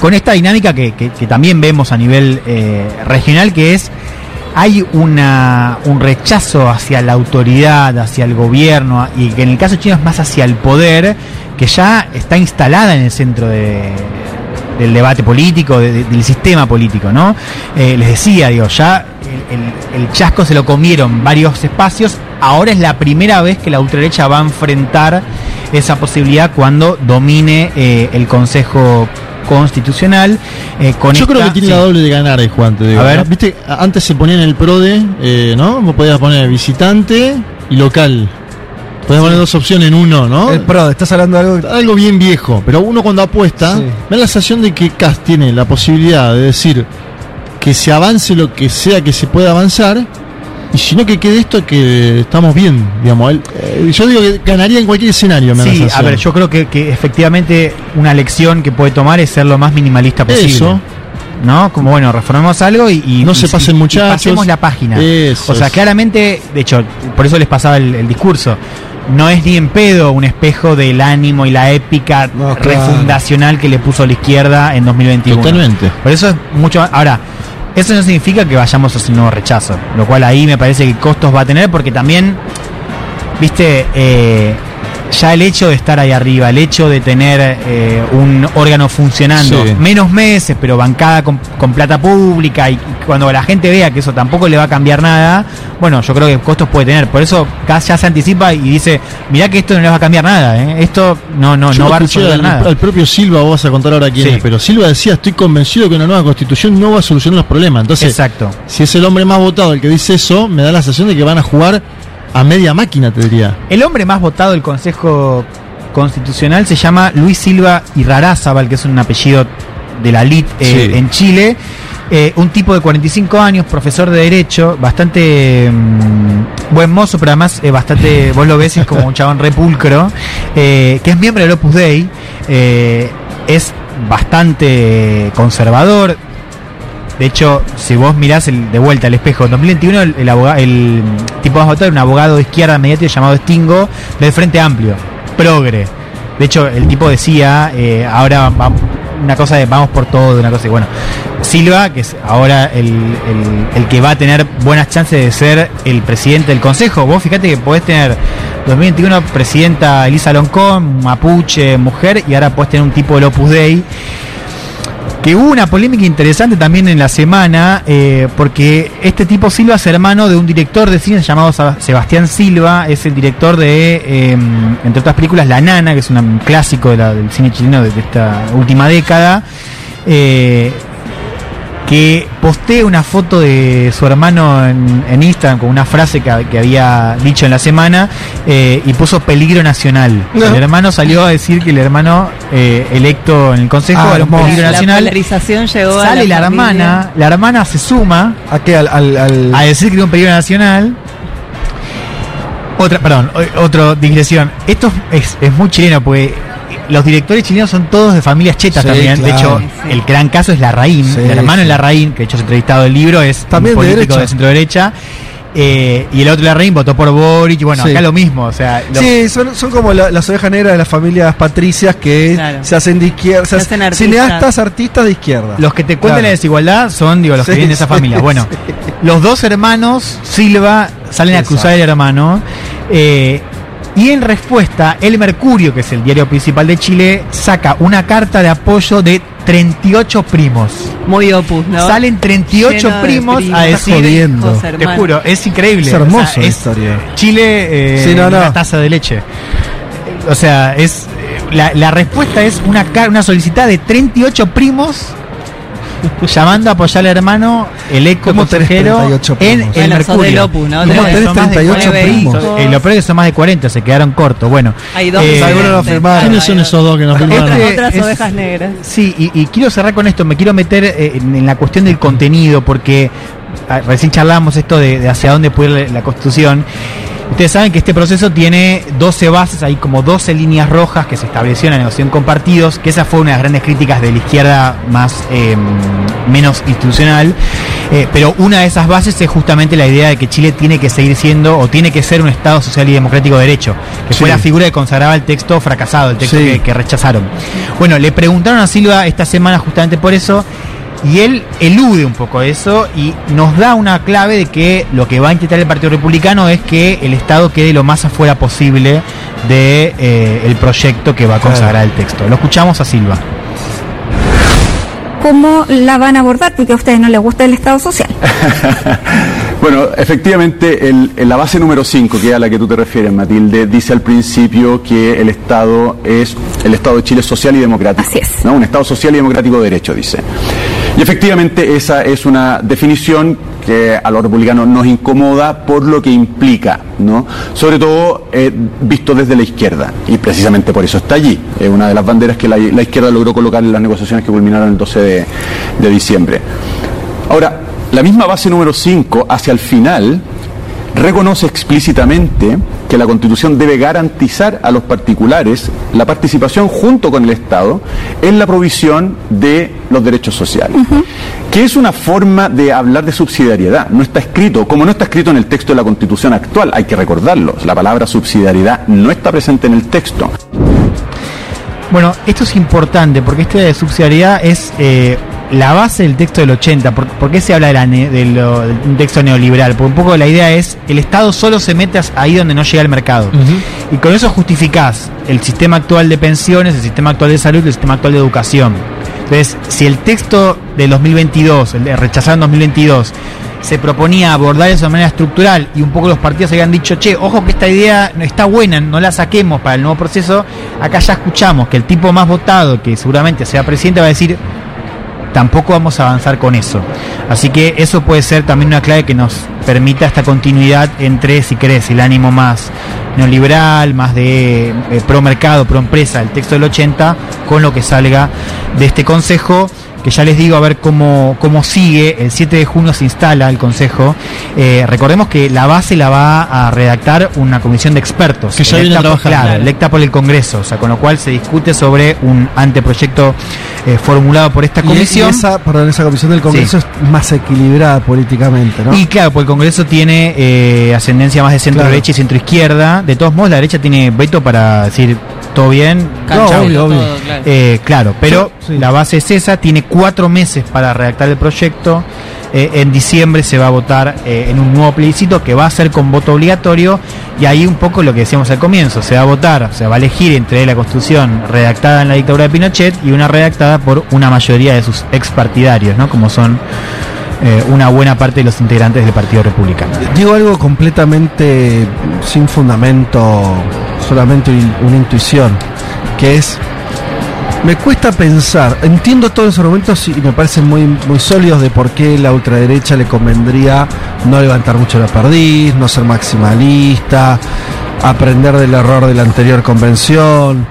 Con esta dinámica que, que- que también vemos a nivel eh, regional, que es hay una, un rechazo hacia la autoridad, hacia el gobierno, y que en el caso chino es más hacia el poder, que ya está instalada en el centro de- del debate político, de- de- del sistema político, ¿no? Eh, les decía, digo, ya el, el- el chasco se lo comieron varios espacios, ahora es la primera vez que la ultraderecha va a enfrentar esa posibilidad cuando domine eh, el Consejo Constitucional. eh, con
Yo creo que tiene
sí.
la doble de ganar ahí, Juan, te digo.
A ver.
Viste, antes se ponía en el PRODE, eh, ¿no? Vos podías poner visitante y local. Podías poner dos opciones en uno, ¿no?
El PRO, estás hablando de algo.
Algo bien viejo, pero uno cuando apuesta,
Sí.
me da la sensación de que Cast tiene la posibilidad de decir que se avance lo que sea que se pueda avanzar, y si no que quede esto que estamos bien, digamos. Él, eh, yo digo que ganaría en cualquier escenario, me da la
Sí, a ver, yo creo que, que efectivamente una lección que puede tomar es ser lo más minimalista posible.
Eso.
¿No? Como bueno, reformemos algo y, y-
No
y-
se pasen,
y
muchachos.
pasemos la página.
Eso
o sea, claramente, de hecho, por eso les pasaba el, el discurso. No es ni en pedo un espejo del ánimo y la épica
claro.
refundacional que le puso la izquierda en 2021.
Totalmente.
Por eso es mucho más- Ahora, eso no significa que vayamos hacia un nuevo rechazo. Lo cual ahí me parece que costos va a tener porque también, viste, eh, ya el hecho de estar ahí arriba, el hecho de tener eh, un órgano funcionando,
Sí.
menos meses, pero bancada con, con plata pública y, y cuando la gente vea que eso tampoco le va a cambiar nada, bueno, yo creo que costos puede tener. Por eso ya se anticipa y dice, mirá que esto no les va a cambiar nada, ¿eh? esto no, no,
Yo
no va a resolver
al,
nada.
al propio Silva, vos vas a contar ahora quién
Sí.
es, pero Silva decía, estoy convencido que una nueva constitución no va a solucionar los problemas. Entonces,
Exacto.
si es el hombre más votado el que dice eso, me da la sensación de que van a jugar a media máquina, te diría.
El hombre más votado del Consejo Constitucional se llama Luis Silva Irrarázabal, que es un apellido de la LIT eh,
Sí.
en Chile. Eh, un tipo de 45 años, profesor de Derecho, bastante mm, buen mozo, pero además eh, bastante, vos lo ves, es como un chabón repulcro, eh, que es miembro del Opus Dei, es bastante conservador, de hecho, si vos mirás el, de vuelta al espejo, en 2021 el, el, aboga- el tipo más votado era un abogado de izquierda mediático llamado Stingo del Frente Amplio, progre. De hecho, el tipo decía, eh, ahora una cosa de vamos por todo, una cosa de, bueno, Silva, que es ahora el, el- el que va a tener buenas chances de ser el presidente del Consejo. Vos fíjate que podés tener 2021 presidenta Elisa Loncón, mapuche, mujer, y ahora podés tener un tipo del Opus Dei que hubo una polémica interesante también en la semana, eh, porque este tipo Silva es hermano de un director de cine llamado Sebastián Silva, es el director de, eh, entre otras películas, La Nana, que es un clásico de la- del cine chileno de esta última década. eh, que postea una foto de su hermano en, en Instagram con una frase que, que había dicho en la semana eh, y puso peligro nacional.
No.
El hermano salió a decir que el hermano eh, electo en el consejo
Ah,
era un peligro
La
nacional.
polarización llegó a
Sale la,
la familia.
hermana, la hermana se suma
¿A qué? Al, al, al-
a decir que era un peligro nacional. Otra, perdón, otra digresión. Esto es, es muy chileno porque los directores chilenos son todos de familias chetas
Sí,
también. De hecho, el gran caso es Larraín.
Sí,
el hermano
sí.
de Larraín, que de hecho es entrevistado del libro, es
También
un
de
político
derecha.
de centro derecha. Eh, y el otro Larraín votó por Boric. Y bueno,
Sí.
acá lo mismo. O sea, lo-
Sí, son, son como la- las ovejas negras de las familias patricias que
Claro.
se hacen de izquierda, se
hacen artistas.
cineastas, artistas de izquierda.
Los que te cuentan
Claro.
la desigualdad son, digo, los que vienen de esa familia. Bueno,
sí.
los dos hermanos Silva salen a acusar al hermano. eh, y en respuesta, El Mercurio, que es el diario principal de Chile, saca una carta de apoyo de 38 primos.
Muy opus, ¿no?
Salen 38
Lleno de
primos,
primos.
a decir.
jodiendo.
Te juro, es increíble.
Es hermoso
O sea,
la
es
historia.
Chile eh,
Sí, no, no.
una taza de leche. O sea, es eh, la, la respuesta es una, una solicitada de 38 primos llamando a apoyar al hermano
¿Cómo tenés
consejero
38
en
primos?
el
Bueno,
Mercurio.
del Opus, ¿no?
Y
Tenés-
son
tenés
más de
38
nueve
primos.
hijos. Eh, lo peor es que son más de 40, se quedaron cortos. Bueno,
Hay dos
Eh,
algunos.
¿Quiénes son esos dos que nos firmaron?
Este-
Otras
es-
ovejas negras.
Sí, y, y quiero cerrar con esto, me quiero meter eh, en, en la cuestión del contenido, porque ah, recién charlábamos esto de, de hacia dónde puede ir la, la constitución. Ustedes saben que este proceso tiene 12 bases, hay como 12 líneas rojas que se estableció en la negociación con partidos, que esa fue una de las grandes críticas de la izquierda más eh, menos institucional. Eh, pero una de esas bases es justamente la idea de que Chile tiene que seguir siendo o tiene que ser un Estado social y democrático de derecho, que fue la figura que consagraba el texto fracasado, el texto
Sí.
que, que rechazaron. Bueno, le preguntaron a Silva esta semana justamente por eso. Y él elude un poco eso y nos da una clave de que lo que va a intentar el Partido Republicano es que el Estado quede lo más afuera posible de eh, el proyecto que va a consagrar el texto. Lo escuchamos a Silva.
¿Cómo la van a abordar? Porque a ustedes no les gusta el Estado social.
Bueno, efectivamente, el- en la base número 5, que es a la que tú te refieres, Matilde, dice al principio que el Estado es el Estado de Chile social y democrático. Así es. Un Estado social y democrático de derecho, dice. Y efectivamente esa es una definición que a los republicanos nos incomoda por lo que implica, ¿no? Sobre todo eh, visto desde la izquierda. Y precisamente por eso está allí. Es una de las banderas que la, izquierda logró colocar en las negociaciones que culminaron el 12 de, de diciembre. Ahora, la misma base número 5, hacia el final, reconoce explícitamente que la Constitución debe garantizar a los particulares la participación junto con el Estado en la provisión de los derechos sociales. Que es una forma de hablar de subsidiariedad. No está escrito, como no está escrito en el texto de la Constitución actual, hay que recordarlo. La palabra subsidiariedad no está presente en el texto.
Bueno, esto es importante porque esta idea de subsidiariedad es eh, la base del texto del 80. ¿Por, por qué se habla de, la ne- de lo- de un texto neoliberal? Porque un poco la idea es el Estado solo se mete ahí donde no llega el mercado. Y con eso justificás el sistema actual de pensiones, el sistema actual de salud, el sistema actual de educación. Entonces, si el texto del 2022, el de rechazado en 2022, se proponía abordar eso de manera estructural y un poco los partidos habían dicho, che, ojo que esta idea no está buena, no la saquemos para el nuevo proceso, acá ya escuchamos que el tipo más votado, que seguramente sea presidente, va a decir, tampoco vamos a avanzar con eso. Así que eso puede ser también una clave que nos permita esta continuidad entre, si querés, el ánimo más neoliberal, más de eh, pro mercado, pro empresa, el texto del 80, con lo que salga de este consejo que ya les digo a ver cómo, cómo sigue. El 7 de junio se instala el Consejo. Eh, recordemos que la base la va a redactar una comisión de expertos.
Que ya viene
electa por- claro,
Claro.
electa por el Congreso, o sea, con lo cual se discute sobre un anteproyecto eh, formulado por esta comisión.
Y esa, perdón, esa comisión del Congreso es más equilibrada políticamente, ¿no?
Y claro, pues el Congreso tiene eh, ascendencia más de centro
Claro.
derecha y centro izquierda. De todos modos, la derecha tiene veto para decir todo bien.
No, obvio.
Eh, claro, pero la base es esa. Tiene cuatro meses para redactar el proyecto. Eh, en diciembre se va a votar eh, en un nuevo plebiscito que va a ser con voto obligatorio. Y ahí un poco lo que decíamos al comienzo: se va a votar, se va a elegir entre la constitución redactada en la dictadura de Pinochet y una redactada por una mayoría de sus expartidarios, ¿no? Como son eh, una buena parte de los integrantes del Partido Republicano.
Digo algo completamente sin fundamento, solamente un- una intuición, que es, me cuesta pensar, entiendo todos los argumentos y me parecen muy, muy sólidos de por qué la ultraderecha le convendría no levantar mucho la perdiz, no ser maximalista, aprender del error de la anterior convención,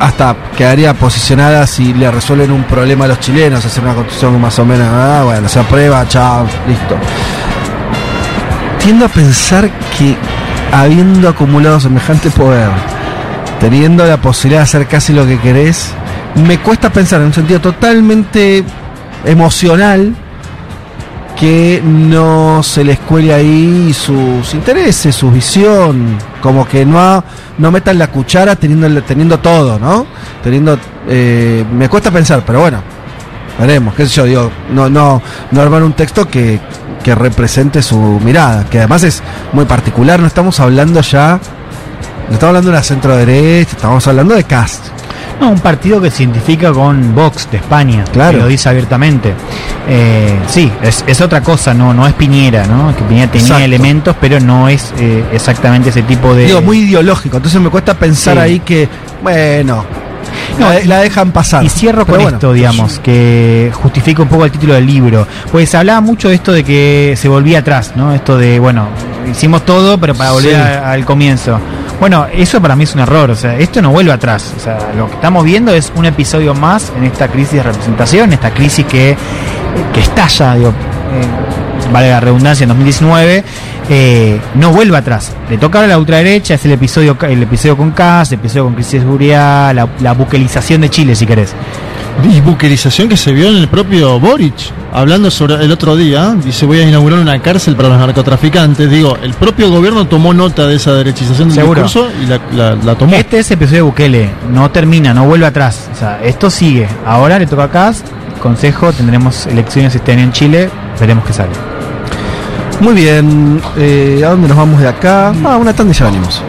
hasta quedaría posicionada si le resuelven un problema a los chilenos, hacer una constitución más o menos, ah, bueno, se aprueba, chao, listo. Tiendo a pensar que habiendo acumulado semejante poder, teniendo la posibilidad de hacer casi lo que querés, me cuesta pensar en un sentido totalmente emocional que no se les cuele ahí sus intereses, su visión, como que no ha- no metan la cuchara teniendo teniendo todo, ¿no? Teniendo eh, me cuesta pensar, pero bueno, veremos, qué sé yo, digo, no no no armar un texto que que represente su mirada, que además es muy particular, no estamos hablando ya no estamos hablando de la centro derecha, estamos hablando de Cast.
No, un partido que se identifica con Vox de España,
Claro.
que lo dice abiertamente. Eh, sí, es, es otra cosa, no, no es Piñera, ¿no? Que Piñera tenía
Exacto.
elementos, pero no es eh, exactamente ese tipo de.
Digo, muy ideológico, entonces me cuesta pensar
Sí.
ahí que, bueno,
No,
la, dejan pasar.
Y cierro
Pero
con
bueno,
esto, digamos, que justifica un poco el título del libro. Pues se hablaba mucho de esto de que se volvía atrás, ¿no? Esto de, bueno, hicimos todo, pero para volver
Sí.
a- al comienzo. Bueno, eso para mí es un error, o sea, esto no vuelve atrás. O sea, lo que estamos viendo es un episodio más en esta crisis de representación, esta crisis que, que estalla, digo, eh, vale la redundancia, en 2019, eh, no vuelva atrás. Le toca a la ultraderecha, es el episodio el episodio con Kass, el episodio con crisis de seguridad, la, la buquelización de Chile, si querés.
Y que se vio en el propio Boric, hablando sobre el otro día, dice voy a inaugurar una cárcel para los narcotraficantes. Digo, el propio gobierno tomó nota de esa derechización del
Seguro.
discurso y la, la- la tomó.
Este es el episodio de Bukele, no termina, no vuelve atrás. O sea, esto sigue. Ahora le toca a Kass, consejo, tendremos elecciones este año en Chile, veremos qué sale.
Muy bien, eh, ¿a dónde nos vamos de acá? Ah, una tanda y ya venimos.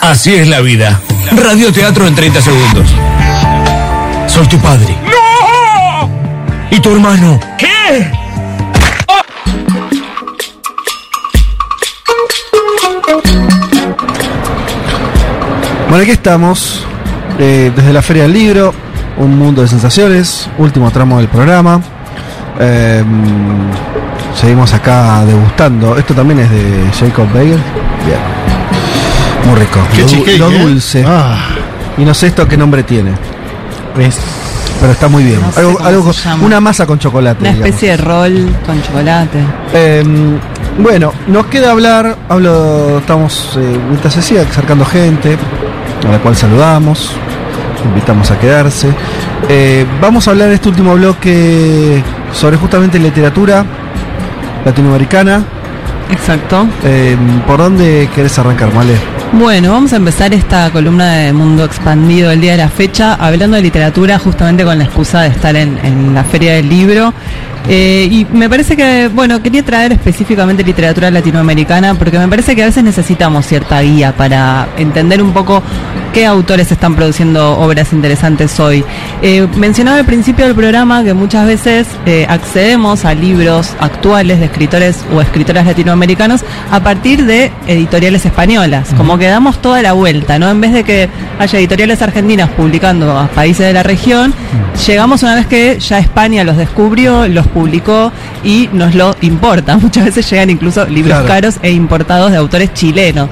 Así es la vida. Radioteatro en 30 segundos. Soy tu padre. ¡No! ¿Y tu hermano? ¿Qué?
Bueno, aquí estamos, eh, desde la Feria del Libro, un mundo de sensaciones, último tramo del programa. Eh, seguimos acá degustando. Esto también es de Jacob. Bien. Muy rico.
Qué
lo, du- lo
¿eh?
dulce. Y no sé esto qué nombre tiene.
Es
Pero está muy bien.
No sé
algo, una masa con chocolate.
Una
digamos.
especie de rol con chocolate.
Eh, bueno, nos queda hablar, hablo, estamos eh, se siga acercando gente, a la cual saludamos, invitamos a quedarse. Eh, vamos a hablar en este último bloque sobre justamente literatura latinoamericana.
Exacto.
Eh, ¿Por dónde querés arrancar, Male?
Bueno, vamos a empezar esta columna de Mundo Expandido el día de la fecha, hablando de literatura justamente con la excusa de estar en, la Feria del Libro. Eh, y me parece que, bueno, quería traer específicamente literatura latinoamericana porque me parece que a veces necesitamos cierta guía para entender un poco qué autores están produciendo obras interesantes hoy. Eh, mencionaba al principio del programa que muchas veces eh, accedemos a libros actuales de escritores o escritoras latinoamericanos a partir de editoriales españolas, como que damos toda la vuelta, ¿no? En vez de que haya editoriales argentinas publicando a países de la región, llegamos una vez que ya España los descubrió, los publicó y nos lo importa. Muchas veces llegan incluso libros
Claro.
caros e importados de autores chilenos.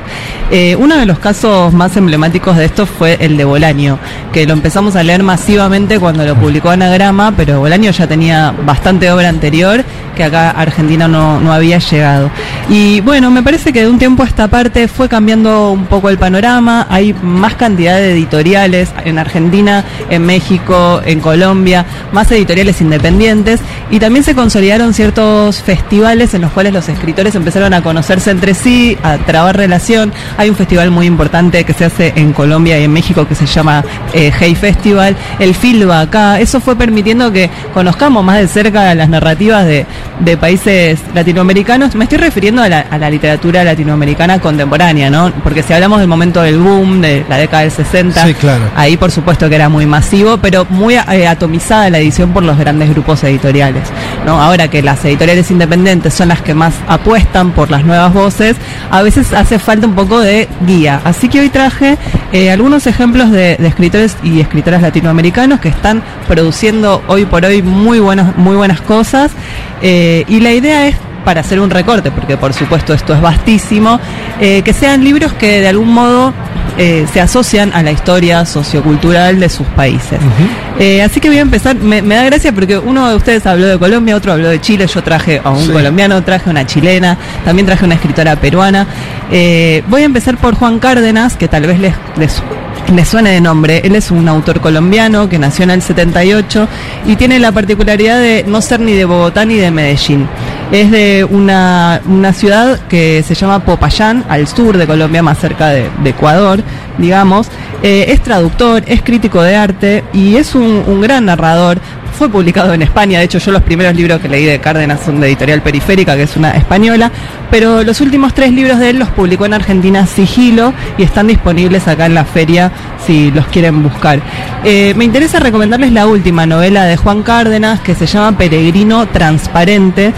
Eh, uno de los casos más emblemáticos de esto fue el de Bolaño, que lo empezamos a leer masivamente cuando lo publicó Anagrama, pero Bolaño ya tenía bastante obra anterior que acá Argentina no, no había llegado. Y bueno, me parece que de un tiempo a esta parte fue cambiando un poco el panorama, hay más cantidad de editoriales en Argentina, en México, en Colombia, más editoriales independientes y también se consolidaron ciertos festivales en los cuales los escritores empezaron a conocerse entre sí, a trabar relación. Hay un festival muy importante que se hace en Colombia y en México que se llama eh, Hey Festival. El FILBA acá, eso fue permitiendo que conozcamos más de cerca las narrativas de, de países latinoamericanos. Me estoy refiriendo a la, a la literatura latinoamericana contemporánea, ¿no? Porque si hablamos del momento del boom, de la década del 60,
Sí, claro.
Ahí por supuesto que era muy masivo, pero muy eh, atomizada la edición por los grandes grupos editoriales. ¿no? Ahora que las editoriales independientes son las que más apuestan por las nuevas voces, a veces hace falta un poco de guía. Así que hoy traje eh, algunos ejemplos de, de escritores y escritoras latinoamericanos que están produciendo hoy por hoy muy, buenos, muy buenas cosas. eh, y la idea es para hacer un recorte, porque por supuesto esto es vastísimo, eh, que sean libros que de algún modo eh, se asocian a la historia sociocultural de sus países. Eh, así que voy a empezar, me, me da gracia porque uno de ustedes habló de Colombia, otro habló de Chile, yo traje a un
Sí.
colombiano, traje una chilena, también traje una escritora peruana. Eh, voy a empezar por Juan Cárdenas, que tal vez les, les les suene de nombre. Él es un autor colombiano que nació en el 78 y tiene la particularidad de no ser ni de Bogotá ni de Medellín. Es de una, una ciudad que se llama Popayán, al sur de Colombia, más cerca de, de Ecuador, digamos. Eh, es traductor, es crítico de arte y es un, gran narrador. Fue publicado en España, de hecho yo los primeros libros que leí de Cárdenas son de Editorial Periférica, que es una española, pero los últimos tres libros de él los publicó en Argentina Sigilo y están disponibles acá en la feria si los quieren buscar. Eh, me interesa recomendarles la última novela de Juan Cárdenas que se llama Peregrino Transparente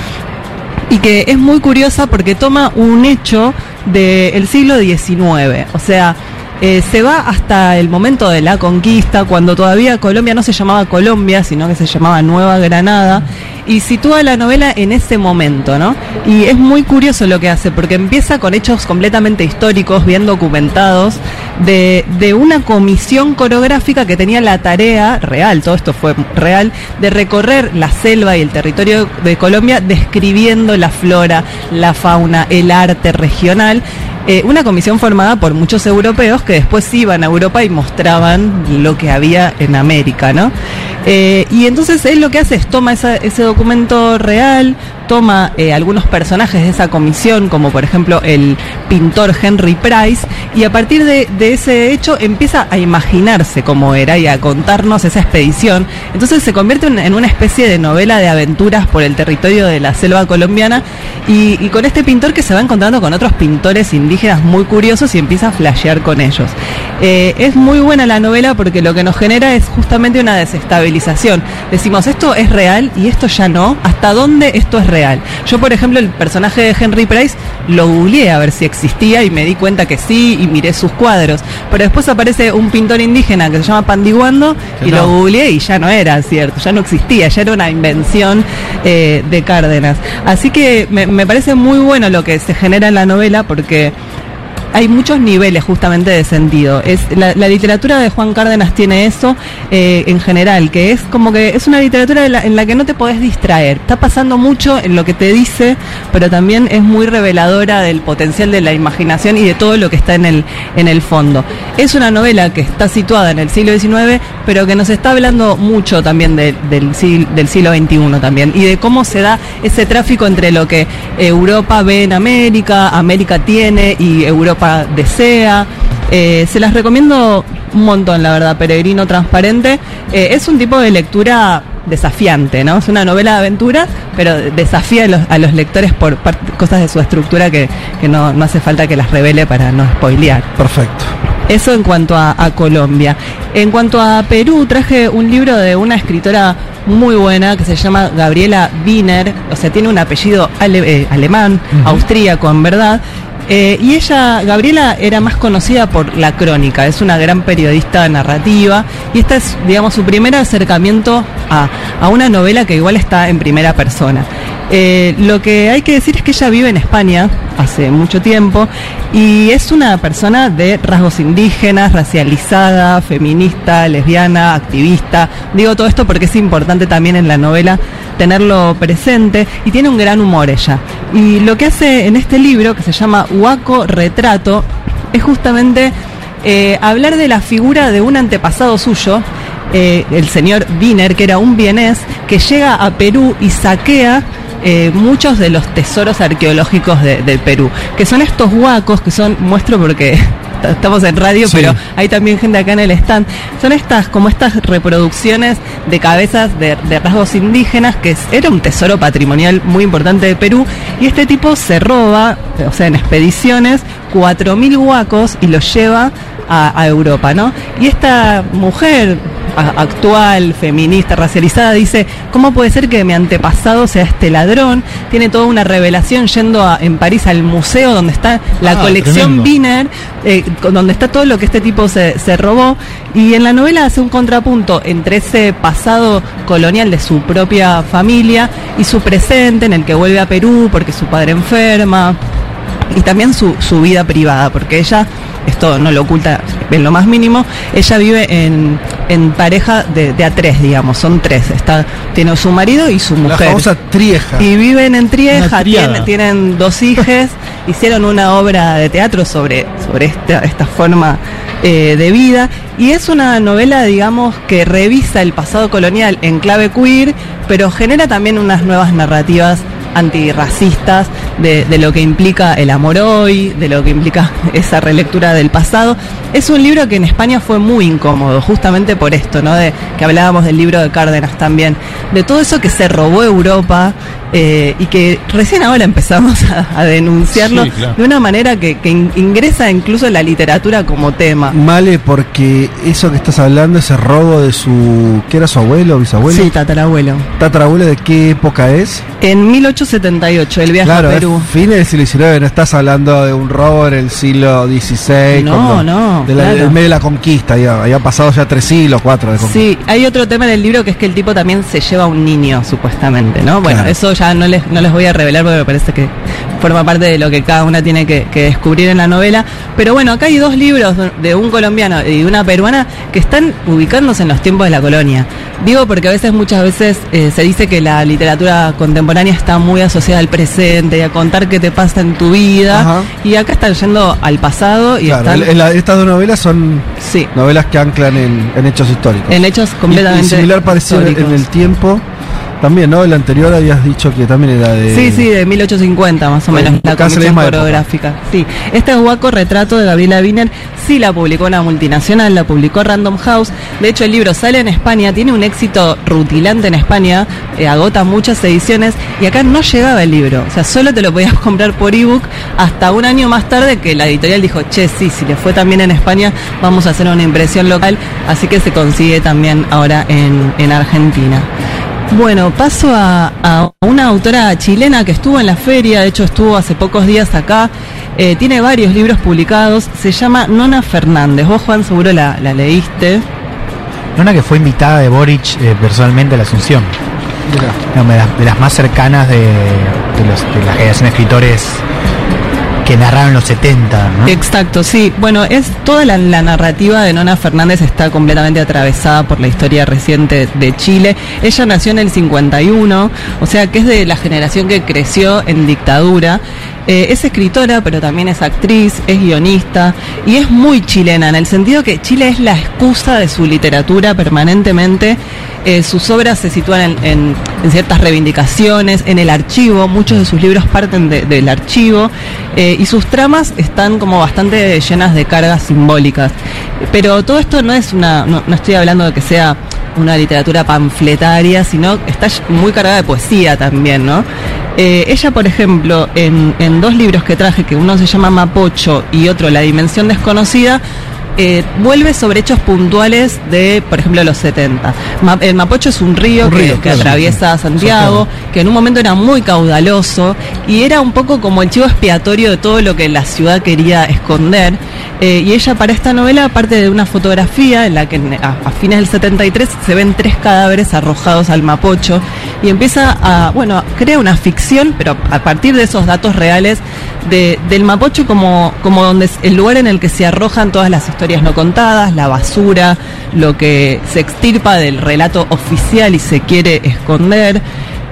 y que es muy curiosa porque toma un hecho del siglo XIX, o sea, eh, se va hasta el momento de la conquista, cuando todavía Colombia no se llamaba Colombia, sino que se llamaba Nueva Granada, y sitúa la novela en ese momento, ¿no? Y es muy curioso lo que hace, porque empieza con hechos completamente históricos, bien documentados, de, de una comisión coreográfica que tenía la tarea real, todo esto fue real, de recorrer la selva y el territorio de Colombia describiendo la flora, la fauna, el arte regional eh, una comisión formada por muchos europeos que después iban a Europa y mostraban lo que había en América, ¿no? Eh, y entonces él lo que hace es toma esa- ese documento real, toma eh, algunos personajes de esa comisión, como por ejemplo el pintor Henry Price, y a partir de, ese hecho empieza a imaginarse cómo era y a contarnos esa expedición. Entonces se convierte en, una especie de novela de aventuras por el territorio de la selva colombiana y, y con este pintor que se va encontrando con otros pintores indígenas muy curiosos y empieza a flashear con ellos. Eh, es muy buena la novela porque lo que nos genera es justamente una desestabilización. Decimos, esto es real y esto ya no. ¿Hasta dónde esto es real? Yo, por ejemplo, el personaje de Henry Price lo googleé a ver si existía y me di cuenta que sí y miré sus cuadros. Pero después aparece un pintor indígena que se llama Pandiguando y
no.
lo googleé y ya no era cierto, ya no existía, ya era una invención eh, de Cárdenas. Así que me, me parece muy bueno lo que se genera en la novela porque hay muchos niveles justamente de sentido. Es la, literatura de Juan Cárdenas tiene eso eh, en general, que es como que es una literatura en la que no te podés distraer. Está pasando mucho en lo que te dice, pero también es muy reveladora del potencial de la imaginación y de todo lo que está en el en el fondo. Es una novela que está situada en el siglo XIX, pero que nos está hablando mucho también de- del, del siglo XXI también y de cómo se da ese tráfico entre lo que Europa ve en América, América tiene y Europa desea. Eh, se las recomiendo un montón, la verdad, Peregrino Transparente. Eh, es un tipo de lectura desafiante, ¿no? Es una novela de aventuras, pero desafía a los, a los lectores por cosas de su estructura que, que no, no hace falta que las revele para no spoilear.
Perfecto.
Eso en cuanto a, a Colombia. En cuanto a Perú, traje un libro de una escritora muy buena que se llama Gabriela Wiener, o sea, tiene un apellido ale- eh, alemán, austríaco en verdad. Eh, y ella, Gabriela, era más conocida por la crónica, es una gran periodista narrativa y esta es, digamos, su primer acercamiento a, a una novela que igual está en primera persona. Eh, lo que hay que decir es que ella vive en España hace mucho tiempo y es una persona de rasgos indígenas, racializada, feminista, lesbiana, activista. Digo todo esto porque es importante también en la novela tenerlo presente y tiene un gran humor ella. Y lo que hace en este libro, que se llama Huaco Retrato, es justamente eh, hablar de la figura de un antepasado suyo, eh, el señor Wiener, que era un vienés, que llega a Perú y saquea eh, muchos de los tesoros arqueológicos de- Perú, que son estos huacos, que son, muestro porque estamos en radio,
Sí.
pero hay también gente acá en el stand, son estas, como estas reproducciones de cabezas de, de rasgos indígenas, que es- era un tesoro patrimonial muy importante de Perú, y este tipo se roba, o sea, en expediciones, 4.000 huacos y los lleva a, a Europa, ¿no? Y esta mujer actual, feminista, racializada, dice, ¿cómo puede ser que mi antepasado sea este ladrón? Tiene toda una revelación yendo a- en París al museo donde está la
Ah,
colección. Wiener, eh, donde está todo lo que este tipo se, se robó. Y en la novela hace un contrapunto entre ese pasado colonial de su propia familia y su presente en el que vuelve a Perú porque su padre enferma y también su, su vida privada, porque ella, esto no lo oculta en lo más mínimo, ella vive en, en pareja de, de a tres, digamos, son tres, está, tiene su marido y su
La
mujer.
famosa trieja.
Y viven en Trieja, tienen dos hijas, hicieron una obra de teatro sobre, sobre esta, esta forma eh, de vida. Y es una novela, digamos, que revisa el pasado colonial en clave queer, pero genera también unas nuevas narrativas antirracistas de, lo que implica el amor hoy, de lo que implica esa relectura del pasado. Es un libro que en España fue muy incómodo, justamente por esto, ¿no? De que hablábamos del libro de Cárdenas también, de todo eso que se robó Europa eh, y que recién ahora empezamos a, a denunciarlo
Sí, claro.
de una manera que, que in- ingresa incluso en la literatura como tema.
Male, porque eso que estás hablando, ese robo de su. ¿Qué era su abuelo o bisabuelo?
Sí, tatarabuelo.
¿Tatarabuelo de qué época es?
En 1878, el viaje
Claro,
a Perú.
fines del siglo XIX, no estás hablando de un robo en el siglo XVI.
No,
cuando-
no,
De la,
claro.
del medio de la conquista, digamos, había pasado ya tres siglos, cuatro de conquista.
Sí, hay otro tema en el libro que es que el tipo también se lleva a un niño, supuestamente, ¿no? Bueno,
Claro.
eso ya no les, no les voy a revelar porque me parece que forma parte de lo que cada una tiene que, que descubrir en la novela. Pero bueno, acá hay dos libros de- un colombiano y de una peruana que están ubicándose en los tiempos de la colonia. Digo porque a veces, muchas veces, eh, se dice que la literatura contemporánea está muy asociada al presente y a contar qué te pasa en tu vida.
Ajá.
Y acá están yendo al pasado y
Claro,
están
la- estas dos novelas son
Sí.
novelas que anclan en, en hechos históricos.
en hechos
Y-
completamente
y, similar parecido en el tiempo. También, ¿no? El anterior habías dicho que también era de.
Sí, sí, de 1850 más o menos, la
casi la
comisión
época.
coreográfica. Sí, este es Guaco Retrato de Gabriela Wiener, sí la publicó una multinacional, la publicó Random House. De hecho, el libro sale en España, tiene un éxito rutilante en España, eh, agota muchas ediciones y acá no llegaba el libro. O sea, solo te lo podías comprar por ebook hasta un año más tarde que la editorial dijo, che, sí, si le fue también en España, vamos a hacer una impresión local. Así que se consigue también ahora en, en Argentina. Bueno, paso a, a una autora chilena que estuvo en la feria, de hecho estuvo hace pocos días acá, eh, tiene varios libros publicados, se llama Nona Fernández, vos Juan seguro la, la leíste.
Una que fue invitada de Boric eh, personalmente a la Asunción. No, de, las, de las más cercanas de, de los- de la generación de escritores que narraron los 70, ¿no?
Exacto, sí. Bueno, es toda la, la narrativa de Nona Fernández está completamente atravesada por la historia reciente de Chile. Ella nació en el 51, o sea que es de la generación que creció en dictadura. Eh, es escritora, pero también es actriz, es guionista y es muy chilena, en el sentido que Chile es la excusa de su literatura permanentemente. Eh, sus obras se sitúan en, ciertas reivindicaciones, en el archivo, muchos de sus libros parten de- del archivo eh, y sus tramas están como bastante llenas de cargas simbólicas. Pero todo esto no es una, no, no estoy hablando de que sea una literatura panfletaria, sino está muy cargada de poesía también, ¿no? Eh, ella, por ejemplo, en, en dos libros que traje, que uno se llama Mapocho y otro La Dimensión Desconocida, eh, vuelve sobre hechos puntuales de, por ejemplo, los 70. Ma- el Mapocho es un río,
Un
que,
río,
que
claro,
atraviesa
sí.
Santiago, que en un momento era muy caudaloso y era un poco como el chivo expiatorio de todo lo que la ciudad quería esconder. Eh, y ella para esta novela, aparte de una fotografía en la que a, a fines del 73 se ven tres cadáveres arrojados al Mapocho y empieza a, bueno, crea una ficción, pero a partir de esos datos reales de- del Mapocho como, como donde es el lugar en el que se arrojan todas las historias no contadas, la basura, lo que se extirpa del relato oficial y se quiere esconder.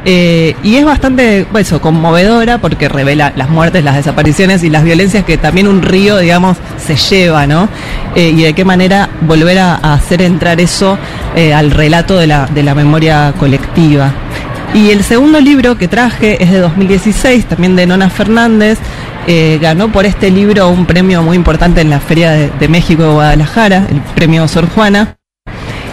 Eh, y es bastante, pues, eso, conmovedora porque revela las muertes, las desapariciones y las violencias que también un río, digamos, se lleva, ¿no? Eh, y de qué manera volver a, a hacer entrar eso eh, al relato de la, de la memoria colectiva. Y el segundo libro que traje es de 2016, también de Nona Fernández. Eh, ganó por este libro un premio muy importante en la Feria de, México de Guadalajara, el premio Sor Juana.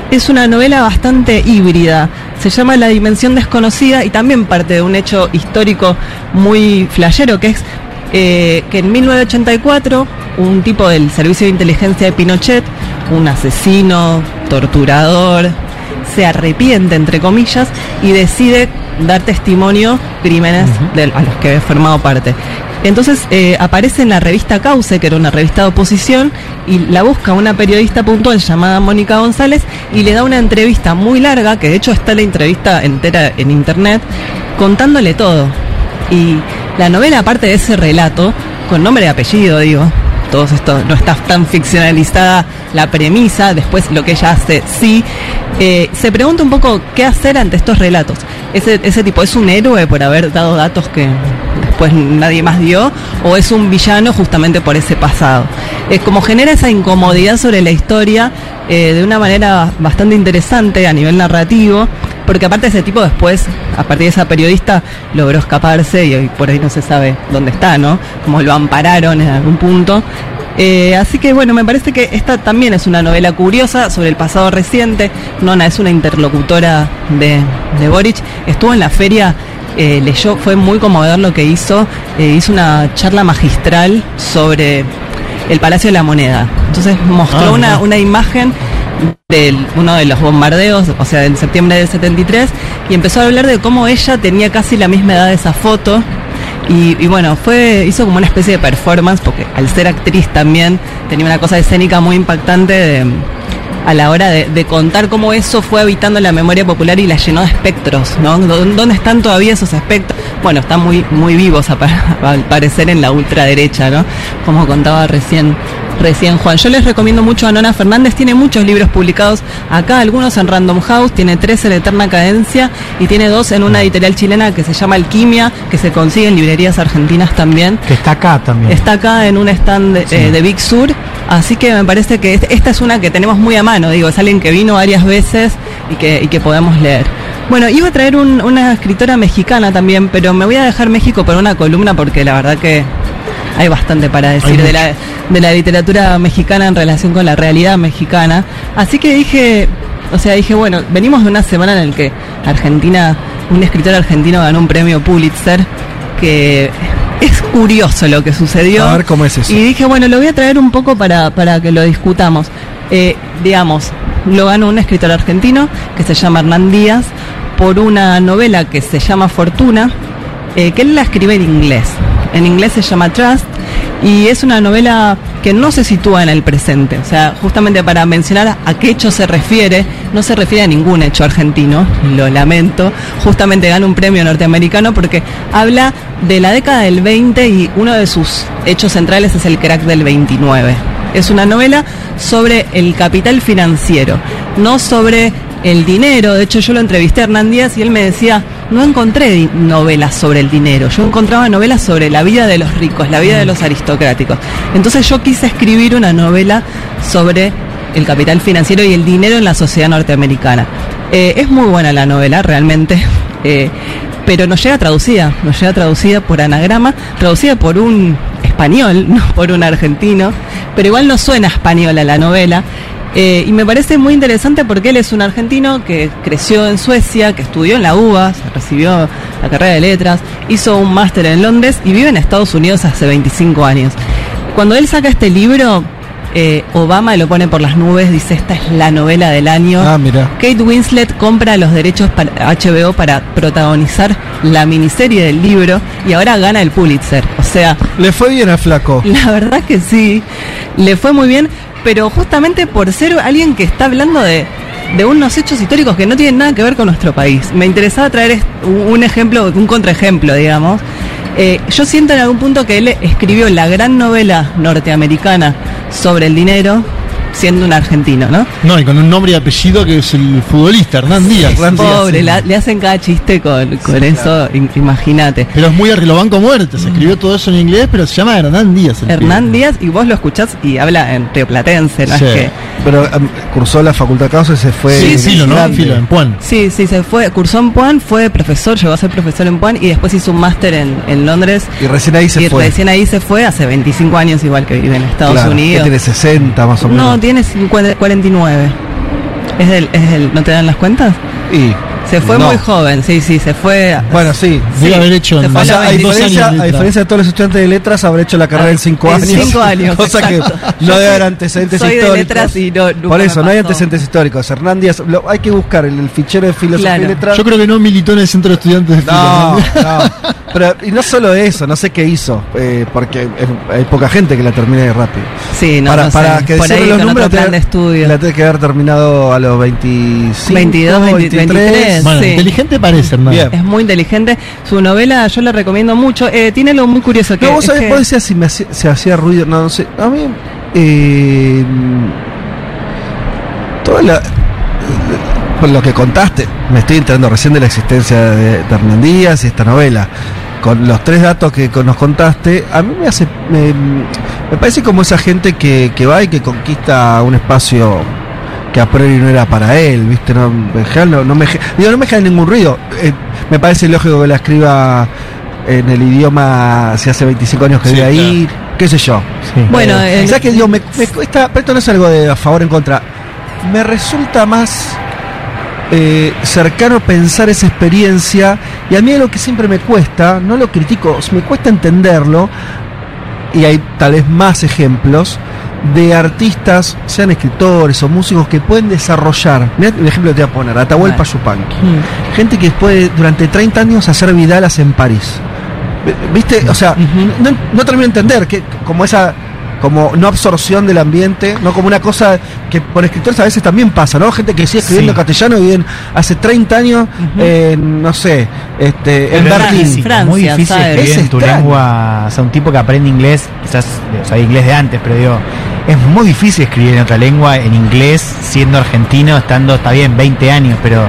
Es una novela bastante híbrida. Se llama La Dimensión Desconocida y también parte de un hecho histórico muy flashero, que es eh, que en 1984 un tipo del Servicio de Inteligencia de Pinochet, un asesino, torturador, se arrepiente, entre comillas, y decide dar testimonio crímenes de- a los que había formado parte. Entonces eh, aparece en la revista Cauce, que era una revista de oposición, y la busca una periodista puntual llamada Mónica González y le da una entrevista muy larga, que de hecho está la entrevista entera en internet, contándole todo. Y la novela, aparte de ese relato, con nombre y apellido, digo, todo esto no está tan ficcionalizada la premisa, después lo que ella hace sí, eh, se pregunta un poco qué hacer ante estos relatos. Ese, ese tipo es un héroe por haber dado datos que después nadie más dio, o es un villano justamente por ese pasado. Es como genera esa incomodidad sobre la historia eh, de una manera bastante interesante a nivel narrativo, porque aparte ese tipo después, a partir de esa periodista, logró escaparse y hoy por ahí no se sabe dónde está, ¿no? Como lo ampararon en algún punto. Eh, así que bueno, me parece que esta también es una novela curiosa sobre el pasado reciente. Nona es una interlocutora de, de Boric. Estuvo en la feria, eh, leyó, fue muy conmovedor lo que hizo. eh, hizo una charla magistral sobre el Palacio de la Moneda. Entonces mostró
Ah,
una, una imagen de uno de los bombardeos, o sea, en septiembre del 73, y empezó a hablar de cómo ella tenía casi la misma edad de esa foto. Y, bueno, fue hizo como una especie de performance, porque al ser actriz también tenía una cosa escénica muy impactante a la hora de, contar cómo eso fue habitando la memoria popular y la llenó de espectros, ¿no? ¿Dó- ¿Dónde están todavía esos espectros? Bueno, están muy, muy vivos al parecer en la ultraderecha, ¿no? Como contaba recién, recién Juan. Yo les recomiendo mucho a Nona Fernández, tiene muchos libros publicados acá, algunos en Random House, tiene tres en Eterna Cadencia y tiene dos en una editorial chilena que se llama Alquimia, que se consigue en librerías argentinas también.
Que está acá también.
Está acá en un stand de, eh, de Big Sur, así que me parece que es- esta es una que tenemos muy a mano, digo, es alguien que vino varias veces y que, y que podemos leer. Bueno, iba a traer un- una escritora mexicana también, pero me voy a dejar México por una columna porque la verdad que hay bastante para decir
Hay
de la, de la literatura mexicana en relación con la realidad mexicana. Así que dije, o sea, dije, bueno, venimos de una semana en la que Argentina, un escritor argentino ganó un premio Pulitzer, que es curioso lo que sucedió.
A ver cómo es eso.
Y dije, bueno, lo voy a traer un poco para, para que lo discutamos. Eh, digamos, lo ganó un escritor argentino que se llama Hernán Díaz por una novela que se llama Fortuna, eh, que él la escribe en inglés. En inglés se llama Trust y es una novela que no se sitúa en el presente. O sea, justamente para mencionar a qué hecho se refiere, no se refiere a ningún hecho argentino, lo lamento. Justamente gana un premio norteamericano porque habla de la década del 20 y uno de sus hechos centrales es el crack del 29. Es una novela sobre el capital financiero, no sobre el dinero. De hecho, yo lo entrevisté a Hernán Díaz y él me decía, no encontré novelas sobre el dinero, yo encontraba novelas sobre la vida de los ricos, la vida de los aristocráticos. Entonces yo quise escribir una novela sobre el capital financiero y el dinero en la sociedad norteamericana. Eh, es muy buena la novela, realmente. eh, pero nos llega traducida, nos llega traducida por anagrama, traducida por un español, no por un argentino, pero igual no suena española la novela. Eh, y me parece muy interesante porque él es un argentino que creció en Suecia, que estudió en la UBA, recibió la carrera de letras, hizo un máster en Londres y vive en Estados Unidos hace 25 años. Cuando él saca este libro, eh, Obama lo pone por las nubes, dice esta es la novela del año.
Ah, mira.
Kate Winslet compra los derechos para HBO para protagonizar la miniserie del libro y ahora gana el Pulitzer. O sea,
Le fue bien a Flaco.
la verdad que sí, le fue muy bien, pero justamente por ser alguien que está hablando de, unos hechos históricos que no tienen nada que ver con nuestro país. Me interesaba traer un ejemplo, un contraejemplo, digamos. Eh, yo siento en algún punto que él escribió la gran novela norteamericana sobre el dinero siendo un argentino, ¿no?
No, y con un nombre y apellido que es el futbolista, Hernán Díaz.
Pobre, la- le hacen cada chiste con, con eso, im- imagínate.
Pero es muy arrilobanco muerte, se escribió todo eso en inglés, pero se llama Hernán Díaz. el
Hernán Díaz, y vos lo escuchás y habla en rioplatense, ¿no?
Sí.
Es que,
Pero em, cursó la facultad de causa y se fue.
Sí. ¿no?
Filo, en Puan.
Sí, sí, se fue, cursó en Puan, fue profesor, llegó a ser profesor en Puan y después hizo un máster en, en Londres.
Y recién ahí se
y
fue.
recién ahí se fue, hace 25 años igual que vive en Estados
Claro, que
Unidos.
tiene 60 más o menos.
No, tiene 50 49. ¿Es del, es del, ¿No te dan las cuentas?
Y
Se fue
no.
muy joven, sí, sí, se fue.
Bueno, sí.
Sí,
haber hecho
se
en-
fue
O
a
sea, a
25
diferencia,
años.
a diferencia de todos los estudiantes de letras, habrá hecho la carrera en 5
en
años.
cinco años,
Cosa que
exacto.
no
Yo
debe haber antecedentes
soy de
históricos.
letras y no- nunca
Por
me
eso, no hay antecedentes históricos. Hernán Díaz, lo- hay que buscar el, el fichero de filosofía
Claro.
y letras.
Yo creo que no militó en el centro de estudiantes de
No, no. Pero, y no solo eso, no sé qué hizo, eh, porque es- hay poca gente que la termine rápido.
Sí, no,
para,
no sé.
para que
Por ahí
los números,
de estudio.
la tiene que haber terminado a los 25,
22, 23.
Bueno,
sí.
inteligente parece, Hernán.
Bien.
Es muy inteligente. Su novela yo la recomiendo mucho. Eh, tiene algo muy curioso que.
No, vos sabés,
que-
vos decías si me hacía, se hacía ruido, no, no sé. A mí, eh, toda la, lo que contaste, me estoy enterando recién de la existencia de, de Hernán Díaz y esta novela. Con los tres datos que nos contaste, a mí me hace, me, me parece como esa gente que, que va y que conquista un espacio que a priori no era para él, ¿viste? No, no, no me, digo, no me genera ningún ruido. Eh, me parece lógico que la escriba en el idioma si hace 25 años que
Sí,
vive ahí, qué sé yo.
Bueno,
Eh, ¿sabes qué? Digo, me, me cuesta, pero esto no es algo de a favor o en contra. Me resulta más eh, cercano pensar esa experiencia y a mí lo que siempre me cuesta, no lo critico, me cuesta entenderlo y hay tal vez más ejemplos de artistas, sean escritores o músicos, que pueden desarrollar. Mirá el ejemplo que te voy a poner: Atahualpa Yupanqui. Gente que puede durante 30 años hacer vidalas en París. ¿Viste? O sea, no, no termino de entender que como esa como no absorción del ambiente, no como una cosa que por escritores a veces también pasa, ¿no? Gente que sigue escribiendo
Sí.
castellano y viven hace 30 años, en, no sé, este, en
es
Berlín.
difícil, muy difícil escribir
Es
en tu
extraño.
lengua, o sea, un tipo que aprende inglés, quizás, o sea, inglés de antes, pero digo, es muy difícil escribir en otra lengua, en inglés, siendo argentino, estando, está bien, 20 años, pero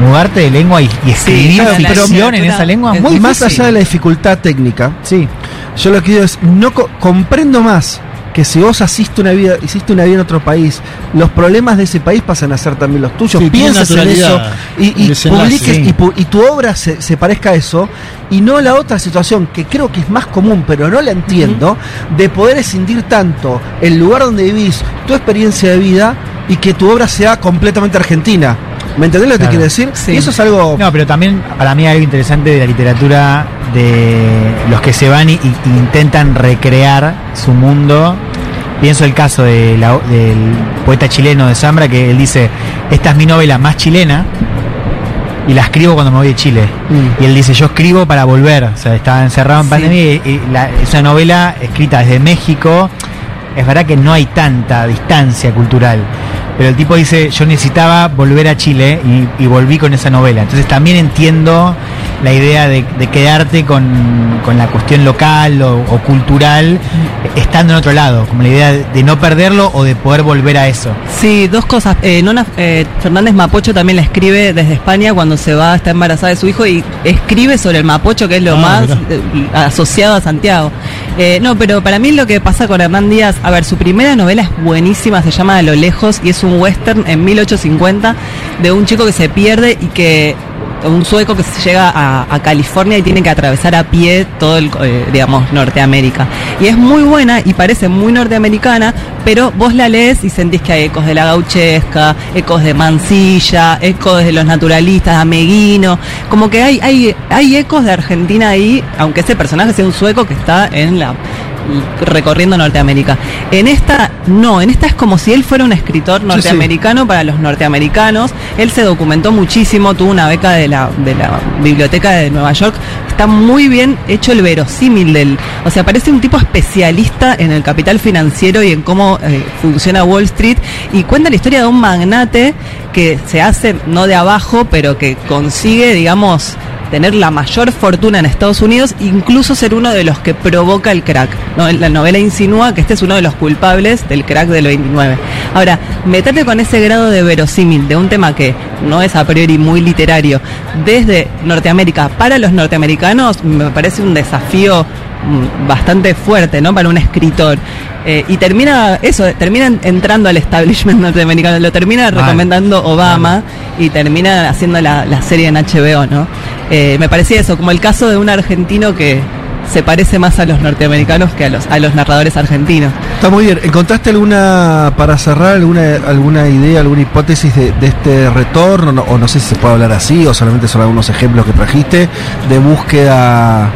mudarte de lengua y, y escribir
claro, pero
ficción en esa lengua es muy
más allá de la dificultad técnica,
sí.
Yo lo que digo es, no co- comprendo más que si vos hiciste una vida, hiciste una vida en otro país, los problemas de ese país pasan a ser también los tuyos.
Sí,
Piensas en eso y, publiques
Sí.
y, pu- y tu obra se, se parezca a eso y no la otra situación que creo que es más común, pero no la entiendo, de poder escindir tanto el lugar donde vivís, tu experiencia de vida y que tu obra sea completamente argentina. ¿Me entendés lo que te
Claro.
quiero decir? Y eso es algo
No, pero también para mí hay algo interesante de la literatura de los que se van y, y intentan recrear su mundo. Pienso el caso de la- del poeta chileno de Zambra, que él dice, esta es mi novela más chilena y la escribo cuando me voy de Chile. Y él dice, yo escribo para volver. O sea, estaba encerrado en
Sí.
pandemia y, y la- es una novela escrita desde México. Es verdad que no hay tanta distancia cultural. Pero el tipo dice, yo necesitaba volver a Chile y, volví con esa novela. Entonces también entiendo la idea de, de quedarte con, con la cuestión local o, o cultural estando en otro lado. Como la idea de, no perderlo o de poder volver a eso.
Sí, dos cosas. Eh, Nona eh, Fernández Mapocho también la escribe desde España cuando se va, está embarazada de su hijo y escribe sobre el Mapocho, que es lo
Ah,
más eh, asociado a Santiago. Eh, no, pero para mí lo que pasa con Hernán Díaz, a ver, su primera novela es buenísima, se llama A lo lejos y es un western en 1850 de un chico que se pierde y que un sueco que llega a, a California y tiene que atravesar a pie todo el, eh, digamos, Norteamérica. Y es muy buena y parece muy norteamericana, pero vos la lees y sentís que hay ecos de la gauchesca, ecos de Mansilla, ecos de los naturalistas, de Ameguino, como que hay, hay, hay ecos de Argentina ahí, aunque ese personaje sea un sueco que está en la recorriendo Norteamérica. En esta no, en esta es como si él fuera un escritor
sí.
norteamericano para los norteamericanos. Él se documentó muchísimo, tuvo una beca de la, de la biblioteca de Nueva York. Está muy bien hecho el verosímil del, o sea, parece un tipo especialista en el capital financiero y en cómo eh, funciona Wall Street y cuenta la historia de un magnate que se hace no de abajo, pero que consigue, digamos, tener la mayor fortuna en Estados Unidos, incluso ser uno de los que provoca el crack. ¿no? La novela insinúa que este es uno de los culpables del crack del 29. Ahora, meterte con ese grado de verosímil de un tema que no es a priori muy literario desde Norteamérica para los norteamericanos me parece un desafío bastante fuerte, ¿no? Para un escritor. Eh, y termina eso, termina entrando al establishment norteamericano, lo termina
Vale.
recomendando Obama y termina haciendo la, la serie en HBO, ¿no? Eh, me parecía eso, como el caso de un argentino que se parece más a los norteamericanos que a los, a los narradores argentinos.
Está muy bien. ¿Encontraste alguna, para cerrar, alguna, alguna idea, alguna hipótesis de, de este retorno? No- o no sé si se puede hablar así, o solamente son algunos ejemplos que trajiste, de búsqueda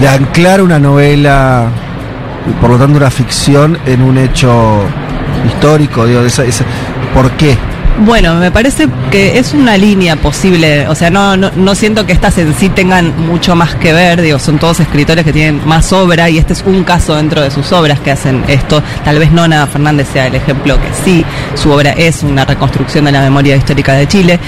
de anclar una novela, y por lo tanto una ficción, en un hecho histórico. Digo, esa- ¿Por qué?
Bueno, me parece que es una línea posible, o sea, no, no, no siento que estas en sí tengan mucho más que ver, digo, son todos escritores que tienen más obra y este es un caso dentro de sus obras que hacen esto. Tal vez Nona Fernández sea el ejemplo que sí, su obra es una reconstrucción de la memoria histórica de Chile,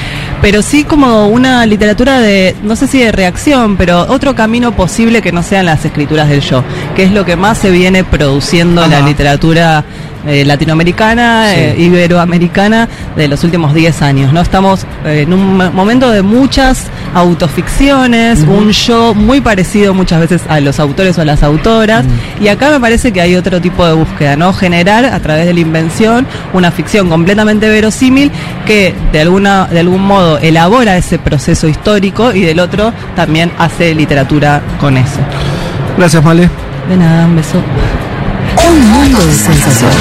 pero sí como una literatura de, no sé si de reacción, pero otro camino posible que no sean las escrituras del yo, que es lo que más se viene produciendo en la literatura eh, latinoamericana,
Sí.
eh, iberoamericana de los últimos 10 años. ¿no? Estamos eh, en un mo- momento de muchas autoficciones, un yo muy parecido muchas veces a los autores o a las autoras, y acá me parece que hay otro tipo de búsqueda, ¿no? Generar a través de la invención una ficción completamente verosímil que de alguna de algún modo elabora ese proceso histórico y del otro también hace literatura con eso.
Gracias, Male.
De nada, un beso
un mundo de sensaciones.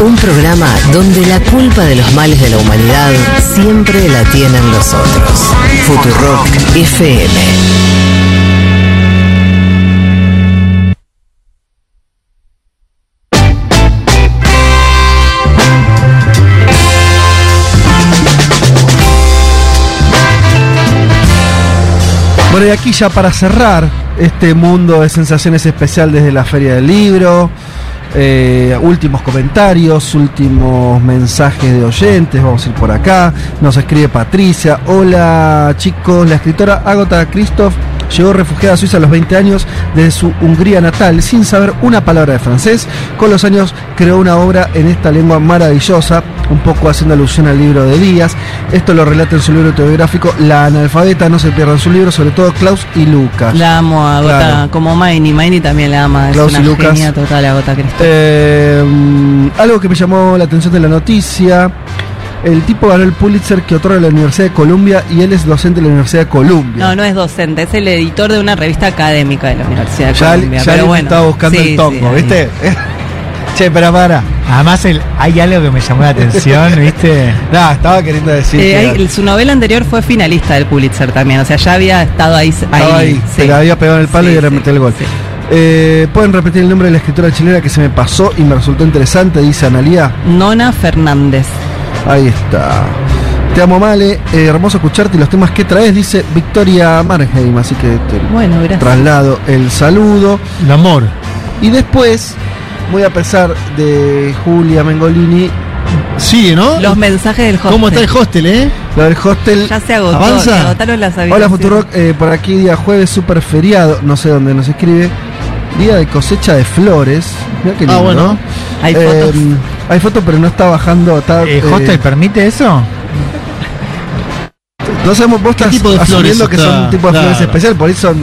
Un programa donde la culpa de los males de la humanidad siempre la tienen los otros. Futurock FM.
Bueno, y aquí ya para cerrar este mundo de sensaciones especial desde la Feria del Libro, eh, últimos comentarios, últimos mensajes de oyentes, vamos a ir por acá, nos escribe Patricia, hola chicos, la escritora Agota Christoph llegó refugiada a Suiza a los 20 años desde su Hungría natal sin saber una palabra de francés, con los años creó una obra en esta lengua maravillosa, un poco haciendo alusión al libro de Díaz. Esto lo relata en su libro autobiográfico La analfabeta, no se pierdan su libro, sobre todo Klaus y Lucas.
La amo a Gota,
Claro.
como Maini. Maini también la ama.
Klaus
es
y
una
Lucas.
genia total a Gota.
Eh, algo que me llamó la atención de la noticia. El tipo ganó el Pulitzer que otorga la Universidad de Columbia y él es docente de la Universidad de Columbia.
No, no es docente, es el editor de una revista académica de la Universidad de
ya
Columbia.
ya
pero bueno,
estaba buscando
sí,
el tongo,
sí, ahí.
¿viste? che, pero para.
Además, el, hay algo que me llamó la atención, ¿viste?
No, estaba queriendo decir.
Eh,
que
ahí- su novela anterior fue finalista del Pulitzer también, o sea, ya había estado ahí.
estaba ahí,
sí.
se la había pegado en el palo
Sí,
y ahora
sí,
metió el gol. Eh, Pueden repetir el nombre de la escritora chilena que se me pasó y me resultó interesante, dice Analía.
Nona Fernández.
Ahí está. Te amo, Male. Eh, hermoso escucharte y los temas que traes, dice Victoria Marheim. Así que te
Bueno, gracias.
traslado el saludo.
El amor.
Y después, muy a pesar de Julia Mengolini.
Sigue, ¿no?
Los mensajes del hostel.
¿Cómo está el hostel, eh?
Lo del hostel.
Ya se agotó,
¿Avanza?
se agotaron las
Hola. Futurock, eh, por aquí día jueves, super feriado, no sé dónde nos escribe. Día de cosecha de flores. Mirá qué
Ah,
lindo,
bueno.
¿no?
Hay
Eh,
fotos.
Hay fotos, pero no está bajando. Está,
¿El
eh,
hostel permite eso?
no sabemos, vos
¿Qué
estás
tipo de flores
asumiendo que
está?
son un tipo de flores
Claro.
especial, por ahí son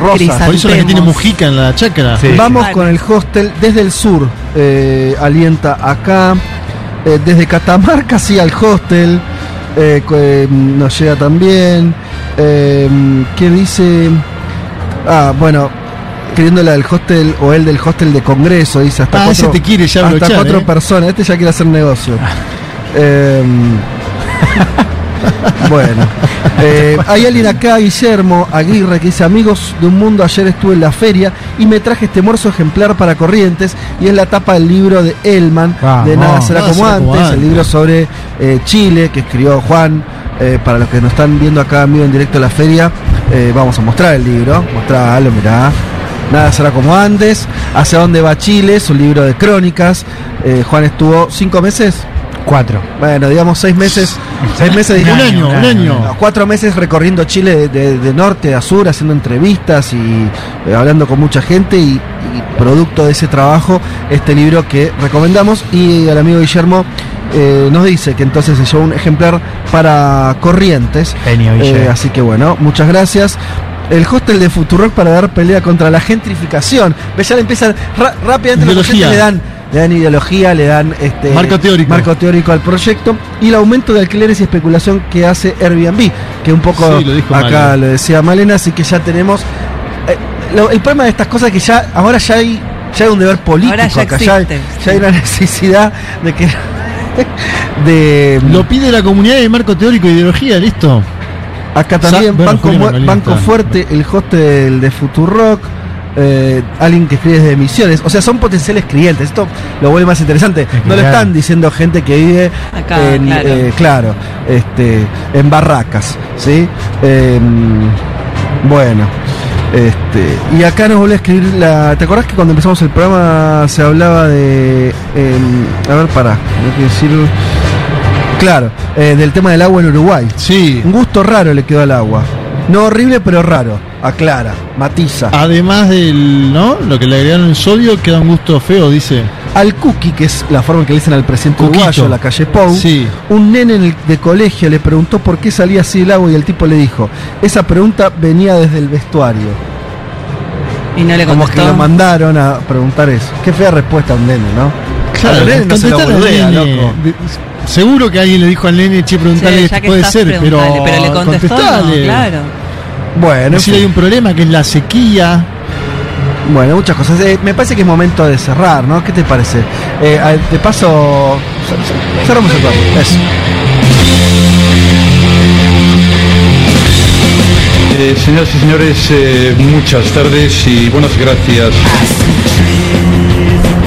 rosas.
Por eso la que tiene Mujica en la chacra.
Sí.
Vamos
Vale.
con el hostel desde el sur. eh, alienta acá. Eh, desde Catamarca sí al hostel. eh, eh, nos llega también. Eh, ¿Qué dice? Ah, bueno. Queriendo la del hostel o el del hostel de Congreso, dice hasta
Ah,
cuatro,
ese te quiere ya
hasta
abrochar,
cuatro
eh.
personas. Este ya quiere hacer negocio. Eh, bueno, eh, hay alguien acá, Guillermo Aguirre, que dice: Amigos de un mundo, ayer estuve en la feria y me traje este morso ejemplar para Corrientes. Y es la tapa del libro de Elman, de Nada será
Nada
como
será
antes, el libro sobre eh, Chile que escribió Juan. Eh, para los que nos están viendo acá en vivo en directo a la feria, vamos a mostrar el libro. Mostralo, mirá. Nada será como antes. ¿Hacia dónde va Chile? Es un libro de crónicas. Eh, Juan estuvo cinco meses.
Cuatro.
Bueno, digamos seis meses. Seis meses
Un año, un año.
no, cuatro meses recorriendo Chile de, de- de norte a sur, haciendo entrevistas y eh, hablando con mucha gente y, y producto de ese trabajo, este libro que recomendamos y el amigo Guillermo eh, nos dice que entonces se llevó un ejemplar para Corrientes.
Genio, Guille.
Eh, así que bueno, muchas gracias. El hostel de Futurock para dar pelea contra la gentrificación. Ya le empiezan rápidamente los
Ideología.
oyentes le dan, le dan ideología, le dan este
Marco teórico.
marco teórico al proyecto y el aumento de alquileres y especulación que hace Airbnb, que un poco
Sí, lo dijo
acá
Malena.
lo decía Malena, así que ya tenemos eh, lo- el problema de estas cosas es que ya ahora ya hay ya hay un deber político
Ahora ya
acá, ya hay, ya hay una necesidad de que de
Lo pide la comunidad de marco teórico e ideología, listo.
Acá también,
Sa- bueno,
Banco, Fuerte, el hostel de Futurock, eh, alguien que escribe desde Misiones. O sea, son potenciales clientes. Esto lo vuelve más interesante. No lo
claro.
están diciendo gente que vive
Acá,
en,
claro.
eh, claro, este, en barracas. ¿sí? Em, bueno. Este, y acá nos vuelve a escribir la. ¿Te acordás que cuando empezamos el programa se hablaba de. em, a ver, para, hay que decir. Claro, eh, del tema del agua en Uruguay.
Sí.
Un gusto raro le quedó al agua. No horrible, pero raro. Aclara, matiza.
Además del, ¿no? Lo que le agregaron el sodio queda un gusto feo, dice.
Al cookie, que es la forma en que le dicen al presidente
Cuquito.
uruguayo, la calle Pou,
Sí.
un nene en el- de colegio le preguntó por qué salía así el agua y el tipo le dijo, esa pregunta venía desde el vestuario.
Y no le
Como que
contestó.
lo mandaron a preguntar eso. Qué fea respuesta a un nene, ¿no? No se lo burdea, loco.
Seguro que alguien le dijo al nene, che, preguntale,
que
puede ser, pero,
pero le contestó, no, claro.
Bueno, fin.
hay un problema que es la sequía.
Bueno, muchas cosas. Eh, me parece que es momento de cerrar, ¿no? ¿Qué te parece? Eh, de paso, cer- cerramos el programa. Eso.
Eh, señoras y señores, eh, muchas tardes y buenas gracias.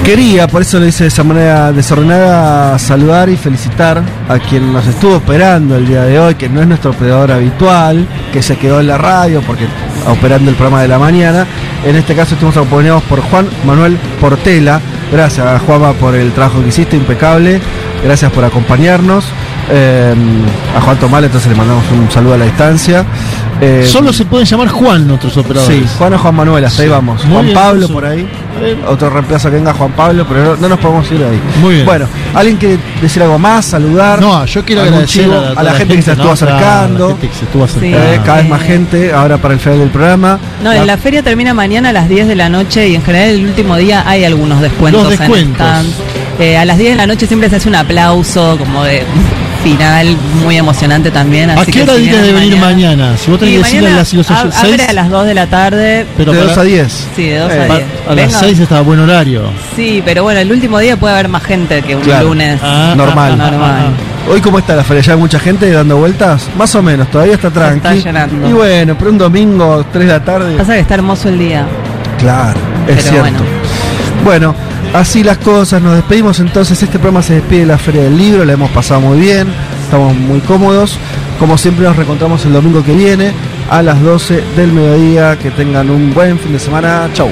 Quería, por eso lo hice de esa manera desordenada, saludar y felicitar a quien nos estuvo operando el día de hoy, que no es nuestro operador habitual, que se quedó en la radio porque operando el programa de la mañana. En este caso estuvimos acompañados por Juan Manuel Portela. Gracias, Juanma, por el trabajo que hiciste, impecable. Gracias por acompañarnos. Eh, a Juan Tomal, entonces le mandamos un saludo a la distancia. Eh,
Solo se pueden llamar Juan nuestros operadores.
Sí, Juan o Juan Manuel, hasta ahí vamos.
Muy
Juan Pablo por ahí. Otro reemplazo que venga Juan Pablo, pero no, no nos podemos ir de ahí.
Muy bien.
Bueno, ¿alguien quiere decir algo más? ¿Saludar?
No, yo quiero
¿Algún
agradecer
chivo?
a,
la, gente que se estuvo
¿no? Claro,
acercando.
la gente que se estuvo acercando.
Eh, cada vez más gente, ahora para el final del programa.
No, en la feria termina mañana a las 10 de la noche y en general el último día hay algunos descuentos.
Los
en
descuentos.
Eh, a las 10 de la noche siempre se hace un aplauso como de final muy emocionante también.
¿A
así
qué
que
hora
si
tienes de venir mañana? Si vos tenés que decirle
mañana
a las, los,
ab-
seis,
abre a las 2 de la tarde.
pero
de
para-
2 a 10.
Sí, de 2
Eh,
a
pa-
10.
a las
Venga.
6 está buen horario.
Sí, pero bueno, el último día puede haber más gente que un
Claro.
lunes.
Ah,
Normal.
ah, ah,
Normal.
Hoy cómo está la feria, ya hay mucha gente dando vueltas, más o menos, todavía está tranqui.
está llenando.
Y bueno, pero un domingo, 3 de la tarde.
Pasa que está hermoso el día.
Claro, es
Pero
cierto.
bueno.
Bueno. Así las cosas, nos despedimos entonces. Este programa se despide de la Feria del Libro, la hemos pasado muy bien, estamos muy cómodos. Como siempre, nos reencontramos el domingo que viene a las 12 del mediodía. Que tengan un buen fin de semana. Chau.